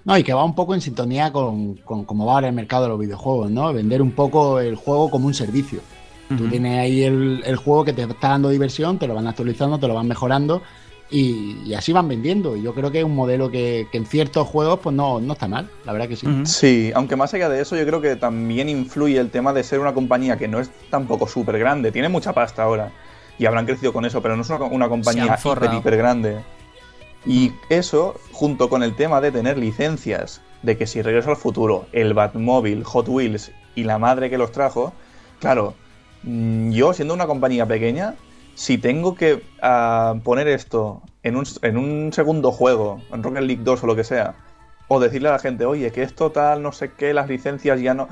No, y que va un poco en sintonía con, con cómo va ahora el mercado de los videojuegos, ¿no? Vender un poco el juego como un servicio. Tú Ujú. tienes ahí el, el juego que te está dando diversión, te lo van actualizando, te lo van mejorando, y, y así van vendiendo. Y yo creo que es un modelo que, que en ciertos juegos pues no, no está mal, la verdad que sí. Sí, aunque más allá de eso, yo creo que también influye el tema de ser una compañía que no es tampoco súper grande, tiene mucha pasta ahora y habrán crecido con eso, pero no es una, compañía hiper, hiper grande. Y eso, junto con el tema de tener licencias, de que si regreso al futuro, el Batmóvil, Hot Wheels y la madre que los trajo, claro, mm, yo siendo una compañía pequeña, si tengo que ah, poner esto en un, en un segundo juego, en Rocket League 2 o lo que sea, o decirle a la gente, oye, que esto tal, no sé qué, las licencias ya no.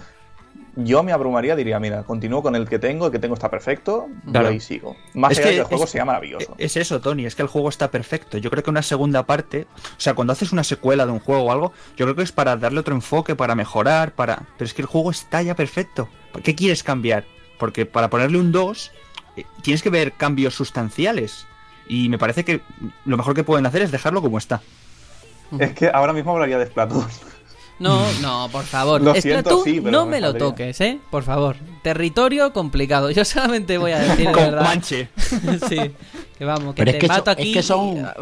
Yo me abrumaría, diría, mira, continúo con el que tengo, el que tengo está perfecto, Claro. y ahí sigo. Más Es allá de que que el juego es- sea maravilloso. Es eso, Tony, es que el juego está perfecto. Yo creo que una segunda parte, o sea, cuando haces una secuela de un juego o algo, yo creo que es para darle otro enfoque, para mejorar, para... Pero es que el juego está ya perfecto. ¿Qué quieres cambiar? Porque para ponerle un 2, eh, tienes que ver cambios sustanciales. Y me parece que lo mejor que pueden hacer es dejarlo como está. Es que ahora mismo hablaría de Splatoon. No, no, por favor. Lo Splatoon, siento, sí, pero no me me lo toques, ¿eh? Por favor. Territorio complicado. Yo solamente voy a decir de Con verdad. manche. sí. Que vamos, que Pero te es que mato son- es aquí. que son- y, ah,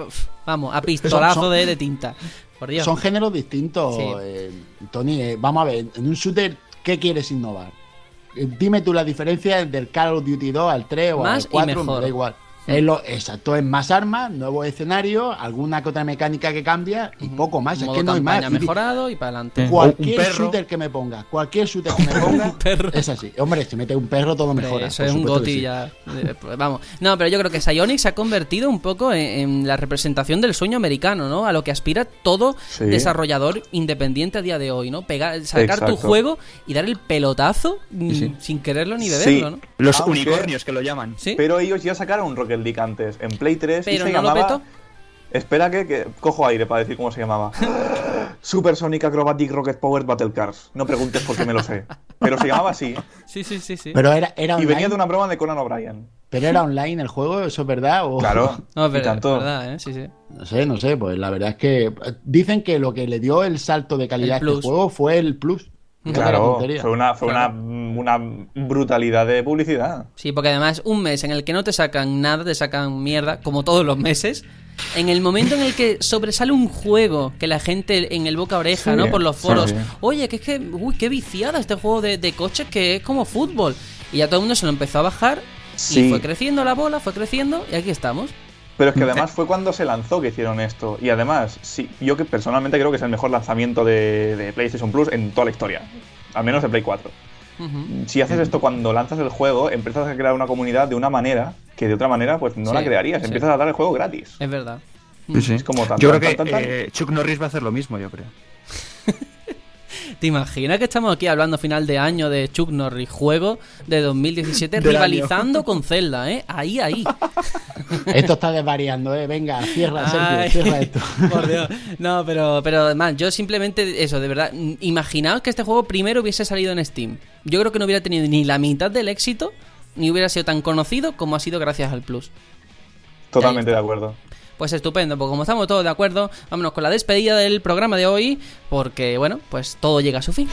vamos, a pistolazo son- de, de tinta. Por Dios. Son géneros distintos, Sí. eh, Tony. eh, vamos a ver, en un shooter, ¿qué quieres innovar? Eh, Dime tú la diferencia del Call of Duty 2 al 3 o Más al y 4, me mejor. da igual. Es lo, exacto, es más armas, nuevos escenarios, alguna que otra mecánica que cambia y poco más. Es Modo que no hay más. mejorado y para adelante. Un Cualquier perro. shooter que me ponga, cualquier shooter que me ponga, perro. es así. Hombre, si mete un perro, todo Hombre, mejora. Eso es un goti sí. ya. eh, pues, Vamos. No, pero yo creo que Psyonix se ha convertido un poco en, en la representación del sueño americano, ¿no? A lo que aspira todo Sí. desarrollador independiente a día de hoy, ¿no? Pegar, sacar tu juego y dar el pelotazo mm, sí. sin quererlo ni Sí. beberlo, ¿no? Los unicornios que lo llaman. Sí. Pero ellos ya sacaron un Rocket League antes, en Play 3, Pero y se no lo llamaba... petó. Espera que, que cojo aire para decir cómo se llamaba. Super Sonic Acrobatic Rocket Powered Battle Cars. No preguntes por qué me lo sé. Pero se llamaba así. Sí, sí, sí, sí. Pero era, era Y venía de una broma de Conan O'Brien. Pero era online el juego, ¿eso es verdad? O... Claro. no, pero tanto. verdad, ¿eh? Sí, sí. No sé, no sé, pues la verdad es que eh, dicen que lo que le dio el salto de calidad a El este juego fue el plus. Claro, fue, una, fue Claro. una, una brutalidad de publicidad. Sí, porque además un mes en el que no te sacan nada, te sacan mierda, como todos los meses. En el momento en el que sobresale un juego que la gente en el boca oreja, Sí, ¿no? Por los foros. sí. Oye, que es que, uy, qué viciada este juego de, de coches que es como fútbol. Y ya todo el mundo se lo empezó a bajar. Y fue creciendo la bola, fue creciendo y aquí estamos. Pero es que además fue cuando se lanzó que hicieron esto. Y además, sí, yo que personalmente creo que es el mejor lanzamiento de, de PlayStation Plus en toda la historia. Al menos de Play 4. Ujú. Si haces esto cuando lanzas el juego, empiezas a crear una comunidad de una manera que de otra manera pues no Sí, la crearías. sí. Empiezas a dar el juego gratis. Es verdad. Sí, sí. Es como tan, Yo tan, creo que tan, tan, tan. eh, Chuck Norris va a hacer lo mismo, yo creo. ¿Te imaginas que estamos aquí hablando final de año de Chuck Norris, juego de 2017, Del rivalizando con Zelda, ¿eh? Ahí, ahí. Esto está desvariando, ¿eh? Venga, cierra, Ay, Sergio, cierra esto. Por Dios. No, pero, pero además, yo simplemente, eso, de verdad, imaginaos que este juego primero hubiese salido en Steam. Yo creo que no hubiera tenido ni la mitad del éxito, ni hubiera sido tan conocido como ha sido gracias al Plus. Totalmente de acuerdo. Pues estupendo, porque como estamos todos de acuerdo, vámonos con la despedida del programa de hoy, porque, bueno, pues todo llega a su fin.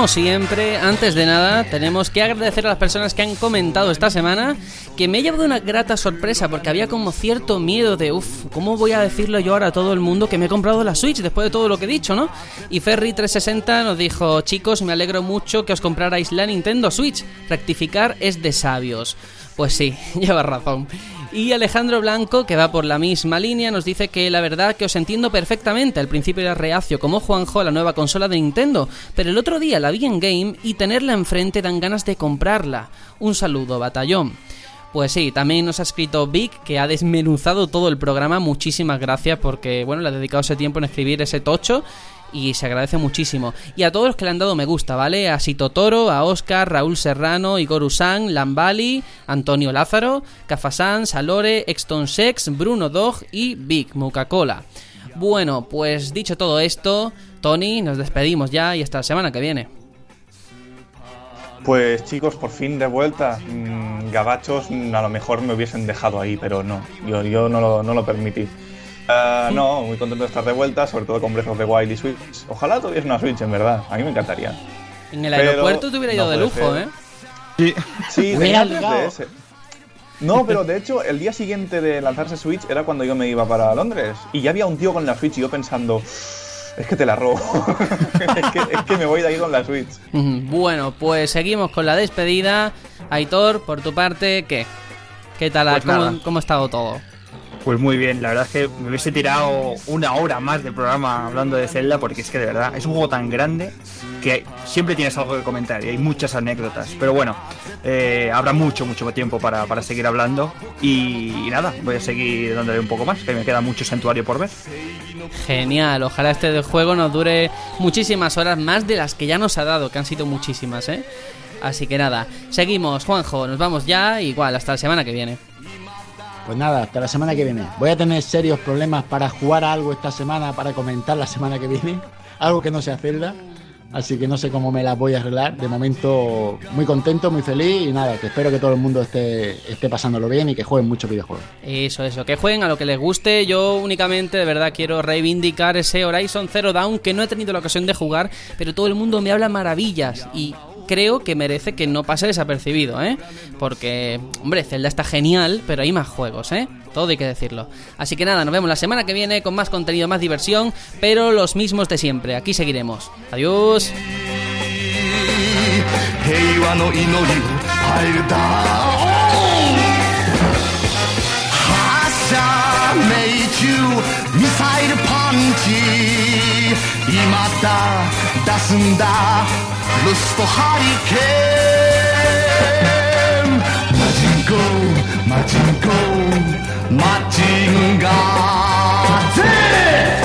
Como siempre, antes de nada, tenemos que agradecer a las personas que han comentado esta semana, que me he llevado una grata sorpresa, porque había como cierto miedo de, uff, ¿cómo voy a decirlo yo ahora a todo el mundo que me he comprado la Switch después de todo lo que he dicho, ¿no? Y Ferry360 nos dijo, chicos, me alegro mucho que os comprarais la Nintendo Switch, rectificar es de sabios. Pues sí, lleva razón. Y Alejandro Blanco, que va por la misma línea, nos dice que la verdad que os entiendo perfectamente. Al principio era reacio como Juanjo a la nueva consola de Nintendo, pero el otro día la vi en game y tenerla enfrente dan ganas de comprarla. Un saludo, batallón. Pues sí, también nos ha escrito Vic, que ha desmenuzado todo el programa. Muchísimas gracias porque, bueno, le ha dedicado ese tiempo en escribir ese tocho y se agradece muchísimo. Y a todos los que le han dado me gusta, ¿vale? A Sito Toro, a Oscar, Raúl Serrano, Igor Usán, Lambali, Antonio Lázaro, Cafasan, Salore, Exton Sex, Bruno Dog y Vic Coca-Cola. Bueno, pues dicho todo esto, Tony, nos despedimos ya y hasta la semana que viene. Pues chicos, por fin de vuelta. Mm, gabachos a lo mejor me hubiesen dejado ahí, pero no, yo, yo no, lo, no lo permití. Ah, no, muy contento de estar de vuelta, sobre todo con Breath of the Wild y Switch. Ojalá tuviese una Switch, en verdad. A mí me encantaría. En el Pero aeropuerto te hubiera ido no de lujo, ser. ¿eh? Sí. Sí, Hubiera ese. No, pero de hecho, el día siguiente de lanzarse Switch era cuando yo me iba para Londres. Y ya había un tío con la Switch y yo pensando, es que te la robo. es, que, es que me voy de ahí con la Switch. Bueno, pues seguimos con la despedida. Aitor, por tu parte, ¿qué? ¿Qué tal? Pues ¿Cómo, cómo ha estado todo? Pues muy bien, la verdad es que me hubiese tirado una hora más de programa hablando de Zelda porque es que de verdad es un juego tan grande que siempre tienes algo que comentar y hay muchas anécdotas. Pero bueno, eh, habrá mucho, mucho tiempo para, para seguir hablando y, nada, voy a seguir dándole un poco más, que me queda mucho santuario por ver. Genial, ojalá este juego nos dure muchísimas horas más de las que ya nos ha dado, que han sido muchísimas, ¿eh? Así que nada, seguimos, Juanjo, nos vamos ya, igual, hasta la semana que viene. Pues nada, hasta la semana que viene. Voy a tener serios problemas para jugar algo esta semana, para comentar la semana que viene. Algo que no sea Zelda. Así que no sé cómo me las voy a arreglar. De momento, muy contento, muy feliz. Y nada, que espero que todo el mundo esté, esté pasándolo bien y que jueguen muchos videojuegos. Eso, eso, que jueguen a lo que les guste. Yo únicamente, de verdad, quiero reivindicar ese Horizon Zero Dawn que no he tenido la ocasión de jugar, pero todo el mundo me habla maravillas y creo que merece que no pase desapercibido, ¿eh? Porque, hombre, Zelda está genial, pero hay más juegos, ¿eh? Todo hay que decirlo. Así que nada, nos vemos la semana que viene con más contenido, más diversión, pero los mismos de siempre. Aquí seguiremos. Adiós. 平和の祈りをパイルダウン発射命中ミサイルパンチ 今だ出すんだルストハリケーン。マジンコマジンコマジンガーゼ。